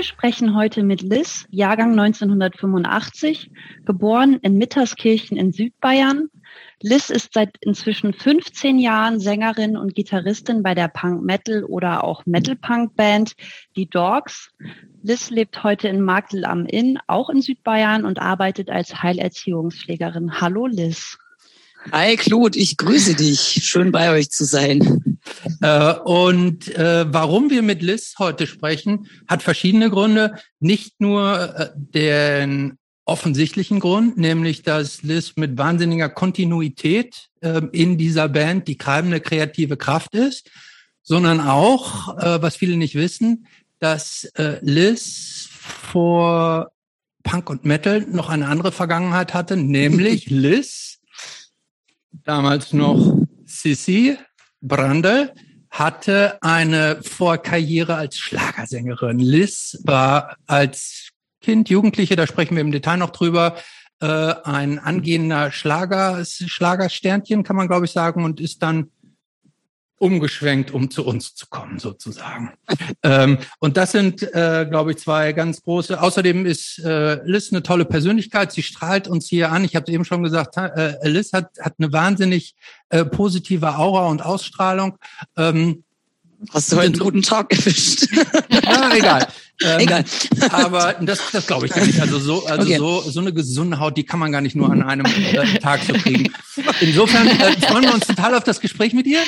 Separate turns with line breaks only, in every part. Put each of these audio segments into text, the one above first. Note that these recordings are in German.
Wir sprechen heute mit Liz, Jahrgang 1985, geboren in Mitterskirchen in Südbayern. Liz ist seit inzwischen 15 Jahren Sängerin und Gitarristin bei der Punk-Metal oder auch Metal-Punk-Band Die Dogs. Liz lebt heute in Magdel am Inn, auch in Südbayern und arbeitet als Heilerziehungspflegerin. Hallo Liz.
Hi Claude, ich grüße dich. Schön bei euch zu sein.
Äh, und äh, warum wir mit Liz heute sprechen, hat verschiedene Gründe. Nicht nur äh, den offensichtlichen Grund, nämlich dass Liz mit wahnsinniger Kontinuität äh, in dieser Band die treibende kreative Kraft ist, sondern auch, äh, was viele nicht wissen, dass äh, Liz vor Punk und Metal noch eine andere Vergangenheit hatte, nämlich Liz damals noch Sissi Brandl, hatte eine Vorkarriere als Schlagersängerin. Liz war als Kind, Jugendliche, da sprechen wir im Detail noch drüber, äh, ein angehender Schlager, Schlagersternchen, kann man glaube ich sagen, und ist dann umgeschwenkt, um zu uns zu kommen, sozusagen. ähm, und das sind, äh, glaube ich, zwei ganz große. Außerdem ist äh, Liz eine tolle Persönlichkeit. Sie strahlt uns hier an. Ich habe eben schon gesagt, äh, Liz hat, hat eine wahnsinnig äh, positive Aura und Ausstrahlung.
Ähm, Hast du heute einen guten Tag erwischt?
ja, egal. Ähm, egal. aber das, das glaube ich gar nicht. Also so, also okay. so, so eine gesunde Haut, die kann man gar nicht nur an einem äh, Tag so kriegen. Insofern äh, freuen wir uns total auf das Gespräch mit ihr.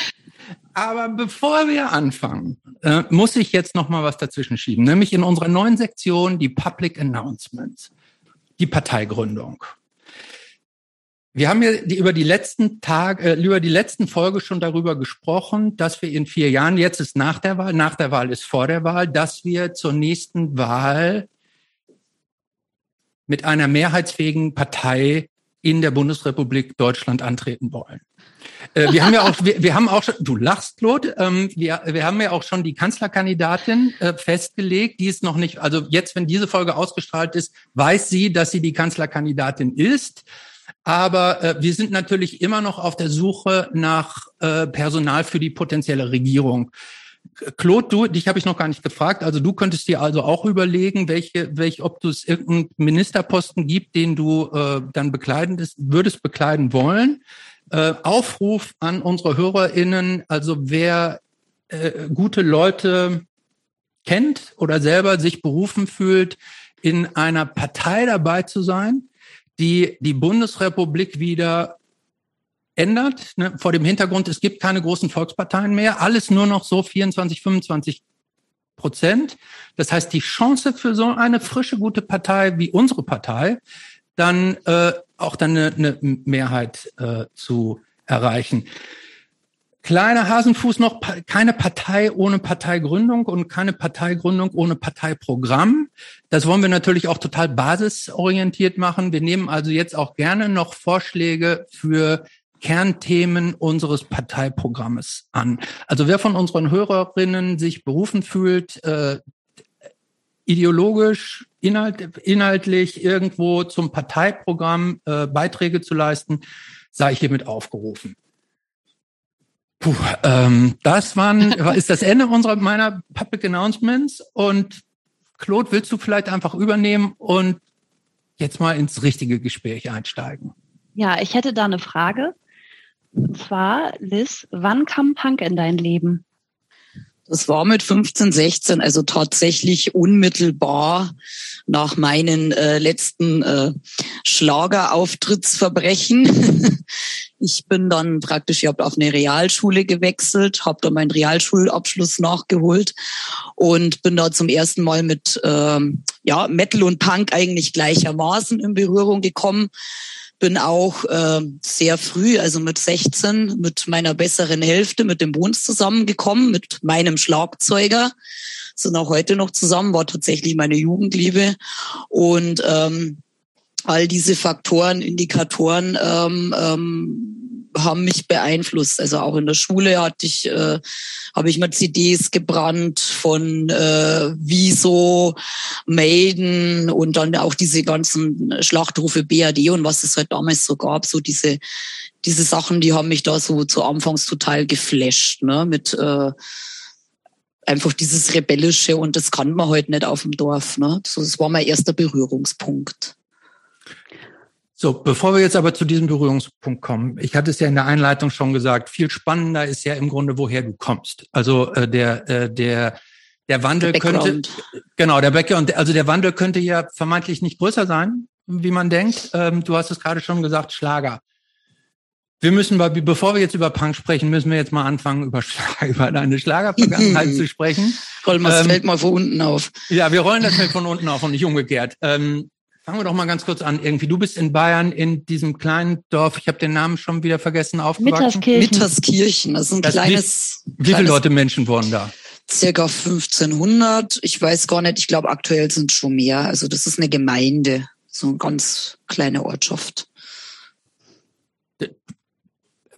Aber bevor wir anfangen, äh, muss ich jetzt noch mal was dazwischen schieben, nämlich in unserer neuen Sektion die Public Announcements, die Parteigründung. Wir haben ja über die letzten Tage, äh, über die letzten Folge schon darüber gesprochen, dass wir in vier Jahren, jetzt ist nach der Wahl, nach der Wahl ist vor der Wahl, dass wir zur nächsten Wahl mit einer mehrheitsfähigen Partei in der Bundesrepublik Deutschland antreten wollen. Äh, wir haben ja auch, wir, wir haben auch schon, du lachst, Claude, ähm, wir, wir haben ja auch schon die Kanzlerkandidatin äh, festgelegt, die ist noch nicht, also jetzt, wenn diese Folge ausgestrahlt ist, weiß sie, dass sie die Kanzlerkandidatin ist. Aber äh, wir sind natürlich immer noch auf der Suche nach äh, Personal für die potenzielle Regierung. Claude, du, dich habe ich noch gar nicht gefragt. Also du könntest dir also auch überlegen, welche, welche, ob du es irgendeinen Ministerposten gibt, den du äh, dann bekleiden würdest bekleiden wollen. Äh, Aufruf an unsere HörerInnen, also wer äh, gute Leute kennt oder selber sich berufen fühlt, in einer Partei dabei zu sein, die die Bundesrepublik wieder ändert. Ne? Vor dem Hintergrund, es gibt keine großen Volksparteien mehr, alles nur noch so 24, 25 Prozent. Das heißt, die Chance für so eine frische, gute Partei wie unsere Partei, dann äh, auch dann eine, eine Mehrheit äh, zu erreichen. Kleiner Hasenfuß noch, keine Partei ohne Parteigründung und keine Parteigründung ohne Parteiprogramm. Das wollen wir natürlich auch total basisorientiert machen. Wir nehmen also jetzt auch gerne noch Vorschläge für Kernthemen unseres Parteiprogrammes an. Also wer von unseren Hörerinnen sich berufen fühlt, äh, ideologisch, inhalt, inhaltlich irgendwo zum Parteiprogramm äh, Beiträge zu leisten, sei ich hiermit aufgerufen. Puh, ähm, das waren, ist das Ende unserer meiner Public Announcements und Claude, willst du vielleicht einfach übernehmen und jetzt mal ins richtige Gespräch einsteigen?
Ja, ich hätte da eine Frage. Und zwar, Liz, wann kam Punk in dein Leben?
Das war mit 15, 16, also tatsächlich unmittelbar nach meinen äh, letzten äh, Schlagerauftrittsverbrechen. ich bin dann praktisch, ich habe auf eine Realschule gewechselt, habe dann meinen Realschulabschluss nachgeholt und bin da zum ersten Mal mit ähm, ja, Metal und Punk eigentlich gleichermaßen in Berührung gekommen bin auch äh, sehr früh, also mit 16, mit meiner besseren Hälfte, mit dem Bones zusammengekommen, mit meinem Schlagzeuger. Sind auch heute noch zusammen, war tatsächlich meine Jugendliebe. Und ähm, all diese Faktoren, Indikatoren ähm, ähm, haben mich beeinflusst. Also auch in der Schule hatte ich, äh, habe ich mal CDs gebrannt von äh, Wieso, Maiden und dann auch diese ganzen Schlachtrufe BAD und was es halt damals so gab, so diese diese Sachen, die haben mich da so zu Anfangs total geflasht, ne? Mit äh, einfach dieses Rebellische und das kann man heute halt nicht auf dem Dorf. Ne? Das war mein erster Berührungspunkt.
So, bevor wir jetzt aber zu diesem Berührungspunkt kommen, ich hatte es ja in der Einleitung schon gesagt, viel spannender ist ja im Grunde, woher du kommst. Also äh, der, äh, der, der Wandel der könnte, genau, der Background, also der Wandel könnte ja vermeintlich nicht größer sein, wie man denkt. Ähm, du hast es gerade schon gesagt, Schlager. Wir müssen, bevor wir jetzt über Punk sprechen, müssen wir jetzt mal anfangen, über, über deine Schlagervergangenheit zu sprechen.
Rollen wir das ähm, Feld mal von unten auf.
Ja, wir rollen das Feld von unten auf und nicht umgekehrt. Ähm, fangen wir doch mal ganz kurz an. Irgendwie, du bist in Bayern in diesem kleinen Dorf, ich habe den Namen schon wieder vergessen, aufgewachsen.
Mitterskirchen. Mitterskirchen, das ist ein das kleines...
Wie, wie viele Leute Menschen wohnen da?
Circa 1500. Ich weiß gar nicht, ich glaube aktuell sind schon mehr. Also das ist eine Gemeinde, so eine ganz kleine Ortschaft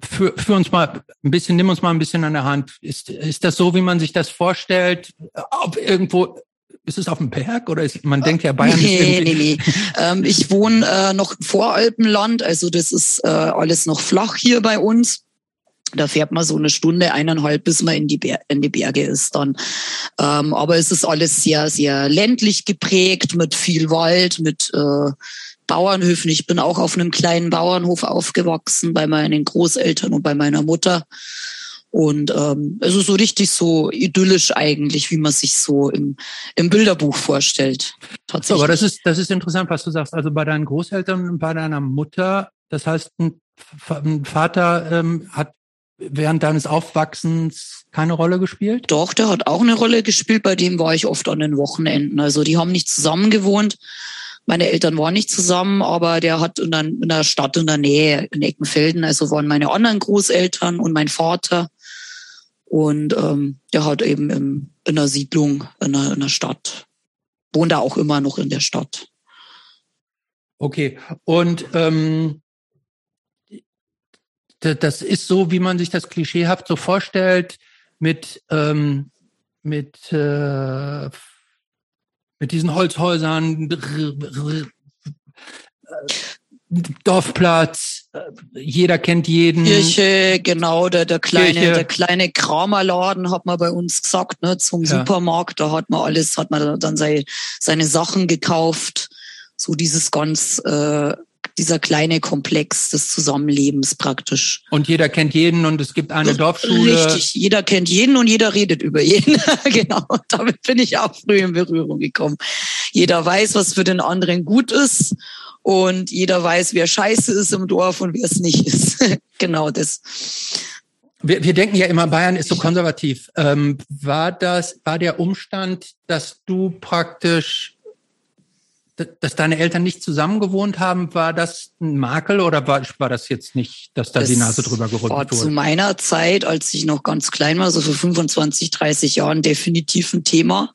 für, für uns mal ein bisschen, nimm uns mal ein bisschen an der Hand. Ist, ist das so, wie man sich das vorstellt? Ob irgendwo, ist es auf dem Berg oder ist, man denkt ja Bayern
nee, ist Nee, nee, ähm, ich wohne äh, noch vor Alpenland, also das ist äh, alles noch flach hier bei uns. Da fährt man so eine Stunde, eineinhalb, bis man in die, Ber in die Berge ist dann. Ähm, aber es ist alles sehr, sehr ländlich geprägt, mit viel Wald, mit äh, Bauernhöfen. Ich bin auch auf einem kleinen Bauernhof aufgewachsen bei meinen Großeltern und bei meiner Mutter. Und ähm, es ist so richtig so idyllisch eigentlich, wie man sich so im, im Bilderbuch vorstellt.
Tatsächlich. Aber das ist, das ist interessant, was du sagst. Also bei deinen Großeltern und bei deiner Mutter, das heißt, ein, ein Vater ähm, hat während deines Aufwachsens keine Rolle gespielt?
Doch, der hat auch eine Rolle gespielt. Bei dem war ich oft an den Wochenenden. Also die haben nicht zusammen gewohnt. Meine Eltern waren nicht zusammen, aber der hat in der, in der Stadt in der Nähe, in Eckenfelden, also waren meine anderen Großeltern und mein Vater. Und ähm, der hat eben im, in der Siedlung, in der, in der Stadt, wohnt er auch immer noch in der Stadt.
Okay, und ähm, das ist so, wie man sich das klischeehaft so vorstellt, mit, ähm, mit äh, mit diesen Holzhäusern, Dorfplatz, jeder kennt jeden.
Kirche, genau, der, der kleine, Kirche. der kleine Kramerladen hat man bei uns gesagt, ne, zum ja. Supermarkt, da hat man alles, hat man dann seine, seine Sachen gekauft. So dieses ganz äh, dieser kleine Komplex des Zusammenlebens praktisch.
Und jeder kennt jeden und es gibt eine Dorfschule.
Richtig, jeder kennt jeden und jeder redet über jeden. genau, damit bin ich auch früh in Berührung gekommen. Jeder weiß, was für den anderen gut ist und jeder weiß, wer scheiße ist im Dorf und wer es nicht ist. genau das.
Wir, wir denken ja immer, Bayern ist so konservativ. Ähm, war das, war der Umstand, dass du praktisch dass deine Eltern nicht zusammen gewohnt haben, war das ein Makel oder war, war das jetzt nicht, dass da es die Nase drüber gerückt war wurde?
Zu meiner Zeit, als ich noch ganz klein war, so für 25, 30 Jahren, definitiv ein Thema,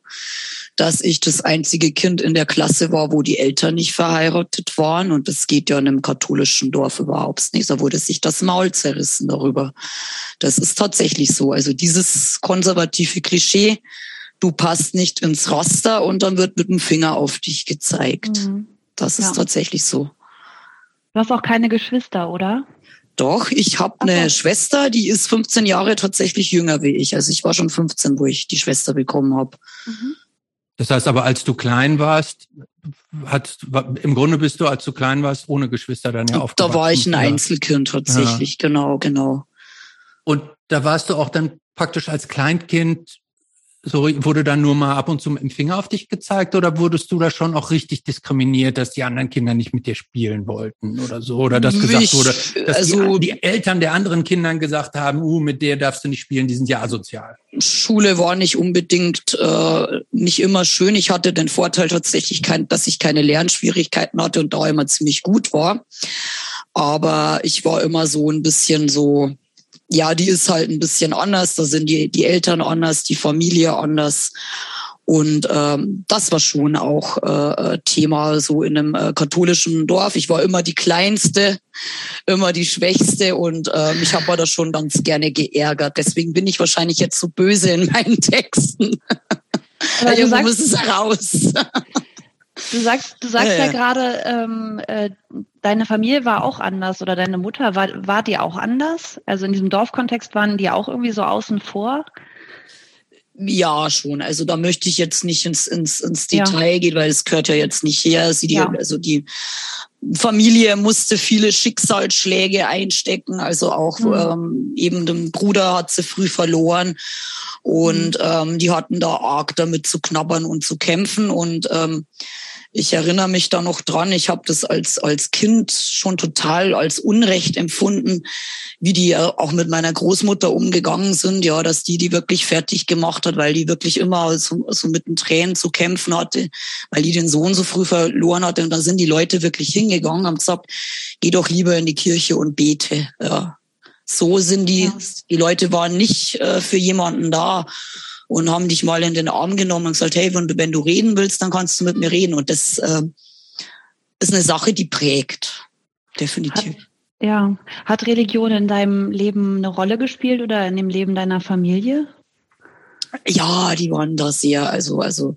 dass ich das einzige Kind in der Klasse war, wo die Eltern nicht verheiratet waren. Und das geht ja in einem katholischen Dorf überhaupt nicht. Da wurde sich das Maul zerrissen darüber. Das ist tatsächlich so. Also dieses konservative Klischee, du passt nicht ins Raster und dann wird mit dem Finger auf dich gezeigt. Mhm. Das ist ja. tatsächlich so.
Du hast auch keine Geschwister, oder?
Doch, ich habe eine okay. Schwester, die ist 15 Jahre tatsächlich jünger wie ich. Also ich war schon 15, wo ich die Schwester bekommen habe. Mhm.
Das heißt aber, als du klein warst, hat im Grunde bist du, als du klein warst, ohne Geschwister dann ja aufgewachsen.
Da war ich ein Einzelkind tatsächlich, ja. genau, genau.
Und da warst du auch dann praktisch als Kleinkind so wurde dann nur mal ab und zu mit dem Finger auf dich gezeigt oder wurdest du da schon auch richtig diskriminiert, dass die anderen Kinder nicht mit dir spielen wollten oder so? Oder dass gesagt ich, wurde, dass also, die, die, Eltern der anderen Kindern gesagt haben, uh, mit der darfst du nicht spielen, die sind ja asozial.
Schule war nicht unbedingt äh, nicht immer schön. Ich hatte den Vorteil tatsächlich, kein, dass ich keine Lernschwierigkeiten hatte und da immer ziemlich gut war. Aber ich war immer so ein bisschen so, ja, die ist halt ein bisschen anders. Da sind die, die Eltern anders, die Familie anders. Und ähm, das war schon auch äh, Thema so in einem äh, katholischen Dorf. Ich war immer die Kleinste, immer die Schwächste und äh, mich habe da schon ganz gerne geärgert. Deswegen bin ich wahrscheinlich jetzt so böse in meinen Texten. Aber du sagst, muss es raus.
Du sagst, du sagst ja, ja. ja gerade, ähm, äh, deine Familie war auch anders oder deine Mutter war, war die auch anders? Also in diesem Dorfkontext waren die auch irgendwie so außen vor?
Ja, schon. Also da möchte ich jetzt nicht ins, ins, ins Detail ja. gehen, weil es gehört ja jetzt nicht her. Sie die, ja. Also die Familie musste viele Schicksalsschläge einstecken. Also auch mhm. ähm, eben den Bruder hat sie früh verloren. Und mhm. ähm, die hatten da arg damit zu knabbern und zu kämpfen. Und ähm, ich erinnere mich da noch dran, ich habe das als, als Kind schon total als Unrecht empfunden, wie die auch mit meiner Großmutter umgegangen sind, ja, dass die die wirklich fertig gemacht hat, weil die wirklich immer so, so mit den Tränen zu kämpfen hatte, weil die den Sohn so früh verloren hatte. Und da sind die Leute wirklich hingegangen, haben gesagt, geh doch lieber in die Kirche und bete. Ja. So sind die, ja. die Leute waren nicht äh, für jemanden da und haben dich mal in den Arm genommen und gesagt, hey, wenn du, wenn du reden willst, dann kannst du mit mir reden. Und das äh, ist eine Sache, die prägt. Definitiv.
Hat, ja. Hat Religion in deinem Leben eine Rolle gespielt oder in dem Leben deiner Familie?
Ja, die waren da sehr, also, also,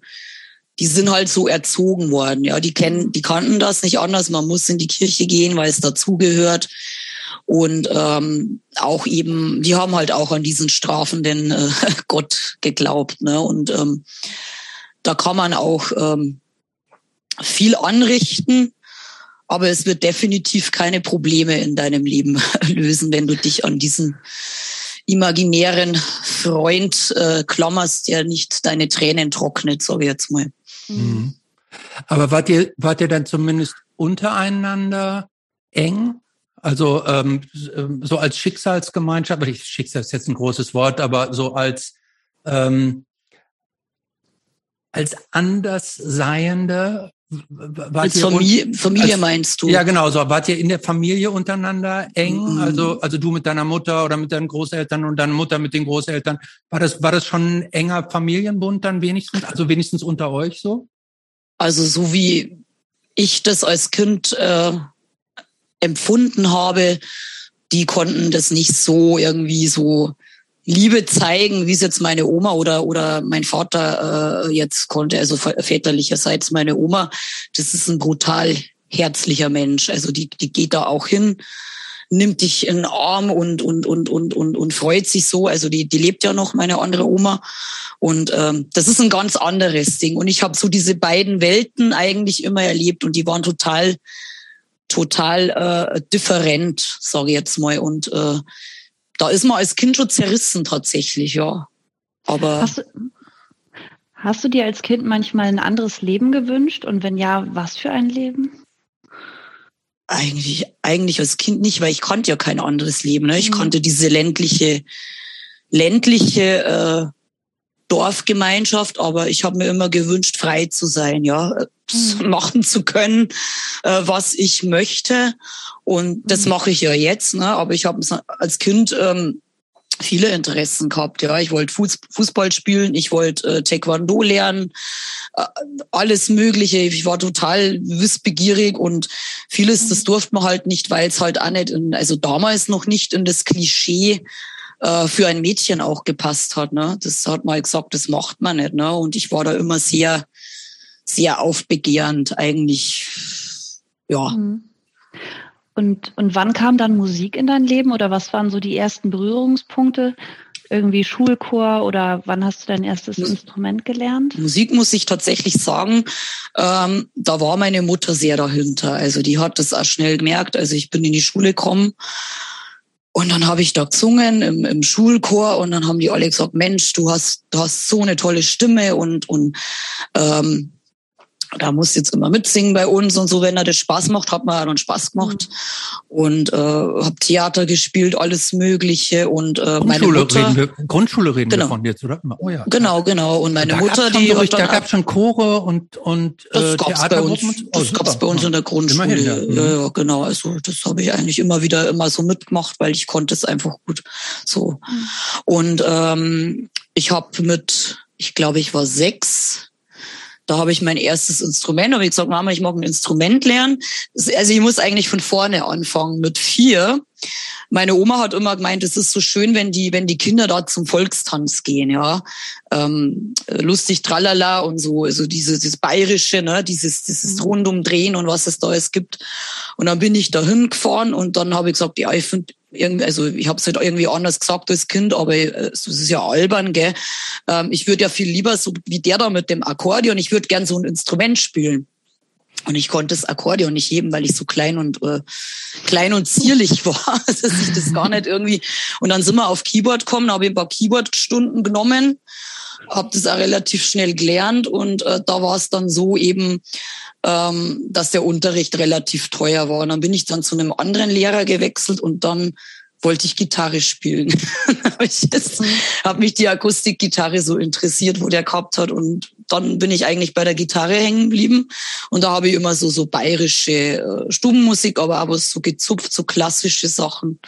die sind halt so erzogen worden, ja, die kennen, die kannten das nicht anders. Man muss in die Kirche gehen, weil es dazugehört. Und ähm, auch eben, die haben halt auch an diesen strafenden äh, Gott geglaubt. Ne? Und ähm, da kann man auch ähm, viel anrichten, aber es wird definitiv keine Probleme in deinem Leben lösen, wenn du dich an diesen imaginären Freund äh, klammerst, der nicht deine Tränen trocknet, sage ich jetzt mal.
Mhm. Aber wart ihr, wart ihr dann zumindest untereinander eng? Also ähm, so als Schicksalsgemeinschaft, ich Schicksal ist jetzt ein großes Wort, aber so als ähm, als Andersseiende
als Familie, Familie als, meinst du?
Ja, genau. So wart ihr in der Familie untereinander eng? Mhm. Also, also du mit deiner Mutter oder mit deinen Großeltern und deine Mutter mit den Großeltern. War das, war das schon ein enger Familienbund dann wenigstens? Also wenigstens unter euch so?
Also so wie ich das als Kind äh, empfunden habe, die konnten das nicht so irgendwie so Liebe zeigen, wie es jetzt meine Oma oder oder mein Vater äh, jetzt konnte, also väterlicherseits meine Oma. Das ist ein brutal herzlicher Mensch. Also die die geht da auch hin, nimmt dich in den Arm und und und und und und freut sich so. Also die die lebt ja noch meine andere Oma und ähm, das ist ein ganz anderes Ding. Und ich habe so diese beiden Welten eigentlich immer erlebt und die waren total total äh, different, sage ich jetzt mal. Und äh, da ist man als Kind schon zerrissen tatsächlich, ja. Aber
hast du, hast du dir als Kind manchmal ein anderes Leben gewünscht? Und wenn ja, was für ein Leben?
Eigentlich, eigentlich als Kind nicht, weil ich konnte ja kein anderes Leben. Ne? Ich mhm. konnte diese ländliche, ländliche äh, Dorfgemeinschaft, aber ich habe mir immer gewünscht, frei zu sein, ja, mhm. machen zu können, äh, was ich möchte. Und das mhm. mache ich ja jetzt, ne? Aber ich habe als Kind ähm, viele Interessen gehabt. Ja, ich wollte Fußball spielen, ich wollte äh, Taekwondo lernen, äh, alles Mögliche. Ich war total wissbegierig und vieles, das mhm. durfte man halt nicht, weil es halt auch nicht, in, also damals noch nicht in das Klischee äh, für ein Mädchen auch gepasst hat. Ne? Das hat mal gesagt, das macht man nicht. Ne? Und ich war da immer sehr, sehr aufbegehrend eigentlich. Ja. Mhm.
Und, und wann kam dann Musik in dein Leben oder was waren so die ersten Berührungspunkte? Irgendwie Schulchor oder wann hast du dein erstes Mus Instrument gelernt?
Musik muss ich tatsächlich sagen, ähm, da war meine Mutter sehr dahinter. Also die hat das auch schnell gemerkt. Also ich bin in die Schule gekommen und dann habe ich da gesungen im, im Schulchor und dann haben die alle gesagt, Mensch, du hast, du hast so eine tolle Stimme und, und ähm, da muss jetzt immer mitsingen bei uns und so, wenn er das Spaß macht, hat man ja dann Spaß gemacht mhm. und äh, habe Theater gespielt, alles Mögliche und äh, meine Mutter
reden wir, Grundschule reden genau. wir von jetzt, oder?
Oh ja. Genau, genau und meine
da
Mutter,
die
so,
da gab schon Chore und und
das äh, gab's bei uns, das oh, gab's bei uns in der Grundschule. Immerhin, ja. Mhm. ja, genau, also das habe ich eigentlich immer wieder immer so mitgemacht, weil ich konnte es einfach gut so mhm. und ähm, ich habe mit ich glaube, ich war sechs da habe ich mein erstes Instrument, habe ich gesagt, Mama, ich mag ein Instrument lernen. Also ich muss eigentlich von vorne anfangen mit vier. Meine Oma hat immer gemeint, es ist so schön, wenn die, wenn die Kinder da zum Volkstanz gehen, ja. Ähm, lustig tralala und so, also dieses, dieses Bayerische, ne, dieses, dieses mhm. Rundumdrehen und was es da alles gibt. Und dann bin ich da hingefahren und dann habe ich gesagt, ja, ich finde irgendwie, also ich habe es halt irgendwie anders gesagt als Kind, aber es ist ja albern, gell? Ähm, ich würde ja viel lieber so wie der da mit dem Akkordeon, ich würde gern so ein Instrument spielen. Und ich konnte das Akkordeon nicht heben, weil ich so klein und äh, klein und zierlich war, dass ich das gar nicht irgendwie. Und dann sind wir auf Keyboard gekommen, habe ich ein paar Keyboard-Stunden genommen, habe das auch relativ schnell gelernt und äh, da war es dann so eben, ähm, dass der Unterricht relativ teuer war. Und dann bin ich dann zu einem anderen Lehrer gewechselt und dann wollte ich Gitarre spielen. ich habe mich die Akustikgitarre so interessiert, wo der gehabt hat und dann bin ich eigentlich bei der Gitarre hängen geblieben und da habe ich immer so so bayerische äh, Stubenmusik, aber aber so gezupft, so klassische Sachen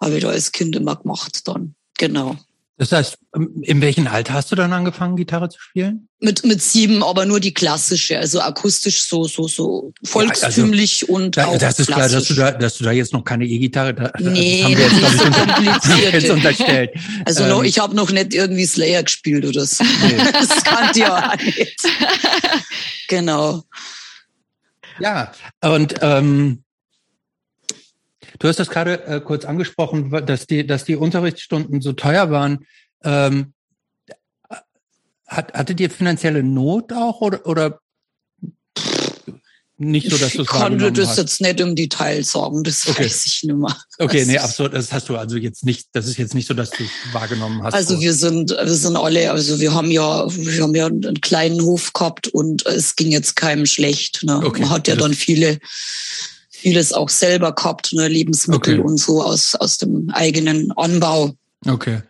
habe ich da als Kind immer gemacht dann. Genau.
Das heißt, ähm, in welchem Alter hast du dann angefangen, Gitarre zu spielen?
Mit, mit sieben, aber nur die klassische, also akustisch so, so, so volkstümlich ja, also, und
da,
auch
Das ist klassisch. klar, dass du da, dass du da jetzt noch keine E-Gitarre, da,
nee, haben wir jetzt, das ist so kompliziert.
jetzt unterstellt.
Also ähm, noch, ich habe noch nicht irgendwie Slayer gespielt oder so. Nee. das kann ja auch nicht. Genau.
Ja, und ähm, Du hast das gerade äh, kurz angesprochen, dass die, dass die Unterrichtsstunden so teuer waren. Ähm, hat, hattet ihr finanzielle Not auch oder, oder nicht so, dass du es
Ich konnte das hast? jetzt nicht im Detail sagen, das okay. weiß ich nicht mehr.
Okay, nee, absolut. Das hast du also jetzt nicht, das ist jetzt nicht so, dass du es wahrgenommen hast.
Also wir sind, wir sind alle, also wir haben ja, wir haben ja einen kleinen Hof gehabt und es ging jetzt keinem schlecht. Ne? Okay. Man hat ja dann viele vieles auch selber gehabt, ne, Lebensmittel okay. und so aus, aus dem eigenen Anbau.
Okay.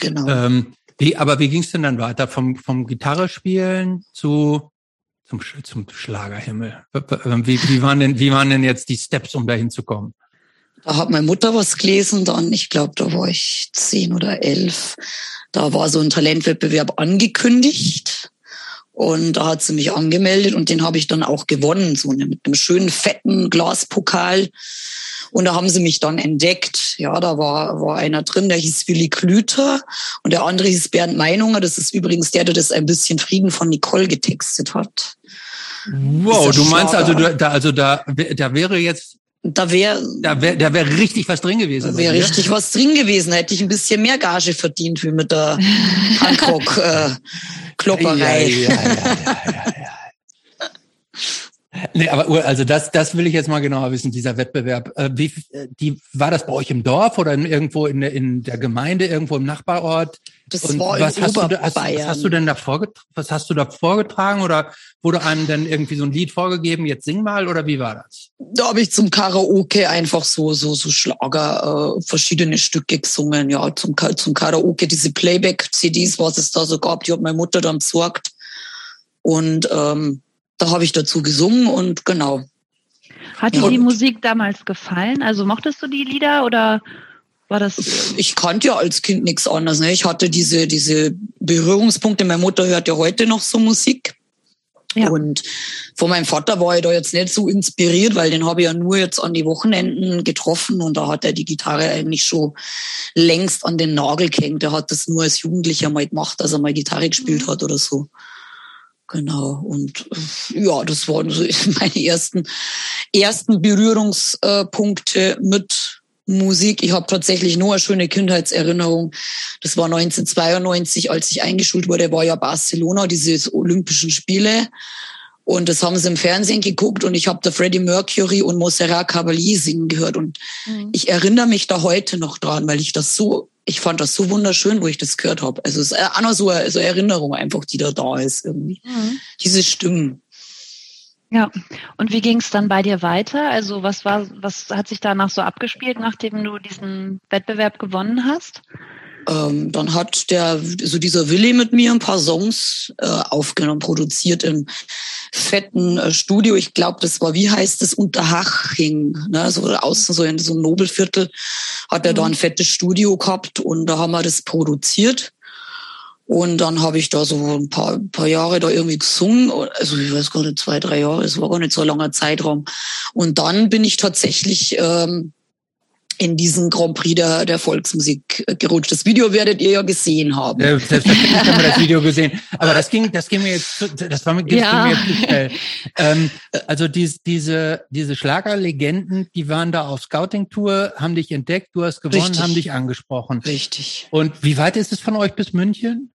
Genau. Ähm, wie, aber wie ging es denn dann weiter? Vom, vom Gitarrespielen zu zum, zum Schlagerhimmel. Wie, wie, waren denn, wie waren denn jetzt die Steps, um da hinzukommen?
Da hat meine Mutter was gelesen, dann, ich glaube, da war ich zehn oder elf. Da war so ein Talentwettbewerb angekündigt. Und da hat sie mich angemeldet und den habe ich dann auch gewonnen, so mit einem schönen fetten Glaspokal. Und da haben sie mich dann entdeckt. Ja, da war, war einer drin, der hieß Willi Klüter und der andere hieß Bernd Meinunger. Das ist übrigens der, der das ein bisschen Frieden von Nicole getextet hat.
Wow, du meinst also, da, also da, da wäre jetzt
da wäre
da wäre da wäre richtig was drin gewesen.
Da wäre richtig was drin gewesen. Hätte ich ein bisschen mehr Gage verdient wie mit der Hancock äh, Klopperei. Ja, ja, ja,
Nee, aber also das, das will ich jetzt mal genauer wissen, dieser Wettbewerb. Äh, wie, die, war das bei euch im Dorf oder in, irgendwo in, in der Gemeinde, irgendwo im Nachbarort?
Das Und war was,
hast du, hast, was hast du denn da vorgetragen? Was hast du da vorgetragen oder wurde einem denn irgendwie so ein Lied vorgegeben, jetzt sing mal oder wie war das?
Da habe ich zum Karaoke einfach so so so Schlager äh, verschiedene Stücke gesungen, ja, zum zum Karaoke diese Playback CDs, was es da so gab, die hat meine Mutter dann besorgt. Und ähm, da habe ich dazu gesungen und genau.
Hat dir die Musik damals gefallen? Also mochtest du die Lieder oder war das?
Ich kannte ja als Kind nichts anderes. Ne? Ich hatte diese, diese Berührungspunkte. Meine Mutter hört ja heute noch so Musik. Ja. Und von meinem Vater war ich da jetzt nicht so inspiriert, weil den habe ich ja nur jetzt an die Wochenenden getroffen und da hat er die Gitarre eigentlich schon längst an den Nagel gehängt. Er hat das nur als Jugendlicher mal gemacht, als er mal Gitarre gespielt mhm. hat oder so. Genau. Und äh, ja, das waren so meine ersten, ersten Berührungspunkte mit Musik. Ich habe tatsächlich nur eine schöne Kindheitserinnerung. Das war 1992, als ich eingeschult wurde, war ja Barcelona, diese Olympischen Spiele. Und das haben sie im Fernsehen geguckt und ich habe da Freddie Mercury und Montserrat Caballé singen gehört. Und mhm. ich erinnere mich da heute noch dran, weil ich das so ich fand das so wunderschön, wo ich das gehört habe. Also es ist auch noch so eine, so eine Erinnerung einfach, die da da ist irgendwie. Mhm. Diese Stimmen.
Ja, und wie ging es dann bei dir weiter? Also was war, was hat sich danach so abgespielt, nachdem du diesen Wettbewerb gewonnen hast?
Ähm, dann hat der, so dieser Willi mit mir ein paar Songs äh, aufgenommen, produziert im fetten äh, Studio. Ich glaube, das war, wie heißt das, Unterhaching, ne? so außen so in so einem Nobelviertel hat er mhm. da ein fettes Studio gehabt und da haben wir das produziert. Und dann habe ich da so ein paar, paar Jahre da irgendwie gesungen. Also ich weiß gar nicht, zwei, drei Jahre, es war gar nicht so ein langer Zeitraum. Und dann bin ich tatsächlich ähm, in diesen Grand Prix der, der Volksmusik gerutscht. Das Video werdet ihr ja gesehen haben. Ja,
selbstverständlich haben wir das Video gesehen. Aber das ging, das ging mir jetzt, das war mir, ja. mir jetzt zu schnell. Ähm, also diese, diese, diese Schlagerlegenden, die waren da auf Scouting-Tour, haben dich entdeckt, du hast gewonnen, Richtig. haben dich angesprochen.
Richtig.
Und wie weit ist es von euch bis München?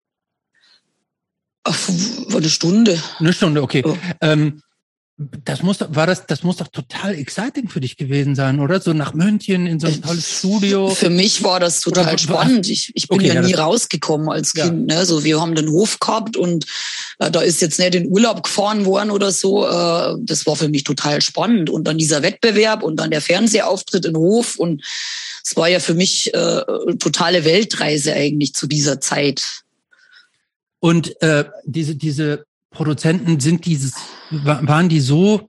Ach, eine Stunde.
Eine Stunde, okay. Oh. Ähm, das muss, war das, das muss doch total exciting für dich gewesen sein, oder? So nach München in so ein tolles Studio.
Für mich war das total oder, spannend. Ich, ich bin okay, ja, ja nie rausgekommen als Kind. Ja. Ne? So, wir haben den Hof gehabt und äh, da ist jetzt nicht in Urlaub gefahren worden oder so. Äh, das war für mich total spannend. Und dann dieser Wettbewerb und dann der Fernsehauftritt in Hof und es war ja für mich äh, totale Weltreise eigentlich zu dieser Zeit.
Und äh, diese, diese Produzenten sind dieses, waren die so,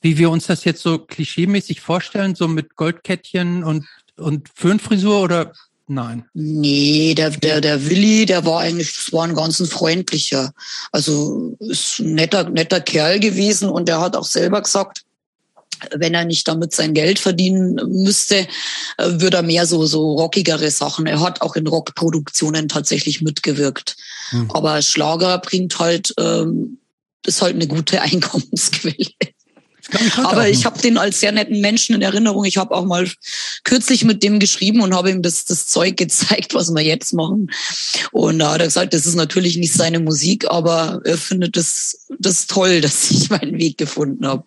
wie wir uns das jetzt so klischeemäßig vorstellen, so mit Goldkettchen und, und Föhnfrisur oder nein?
Nee, der, der, der Willi, der war eigentlich, das war ein ganz freundlicher. Also ist ein netter, netter Kerl gewesen und der hat auch selber gesagt, wenn er nicht damit sein Geld verdienen müsste, äh, würde er mehr so, so rockigere Sachen. Er hat auch in Rockproduktionen tatsächlich mitgewirkt. Hm. Aber Schlager bringt halt, ähm, ist halt eine gute Einkommensquelle. Aber ich habe den als sehr netten Menschen in Erinnerung. Ich habe auch mal kürzlich mit dem geschrieben und habe ihm das, das Zeug gezeigt, was wir jetzt machen. Und da hat er gesagt, das ist natürlich nicht seine Musik, aber er findet das, das toll, dass ich meinen Weg gefunden habe.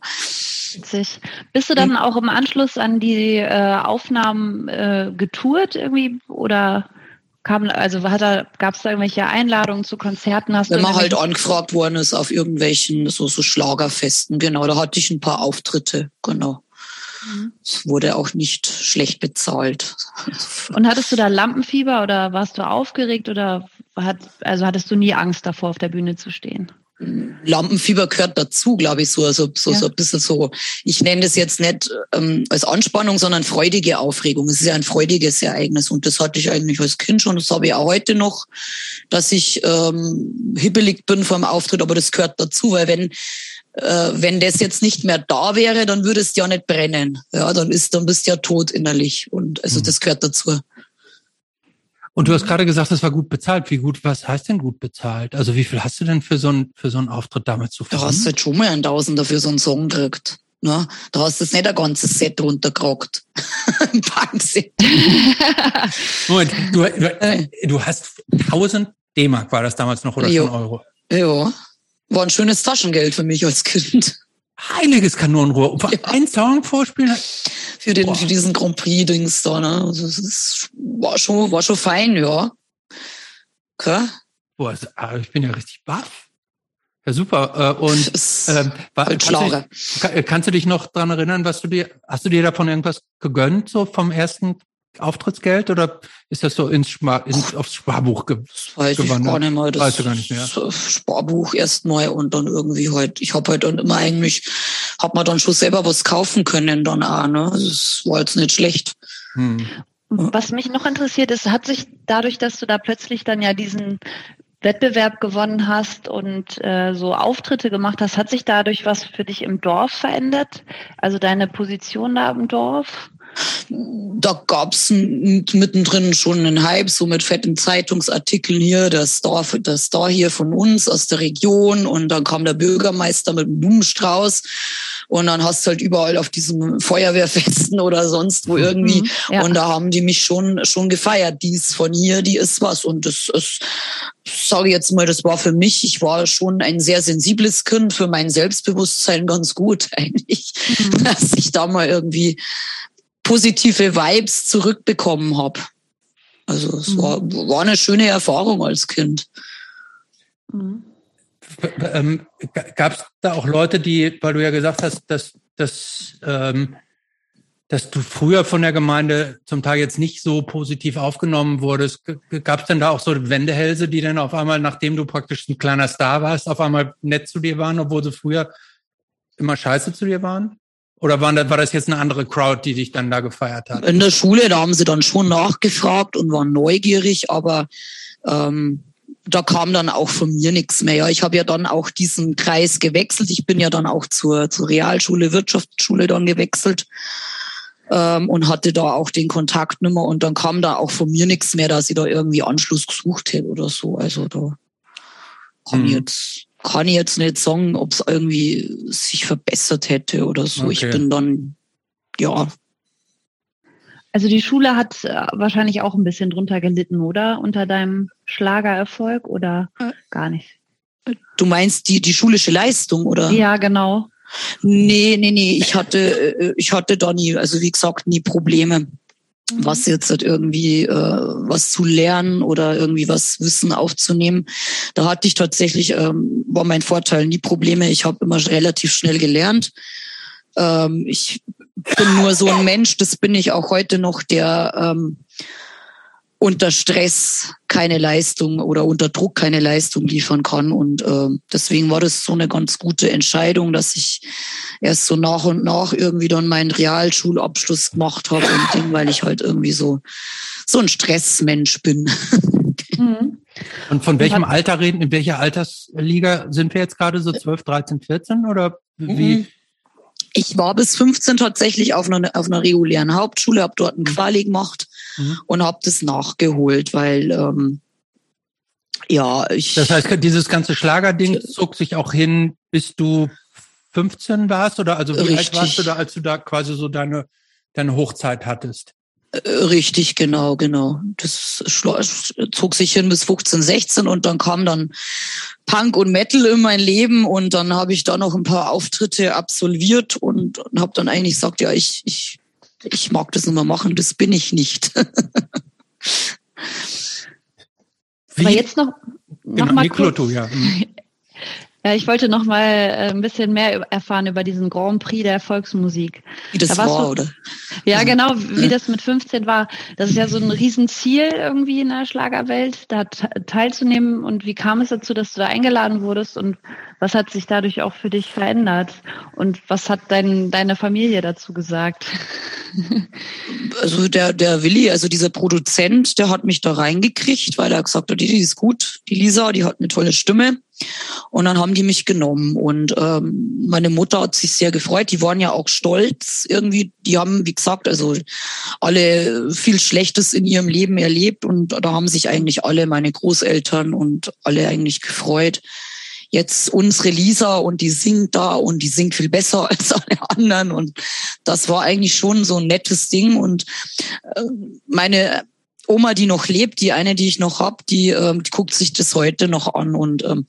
Witzig. Bist du dann hm. auch im Anschluss an die äh, Aufnahmen äh, getourt irgendwie oder kam, also hat da, gab es da irgendwelche Einladungen zu Konzerten?
Hast Wenn man halt angefragt worden ist auf irgendwelchen so, so Schlagerfesten, genau, da hatte ich ein paar Auftritte, genau. Mhm. Es wurde auch nicht schlecht bezahlt.
Und hattest du da Lampenfieber oder warst du aufgeregt oder hat, also hattest du nie Angst davor, auf der Bühne zu stehen?
Lampenfieber gehört dazu, glaube ich, so, also so, ja. so ein bisschen so. Ich nenne das jetzt nicht ähm, als Anspannung, sondern freudige Aufregung. Es ist ja ein freudiges Ereignis und das hatte ich eigentlich als Kind schon. Das habe ich auch heute noch, dass ich ähm, hibbelig bin vor dem Auftritt, aber das gehört dazu, weil wenn äh, wenn das jetzt nicht mehr da wäre, dann würde es ja nicht brennen. Ja, dann ist, dann bist du ja tot innerlich und also mhm. das gehört dazu.
Und du hast gerade gesagt, es war gut bezahlt. Wie gut, was heißt denn gut bezahlt? Also wie viel hast du denn für so einen, für so einen Auftritt damals zu
verdienen? Da hast du jetzt schon mal einen Tausender für so einen Song gekriegt. Ne? Da hast du jetzt nicht ein ganzes Set runtergerockt. ein Bankset.
Moment, du, du, du hast 1000 D-Mark war das damals noch oder jo. schon Euro?
Ja, war ein schönes Taschengeld für mich als Kind.
Heiliges Kanonenrohr. Ja. Ein Song vorspielen?
Für, den, für diesen Grand Prix-Dings da, ne? Also, das ist, war schon, war schon fein, ja.
Okay. Boah, ah, ich bin ja richtig baff. Ja, super. Äh, und ähm, war, halt kannst, du, kannst du dich noch dran erinnern, was du dir, hast du dir davon irgendwas gegönnt, so vom ersten Auftrittsgeld oder ist das so ins, Spar, ins aufs Sparbuch ge
weiß gewandert? Ich gar nicht mal. Das weißt du gar nicht mehr. Sparbuch erstmal und dann irgendwie halt, ich habe halt dann immer eigentlich, hab man dann schon selber was kaufen können dann auch, ne? Das also war jetzt nicht schlecht. Hm.
Was mich noch interessiert ist, hat sich dadurch, dass du da plötzlich dann ja diesen Wettbewerb gewonnen hast und äh, so Auftritte gemacht hast, hat sich dadurch was für dich im Dorf verändert? Also deine Position da im Dorf?
Da gab's mittendrin schon einen Hype, so mit fetten Zeitungsartikeln hier, der Star, der Star hier von uns aus der Region und dann kam der Bürgermeister mit einem Blumenstrauß und dann hast du halt überall auf diesem Feuerwehrfesten oder sonst wo irgendwie mhm, ja. und da haben die mich schon schon gefeiert, die ist von hier, die ist was und das ist sage jetzt mal, das war für mich, ich war schon ein sehr sensibles Kind, für mein Selbstbewusstsein ganz gut eigentlich, mhm. dass ich da mal irgendwie positive Vibes zurückbekommen habe. Also es mhm. war, war eine schöne Erfahrung als Kind.
Mhm. Ähm, Gab es da auch Leute, die, weil du ja gesagt hast, dass, dass, ähm, dass du früher von der Gemeinde zum Teil jetzt nicht so positiv aufgenommen wurdest, gab es denn da auch so Wendehälse, die dann auf einmal, nachdem du praktisch ein kleiner Star warst, auf einmal nett zu dir waren, obwohl sie früher immer scheiße zu dir waren? Oder war das, war das jetzt eine andere Crowd, die dich dann da gefeiert hat?
In der Schule, da haben sie dann schon nachgefragt und waren neugierig, aber ähm, da kam dann auch von mir nichts mehr. Ja, ich habe ja dann auch diesen Kreis gewechselt. Ich bin ja dann auch zur, zur Realschule, Wirtschaftsschule dann gewechselt. ähm, und hatte da auch den Kontakt nimmer und dann kam da auch von mir nichts mehr, dass ich da irgendwie Anschluss gesucht hätte oder so. Also da kann mhm. ich jetzt kann ich jetzt nicht sagen, ob es irgendwie sich verbessert hätte oder so. Okay. Ich bin dann ja.
Also die Schule hat äh, wahrscheinlich auch ein bisschen drunter gelitten, oder? Unter deinem Schlagererfolg oder äh, gar nicht?
Du meinst die, die schulische Leistung, oder?
Ja, genau.
Nee, nee, nee, ich hatte, äh, ich hatte da nie, also wie gesagt, nie Probleme. Was jetzt halt irgendwie äh, was zu lernen oder irgendwie was Wissen aufzunehmen. Da hatte ich tatsächlich, ähm, war mein Vorteil, nie Probleme. Ich habe immer relativ schnell gelernt. Ähm, ich bin nur so ein Mensch, das bin ich auch heute noch, der ähm, unter Stress keine Leistung oder unter Druck keine Leistung liefern kann. Und äh, deswegen war das so eine ganz gute Entscheidung, dass ich erst so nach und nach irgendwie dann meinen Realschulabschluss gemacht habe und Ding, weil ich halt irgendwie so so ein Stressmensch bin.
Mhm. Und von welchem Alter reden, in welcher Altersliga sind wir jetzt gerade so 12, 13, 14 oder wie? Mhm.
Ich war bis 15 tatsächlich auf einer, auf einer regulären Hauptschule, habe dort einen Quali gemacht mhm. und habe das nachgeholt, weil ähm, ja, ich.
Das heißt, dieses ganze Schlagerding zog sich auch hin, bis du 15 warst oder also wie richtig. alt warst du da, als du da quasi so deine deine Hochzeit hattest?
Äh, richtig, genau, genau. Das zog sich hin bis 15, 16 und dann kam dann Punk und Metal in mein Leben und dann habe ich da noch ein paar Auftritte absolviert und, und habe dann eigentlich gesagt, ja, ich, ich, ich mag das nicht mehr machen, das bin ich nicht.
Aber jetzt noch, noch genau, mal kurz. Ja. Mhm. Ja, ich wollte noch mal äh, ein bisschen mehr erfahren über diesen Grand Prix der Volksmusik.
Wie das da war, du, oder?
Ja, also, genau, wie das mit 15 war. Das ist ja so ein Riesenziel irgendwie in der Schlagerwelt, da teilzunehmen. Und wie kam es dazu, dass du da eingeladen wurdest? Und was hat sich dadurch auch für dich verändert? Und was hat dein, deine Familie dazu gesagt?
Also der, der Willi, also dieser Produzent, der hat mich da reingekriegt, weil er gesagt hat, die, die ist gut, die Lisa, die hat eine tolle Stimme. Und dann haben die mich genommen. Und ähm, meine Mutter hat sich sehr gefreut. Die waren ja auch stolz irgendwie. Die haben, wie gesagt, also alle viel Schlechtes in ihrem Leben erlebt. Und da haben sich eigentlich alle, meine Großeltern und alle eigentlich gefreut. Jetzt unsere Lisa und die singt da und die singt viel besser als alle anderen. Und das war eigentlich schon so ein nettes Ding. Und äh, meine Oma, die noch lebt, die eine, die ich noch hab, die, ähm, die guckt sich das heute noch an. Und ähm,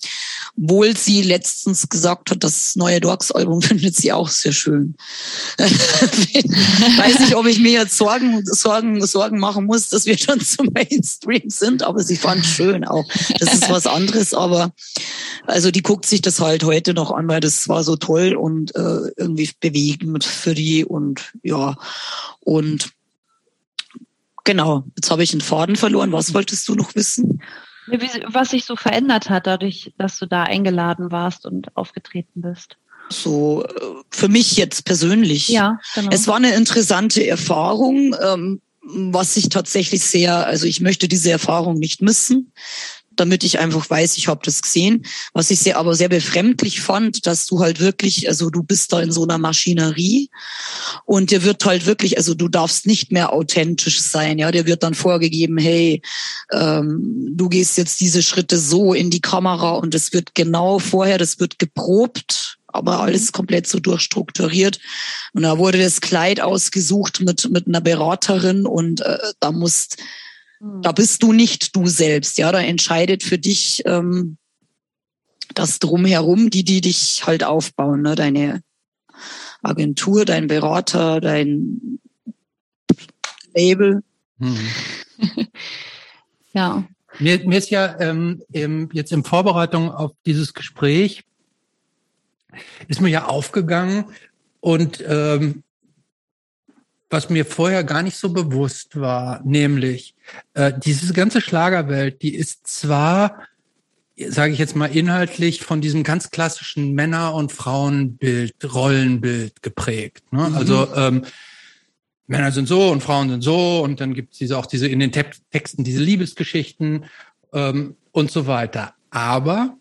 wohl sie letztens gesagt hat, das neue Dorks-Album findet sie auch sehr schön. Weiß nicht, ob ich mir jetzt Sorgen, Sorgen, Sorgen machen muss, dass wir schon zum Mainstream sind, aber sie fand schön auch. Das ist was anderes, aber also die guckt sich das halt heute noch an, weil das war so toll und äh, irgendwie bewegend für die und ja und Genau, jetzt habe ich einen Faden verloren. Was wolltest du noch wissen?
Was sich so verändert hat, dadurch, dass du da eingeladen warst und aufgetreten bist.
So äh, für mich jetzt persönlich.
Ja, genau.
Es war eine interessante Erfahrung, ähm, was ich tatsächlich sehr, also ich möchte diese Erfahrung nicht missen damit ich einfach weiß, ich habe das gesehen. Was ich sehr, aber sehr befremdlich fand, dass du halt wirklich, also du bist da in so einer Maschinerie und dir wird halt wirklich, also du darfst nicht mehr authentisch sein, ja, dir wird dann vorgegeben, hey, ähm, du gehst jetzt diese Schritte so in die Kamera und es wird genau vorher, das wird geprobt, aber alles komplett so durchstrukturiert. Und da wurde das Kleid ausgesucht mit, mit einer Beraterin und äh, da musst da bist du nicht du selbst, ja. Da entscheidet für dich ähm, das drumherum, die, die dich halt aufbauen, ne? Deine Agentur, dein Berater, dein Label.
Mhm. ja.
Mir, mir ist ja ähm, jetzt in Vorbereitung auf dieses Gespräch ist mir ja aufgegangen und ähm, was mir vorher gar nicht so bewusst war, nämlich äh, diese ganze Schlagerwelt, die ist zwar, sage ich jetzt mal inhaltlich, von diesem ganz klassischen Männer- und Frauenbild, Rollenbild geprägt. Ne? Mhm. Also ähm, Männer sind so und Frauen sind so und dann gibt es diese, auch diese in den Te Texten diese Liebesgeschichten ähm, und so weiter. Aber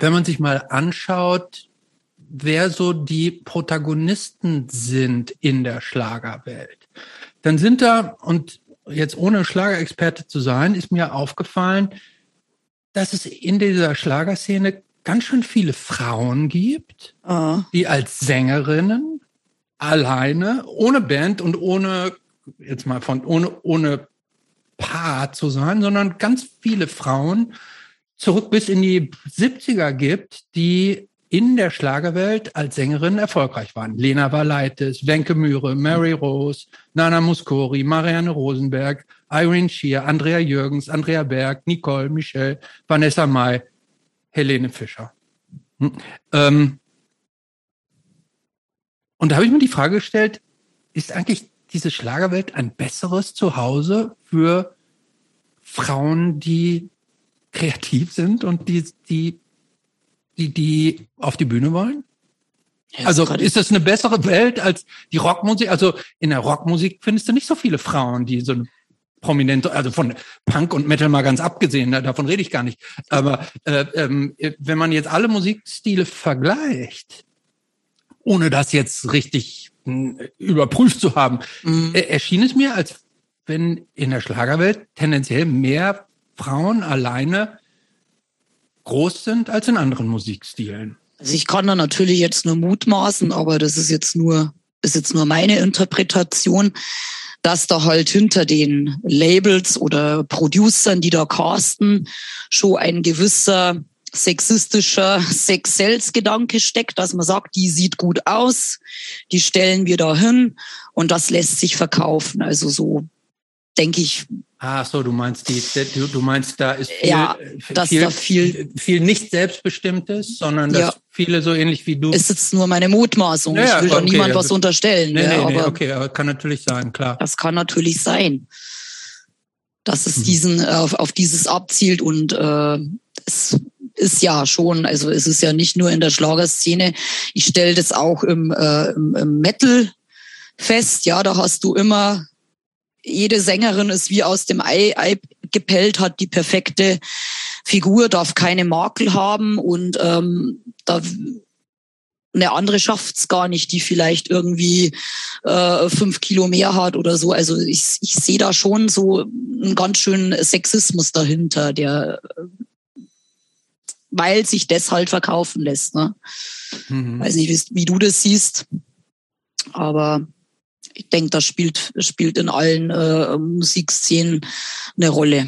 wenn man sich mal anschaut, wer so die Protagonisten sind in der Schlagerwelt, dann sind da, und jetzt ohne Schlagerexperte zu sein, ist mir aufgefallen, dass es in dieser Schlagerszene ganz schön viele Frauen gibt, oh. die als Sängerinnen alleine, ohne Band und ohne, jetzt mal von, ohne, ohne Paar zu sein, sondern ganz viele Frauen zurück bis in die 70er gibt, die in der Schlagerwelt als Sängerin erfolgreich waren. Lena Valaitis, Wenke Mühre, Mary Rose, Nana Muscori, Marianne Rosenberg, Irene Schier, Andrea Jürgens, Andrea Berg, Nicole, Michelle, Vanessa May, Helene Fischer. Hm. Ähm, und da habe ich mir die Frage gestellt, ist eigentlich diese Schlagerwelt ein besseres Zuhause für Frauen, die kreativ sind und die, die, die, die auf die Bühne wollen? Ja, also ist das eine bessere Welt als die Rockmusik? Also in der Rockmusik findest du nicht so viele Frauen, die so eine prominente, also von Punk und Metal mal ganz abgesehen, davon rede ich gar nicht. Aber äh, ähm, wenn man jetzt alle Musikstile vergleicht, ohne das jetzt richtig hm, überprüft zu haben, mhm. Äh, erschien es mir, als wenn in der Schlagerwelt tendenziell mehr Frauen alleine groß sind als in anderen Musikstilen.
Also ich kann da natürlich jetzt nur mutmaßen, aber das ist jetzt nur, ist jetzt nur meine Interpretation, dass da halt hinter den Labels oder Producern, die da casten, schon ein gewisser sexistischer Sex-Sales-Gedanke steckt, dass man sagt, die sieht gut aus, die stellen wir da hin und das lässt sich verkaufen. Also so denke ich.
Ah, so, du meinst die, du, du meinst, da ist
viel, ja, dass viel, da viel,
viel nicht selbstbestimmtes, sondern dass ja. viele so ähnlich wie du.
Ist jetzt nur meine Mutmaßung. Ja, ich will okay, doch niemand also, was unterstellen.
Nee, nee, nee, okay, aber kann natürlich sein, klar.
Das kann natürlich sein, dass es mhm. diesen auf, auf dieses abzielt und äh, es ist ja schon, also es ist ja nicht nur in der Schlagerszene. Ich stelle das auch im, äh, im, im Metal fest. Ja, da hast du immer jede Sängerin ist wie aus dem Ei, Ei gepellt, hat die perfekte Figur, darf keine Makel haben und ähm, da eine andere schafft's gar nicht, die vielleicht irgendwie äh, fünf Kilo mehr hat oder so. Also ich, ich sehe da schon so einen ganz schönen Sexismus dahinter, der weil sich das halt verkaufen lässt. Ne? Mhm. Weiß nicht, wie, wie du das siehst, aber ich denke, das spielt, spielt in allen äh, Musikszenen eine Rolle.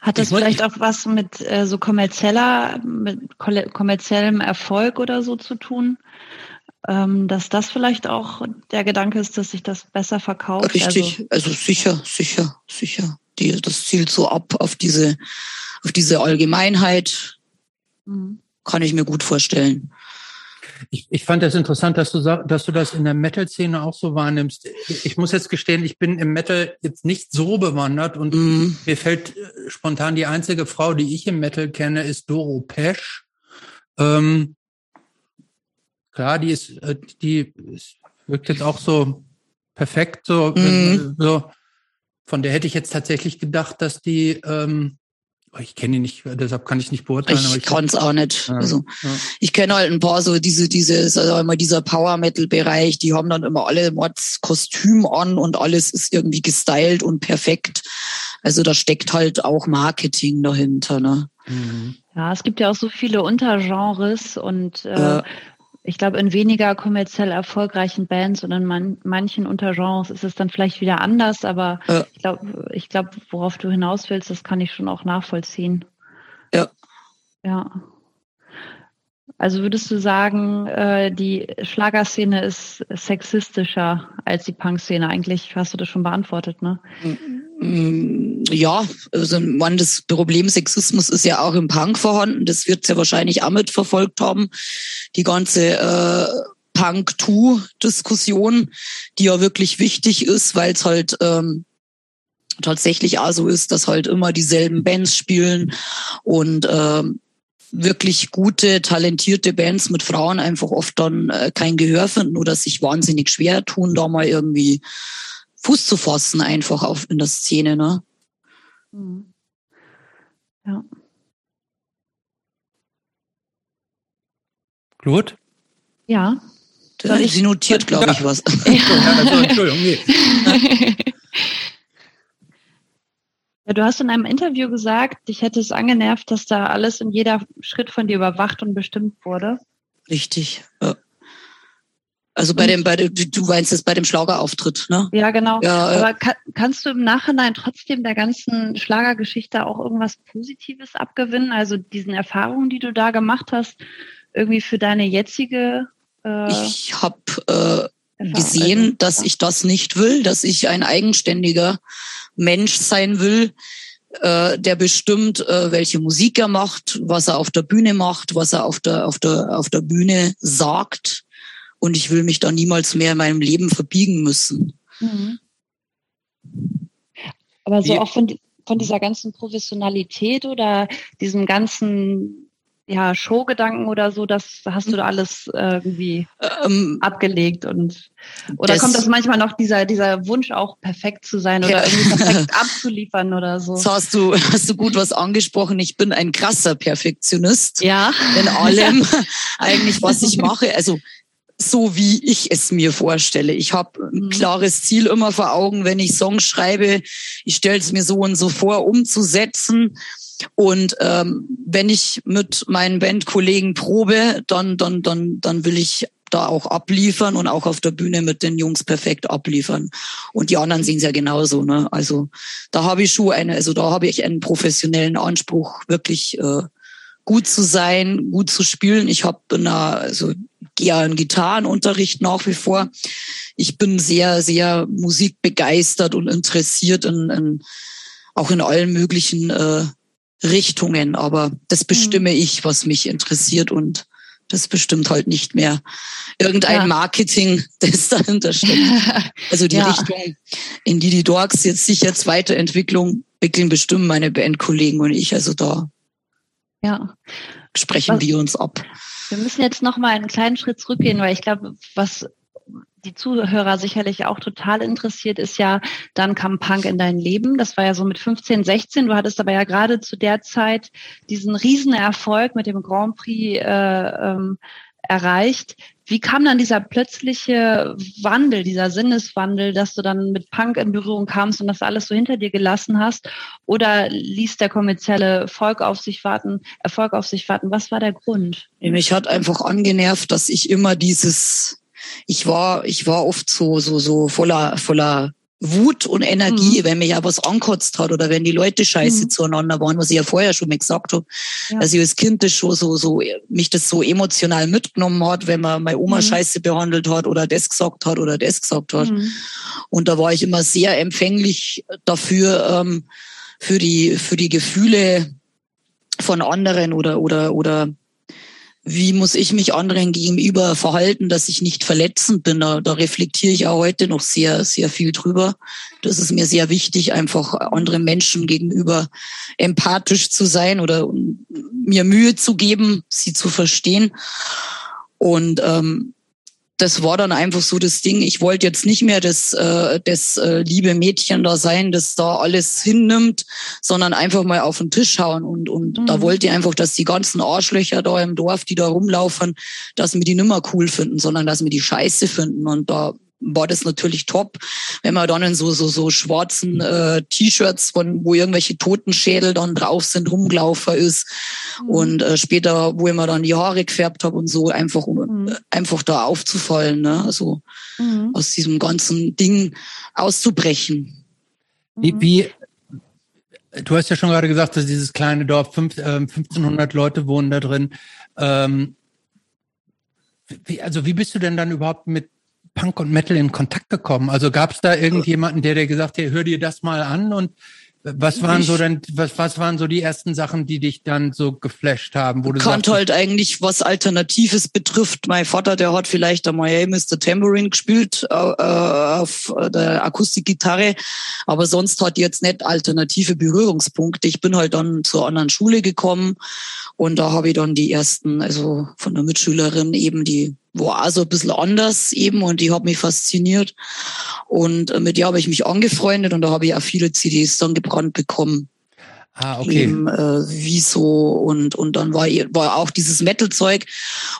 Hat das vielleicht auch was mit äh, so kommerzieller, mit kommerziellem Erfolg oder so zu tun? Ähm, dass das vielleicht auch der Gedanke ist, dass sich das besser verkauft?
Richtig, also, also sicher, sicher, sicher. Die, das zielt so ab auf diese, auf diese Allgemeinheit. Mhm. Kann ich mir gut vorstellen.
Ich, ich fand das interessant, dass du, dass du das in der Metal-Szene auch so wahrnimmst. Ich muss jetzt gestehen, ich bin im Metal jetzt nicht so bewandert und mm. mir fällt äh, spontan die einzige Frau, die ich im Metal kenne, ist Doro Pesch. Ähm, klar, die ist, äh, die wirkt jetzt auch so perfekt, so, mm. so. Von der hätte ich jetzt tatsächlich gedacht, dass die ähm, ich kenne ihn nicht, deshalb kann ich nicht beurteilen.
Ich, ich kann es auch nicht. Ja, also ja. ich kenne halt ein paar so diese, diese, also immer dieser Power Metal Bereich, die haben dann immer alle Mords Kostüm an und alles ist irgendwie gestylt und perfekt. Also da steckt halt auch Marketing dahinter, ne?
Mhm. Ja, es gibt ja auch so viele Untergenres und äh, ich glaube, in weniger kommerziell erfolgreichen Bands und in man, manchen Untergenres ist es dann vielleicht wieder anders, aber ja. ich glaube, ich glaube, worauf du hinaus willst, das kann ich schon auch nachvollziehen.
Ja.
Ja. Also würdest du sagen, äh, die Schlagerszene ist sexistischer als die Punkszene? Eigentlich hast du das schon beantwortet, ne?
Mm, ja, also man, das Problem Sexismus ist ja auch im Punk vorhanden. Das wird ja wahrscheinlich auch mitverfolgt haben. Die ganze äh, Punk-To-Diskussion, die ja wirklich wichtig ist, weil es halt ähm, tatsächlich auch so ist, dass halt immer dieselben Bands spielen und ähm, wirklich gute, talentierte Bands mit Frauen einfach oft dann äh, kein Gehör finden oder sich wahnsinnig schwer tun, da mal irgendwie Fuß zu fassen, einfach auf in der Szene, ne? Mhm.
Ja. Claude?
Ja.
Sie notiert, glaube ich, was.
Ja, Entschuldigung. Nee. Ja, du hast in einem Interview gesagt, dich hätte es angenervt, dass da alles in jeder Schritt von dir überwacht und bestimmt wurde.
Richtig. Also bei dem, bei dem, du meinst es bei dem Schlagerauftritt, ne?
Ja, genau. Ja, Aber kann, kannst du im Nachhinein trotzdem der ganzen Schlagergeschichte auch irgendwas Positives abgewinnen? Also diesen Erfahrungen, die du da gemacht hast, irgendwie für deine jetzige
äh, Ich habe äh, gesehen, also, dass ich das nicht will, dass ich ein eigenständiger Mensch sein will, äh, der bestimmt, äh, welche Musik er macht, was er auf der Bühne macht, was er auf der, auf der, auf der Bühne sagt. Und ich will mich da niemals mehr in meinem Leben verbiegen müssen. Mhm.
Aber so auch von, von dieser ganzen Professionalität oder diesem ganzen ja, Showgedanken oder so, das hast du da alles irgendwie ähm, abgelegt und oder das, kommt das manchmal noch dieser dieser Wunsch auch perfekt zu sein oder ja. irgendwie perfekt abzuliefern oder so?
So hast du hast du gut was angesprochen. Ich bin ein krasser Perfektionist.
Ja.
In allem eigentlich was ich mache. Also so wie ich es mir vorstelle. Ich habe ein mhm. klares Ziel immer vor Augen, wenn ich Songs schreibe. Ich stelle es mir so und so vor, umzusetzen. Und ähm, wenn ich mit meinen Bandkollegen probe, dann, dann, dann, dann will ich da auch abliefern und auch auf der Bühne mit den Jungs perfekt abliefern. Und die anderen sehen es ja genauso. Ne? Also da habe ich schon eine, also da habe ich einen professionellen Anspruch, wirklich äh, gut zu sein, gut zu spielen. Ich habe also gehe einen Gitarrenunterricht nach wie vor. Ich bin sehr, sehr musikbegeistert und interessiert in, in auch in allen möglichen äh, Richtungen, aber das mhm. bestimme mhm. ich, was mich interessiert und das bestimmt halt nicht mehr irgendein ja. Marketing, das dahinter steckt. Also die ja. Richtung, in die die Dorks jetzt sich jetzt Weiterentwicklung wickeln, bestimmen meine Bandkollegen und ich. Also da ja. sprechen was, wir uns ab.
Wir müssen jetzt noch mal einen kleinen Schritt zurückgehen, weil ich glaube, was die Zuhörer sicherlich auch total interessiert, ist ja, dann kam Punk in dein Leben. Das war ja so mit 15, 16. Du hattest aber ja gerade zu der Zeit diesen Riesenerfolg mit dem Grand Prix äh, ähm, erreicht. Wie kam dann dieser plötzliche Wandel, dieser Sinneswandel, dass du dann mit Punk in Berührung kamst und das alles so hinter dir gelassen hast? Oder ließ der kommerzielle Erfolg auf sich warten, Erfolg auf sich warten? Was war der Grund?
Mich hat einfach angenervt, dass ich immer dieses ich war, ich war oft so, so, so voller, voller Wut und Energie, mhm. wenn mich ja was ankotzt hat oder wenn die Leute scheiße mhm. zueinander waren, was ich ja vorher schon mal gesagt habe, ja. dass ich als Kind das schon so, so, mich das so emotional mitgenommen hat, wenn man meine Oma mhm. scheiße behandelt hat oder das gesagt hat oder das gesagt hat. Mhm. Und da war ich immer sehr empfänglich dafür, ähm, für die, für die Gefühle von anderen oder, oder, oder wie muss ich mich anderen gegenüber verhalten, dass ich nicht verletzend bin. Da, da reflektiere ich auch heute noch sehr, sehr viel drüber. Das ist mir sehr wichtig, einfach anderen Menschen gegenüber empathisch zu sein oder mir Mühe zu geben, sie zu verstehen. Und ähm, das war dann einfach so das Ding. Ich wollte jetzt nicht mehr das, äh, das äh, liebe Mädchen da sein, das da alles hinnimmt, sondern einfach mal auf den Tisch schauen. Und, und mhm. da wollte ich einfach, dass die ganzen Arschlöcher da im Dorf, die da rumlaufen, dass wir die nimmer cool finden, sondern dass wir die scheiße finden. Und da war das natürlich top, wenn man dann in so so so schwarzen äh, T-Shirts, von wo irgendwelche Totenschädel dann drauf sind, rumgelaufen ist mhm. und äh, später, wo ich mir dann die Haare gefärbt habe und so einfach um mhm. einfach da aufzufallen, ne? also mhm. aus diesem ganzen Ding auszubrechen.
Wie, wie du hast ja schon gerade gesagt, dass dieses kleine Dorf fünf, äh, 1500 Leute wohnen da drin. Ähm, wie, also wie bist du denn dann überhaupt mit Punk und Metal in Kontakt gekommen? Also gab es da irgendjemanden, der dir gesagt hat, hör dir das mal an und was waren so denn, was, was waren so die ersten Sachen, die dich dann so geflasht haben?
Wo du Kant halt eigentlich, was Alternatives betrifft. Mein Vater, der hat vielleicht einmal Hey Mr. Tambourine gespielt äh, auf der Akustikgitarre, aber sonst hat jetzt nicht alternative Berührungspunkte. Ich bin halt dann zur anderen Schule gekommen und da habe ich dann die ersten, also von der Mitschülerin eben die war also ein bisschen anders eben und die hat mich fasziniert. Und äh, mit der habe ich mich angefreundet und da habe ich auch viele CDs dann gebrannt bekommen. Ah, okay. Eben, äh, Wieso und und dann war war auch dieses Metal-Zeug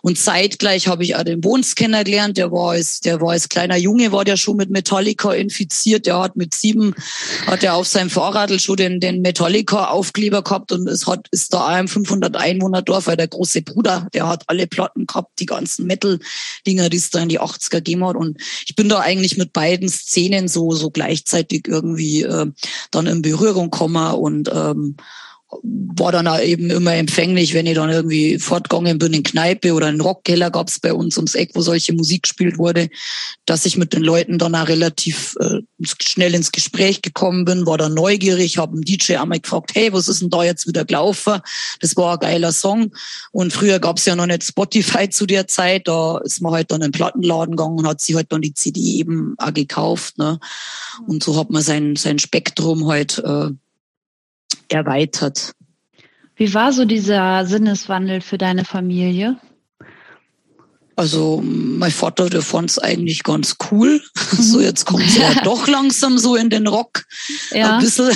und zeitgleich habe ich auch den Bones kennengelernt. Der war als der war als kleiner Junge war der schon mit Metallica infiziert. Der hat mit sieben hat er auf seinem Fahrradl schon den den Metallica-Aufkleber gehabt und es hat ist da auch im 500 Einwohner Dorf, weil der große Bruder, der hat alle Platten gehabt, die ganzen Metal-Dinger, die es da in die 80er gegeben hat und ich bin da eigentlich mit beiden Szenen so so gleichzeitig irgendwie äh, dann in Berührung gekommen und ähm, war dann auch eben immer empfänglich, wenn ich dann irgendwie fortgegangen bin in Kneipe oder einen Rockkeller gab's bei uns ums Eck, wo solche Musik gespielt wurde, dass ich mit den Leuten dann auch relativ äh, schnell ins Gespräch gekommen bin, war dann neugierig, habe einen DJ einmal gefragt, hey, was ist denn da jetzt wieder gelaufen? Das war ein geiler Song. Und früher gab's ja noch nicht Spotify zu der Zeit, da ist man halt dann in den Plattenladen gegangen und hat sich halt dann die CD eben auch gekauft. Ne? Und so hat man sein, sein Spektrum halt äh, erweitert.
Wie war so dieser Sinneswandel für deine Familie?
Also mein Vater, der fand es eigentlich ganz cool. So, jetzt kommt ja doch langsam so in den Rock. Ja. Ein bisschen.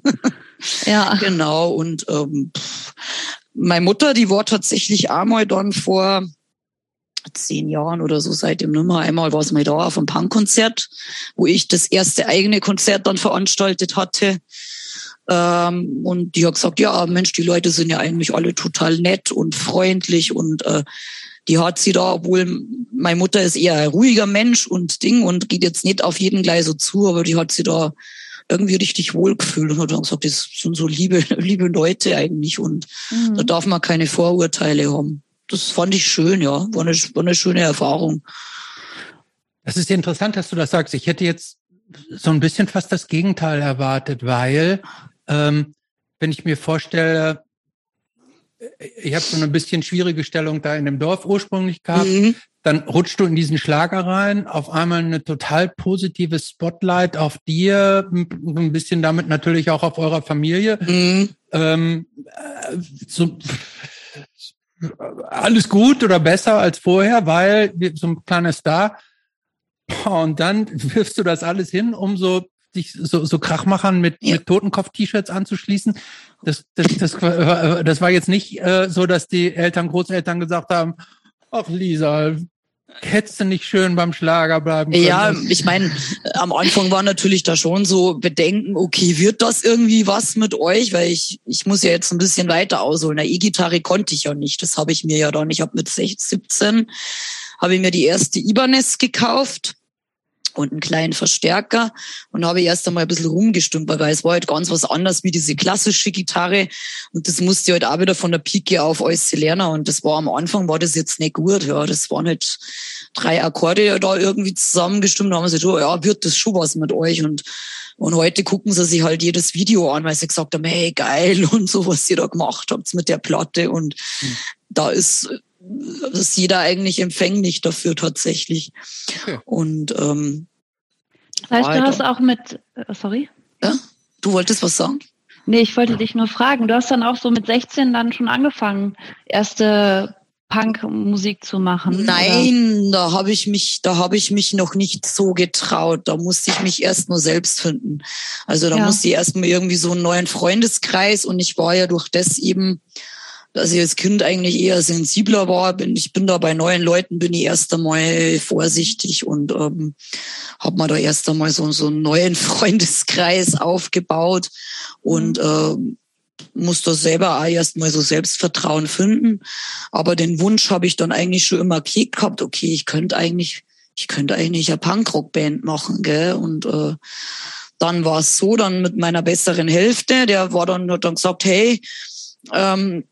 ja. Genau. Und ähm, meine Mutter, die war tatsächlich einmal dann vor zehn Jahren oder so seitdem nimmer. Einmal war es mal da auf einem Punkkonzert, wo ich das erste eigene Konzert dann veranstaltet hatte. Ähm, und die hat gesagt, ja, Mensch, die Leute sind ja eigentlich alle total nett und freundlich und äh, die hat sie da, obwohl meine Mutter ist eher ein ruhiger Mensch und Ding und geht jetzt nicht auf jeden gleich so zu, aber die hat sie da irgendwie richtig wohlgefühlt und hat dann gesagt, das sind so liebe, liebe Leute eigentlich und mhm. da darf man keine Vorurteile haben. Das fand ich schön, ja, war eine, war eine schöne Erfahrung.
Das ist interessant, dass du das sagst. Ich hätte jetzt so ein bisschen fast das Gegenteil erwartet, weil ähm, wenn ich mir vorstelle, ich habe so eine bisschen schwierige Stellung da in dem Dorf ursprünglich gehabt, mhm. dann rutschst du in diesen Schlager rein, auf einmal eine total positive Spotlight auf dir, ein bisschen damit natürlich auch auf eurer Familie. Mhm. Ähm, so, alles gut oder besser als vorher, weil so ein kleiner Star. Und dann wirfst du das alles hin, um so sich so, so Krachmachern mit, ja. mit Totenkopf-T-Shirts anzuschließen. Das, das, das, das war jetzt nicht äh, so, dass die Eltern, Großeltern gesagt haben, ach Lisa, hättest du nicht schön beim Schlager bleiben können.
Ja, ich meine, am Anfang war natürlich da schon so Bedenken, okay, wird das irgendwie was mit euch? Weil ich, ich muss ja jetzt ein bisschen weiter ausholen. Eine E-Gitarre konnte ich ja nicht. Das habe ich mir ja dann, ich habe mit 16, 17, habe ich mir die erste Ibanez gekauft und einen kleinen Verstärker und habe erst einmal ein bisschen rumgestümpert, weil es war halt ganz was anderes wie diese klassische Gitarre und das musste ich halt auch wieder von der Pike auf alles lernen und das war am Anfang war das jetzt nicht gut, ja, das waren halt drei Akkorde da irgendwie zusammengestimmt, da haben sie so, ja, wird das schon was mit euch und und heute gucken sie sich halt jedes Video an, weil sie gesagt haben, hey, geil und so, was ihr da gemacht habt mit der Platte und hm. da ist ist jeder eigentlich empfänglich dafür tatsächlich. Okay. Und ähm,
das heißt, weiter. du hast auch mit, sorry?
Ja? Du wolltest was sagen?
Nee, ich wollte dich nur fragen. Du hast dann auch so mit 16 dann schon angefangen, erste Punkmusik zu machen?
Nein, oder? da habe ich mich, da habe ich mich noch nicht so getraut. Da musste ich mich erst nur selbst finden. Also da ja. musste ich erst mal irgendwie so einen neuen Freundeskreis und ich war ja durch das eben dass ich als Kind eigentlich eher sensibler war. Bin, ich bin da bei neuen Leuten, bin ich erst einmal vorsichtig und ähm, habe mir da erst einmal so, so einen neuen Freundeskreis aufgebaut und mhm. äh, muss da selber auch erst mal so Selbstvertrauen finden. Aber den Wunsch habe ich dann eigentlich schon immer gekriegt gehabt, okay, ich könnte eigentlich, ich könnte eigentlich eine Punkrock-Band machen, gell? Und äh, dann war es so, dann mit meiner besseren Hälfte, der war dann, hat dann gesagt, hey, ähm,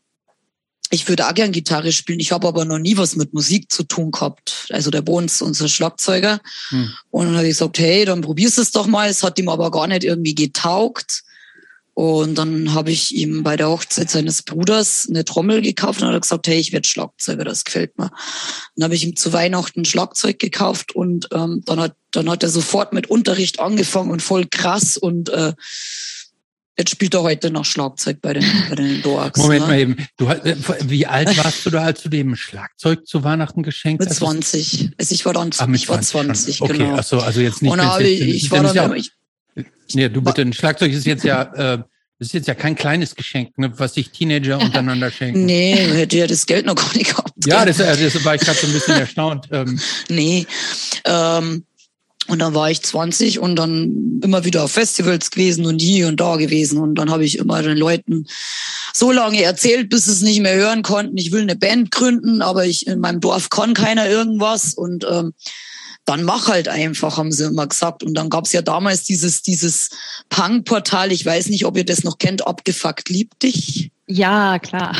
ich würde auch gern Gitarre spielen. Ich habe aber noch nie was mit Musik zu tun gehabt. Also der Bones, unser Schlagzeuger. Hm. Und dann habe ich gesagt, hey, dann probierst es doch mal. Es hat ihm aber gar nicht irgendwie getaugt. Und dann habe ich ihm bei der Hochzeit seines Bruders eine Trommel gekauft und hat gesagt, hey, ich werde Schlagzeuger, das gefällt mir. Dann habe ich ihm zu Weihnachten ein Schlagzeug gekauft und ähm, dann hat dann hat er sofort mit Unterricht angefangen und voll krass und äh, Jetzt spielt er heute noch Schlagzeug bei den, bei den Doax.
Moment ne? mal eben. Du, äh, wie alt warst du da, als du dem Schlagzeug zu Weihnachten geschenkt
hast? Mit 20. Also ich war dann
ah,
ich
war 20,
okay,
genau. Ach so, also jetzt nicht.
Und aber ich, ich war dann, ja,
Nee, du bitte, ein Schlagzeug ist jetzt ja, äh, Das ist jetzt ja kein kleines Geschenk, ne, was sich Teenager untereinander schenken.
Nee, hätte ja das Geld noch gar nicht gehabt.
Ja, das, äh, das war ich gerade so ein bisschen erstaunt.
Ähm. Nee. Ähm, und dann war ich 20 und dann immer wieder auf Festivals gewesen und hier und da gewesen. Und dann habe ich immer den Leuten so lange erzählt, bis sie es nicht mehr hören konnten. Ich will eine Band gründen, aber ich in meinem Dorf kann keiner irgendwas. Und ähm, dann mach halt einfach, haben sie immer gesagt. Und dann gab's ja damals dieses, dieses Punk-Portal, ich weiß nicht, ob ihr das noch kennt, abgefuckt liebt dich.
Ja, klar.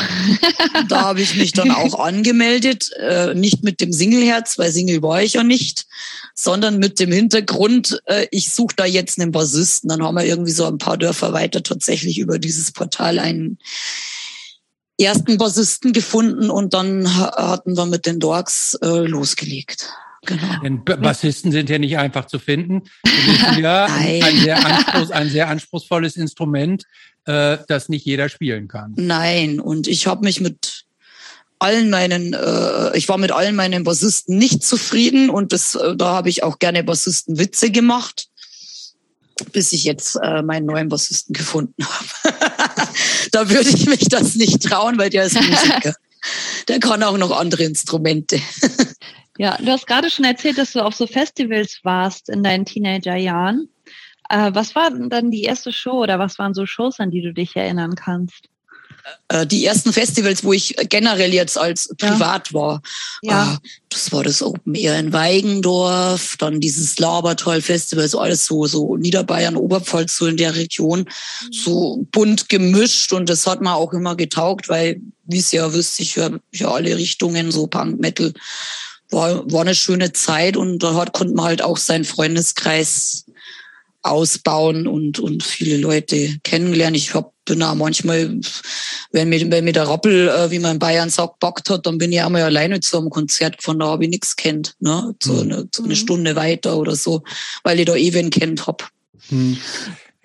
da habe ich mich dann auch angemeldet, äh, nicht mit dem Singleherz, weil Single war ich ja nicht, sondern mit dem Hintergrund, äh, ich suche da jetzt einen Bassisten. Dann haben wir irgendwie so ein paar Dörfer weiter tatsächlich über dieses Portal einen ersten Bassisten gefunden und dann hatten wir mit den Dorks äh, losgelegt.
Genau. Denn Bassisten sind ja nicht einfach zu finden. Ja ein sehr, anspruchs, ein sehr anspruchsvolles Instrument, äh, das nicht jeder spielen kann.
Nein, und ich habe mich mit allen meinen, äh, ich war mit allen meinen Bassisten nicht zufrieden und das, äh, da habe ich auch gerne Bassisten Witze gemacht, bis ich jetzt äh, meinen neuen Bassisten gefunden habe. da würde ich mich das nicht trauen, weil der ist Musiker. der kann auch noch andere Instrumente.
Ja, du hast gerade schon erzählt, dass du auf so Festivals warst in deinen Teenagerjahren. Äh, was war dann die erste Show oder was waren so Shows, an die du dich erinnern kannst?
Äh, die ersten Festivals, wo ich generell jetzt als privat ja. war.
Ja.
Äh, das war das Open Air in Weigendorf, dann dieses Labertoll Festival, so alles so, so Niederbayern, Oberpfalz, so in der Region, mhm. so bunt gemischt und das hat mir auch immer getaugt, weil, wie es ja wisst, ich höre ja alle Richtungen, so Punk, Metal, war, war eine schöne Zeit und dort konnte man halt auch seinen Freundeskreis ausbauen und, und viele Leute kennenlernen. Ich hab, bin auch manchmal, wenn mir, wenn mir der Rappel, äh, wie man in Bayern sagt, bockt hat, dann bin ich einmal alleine zu einem Konzert gefahren, da habe ich nichts kennt, ne? So mhm. eine, so eine mhm. Stunde weiter oder so, weil ich da eh wen kennt hab.
Hm.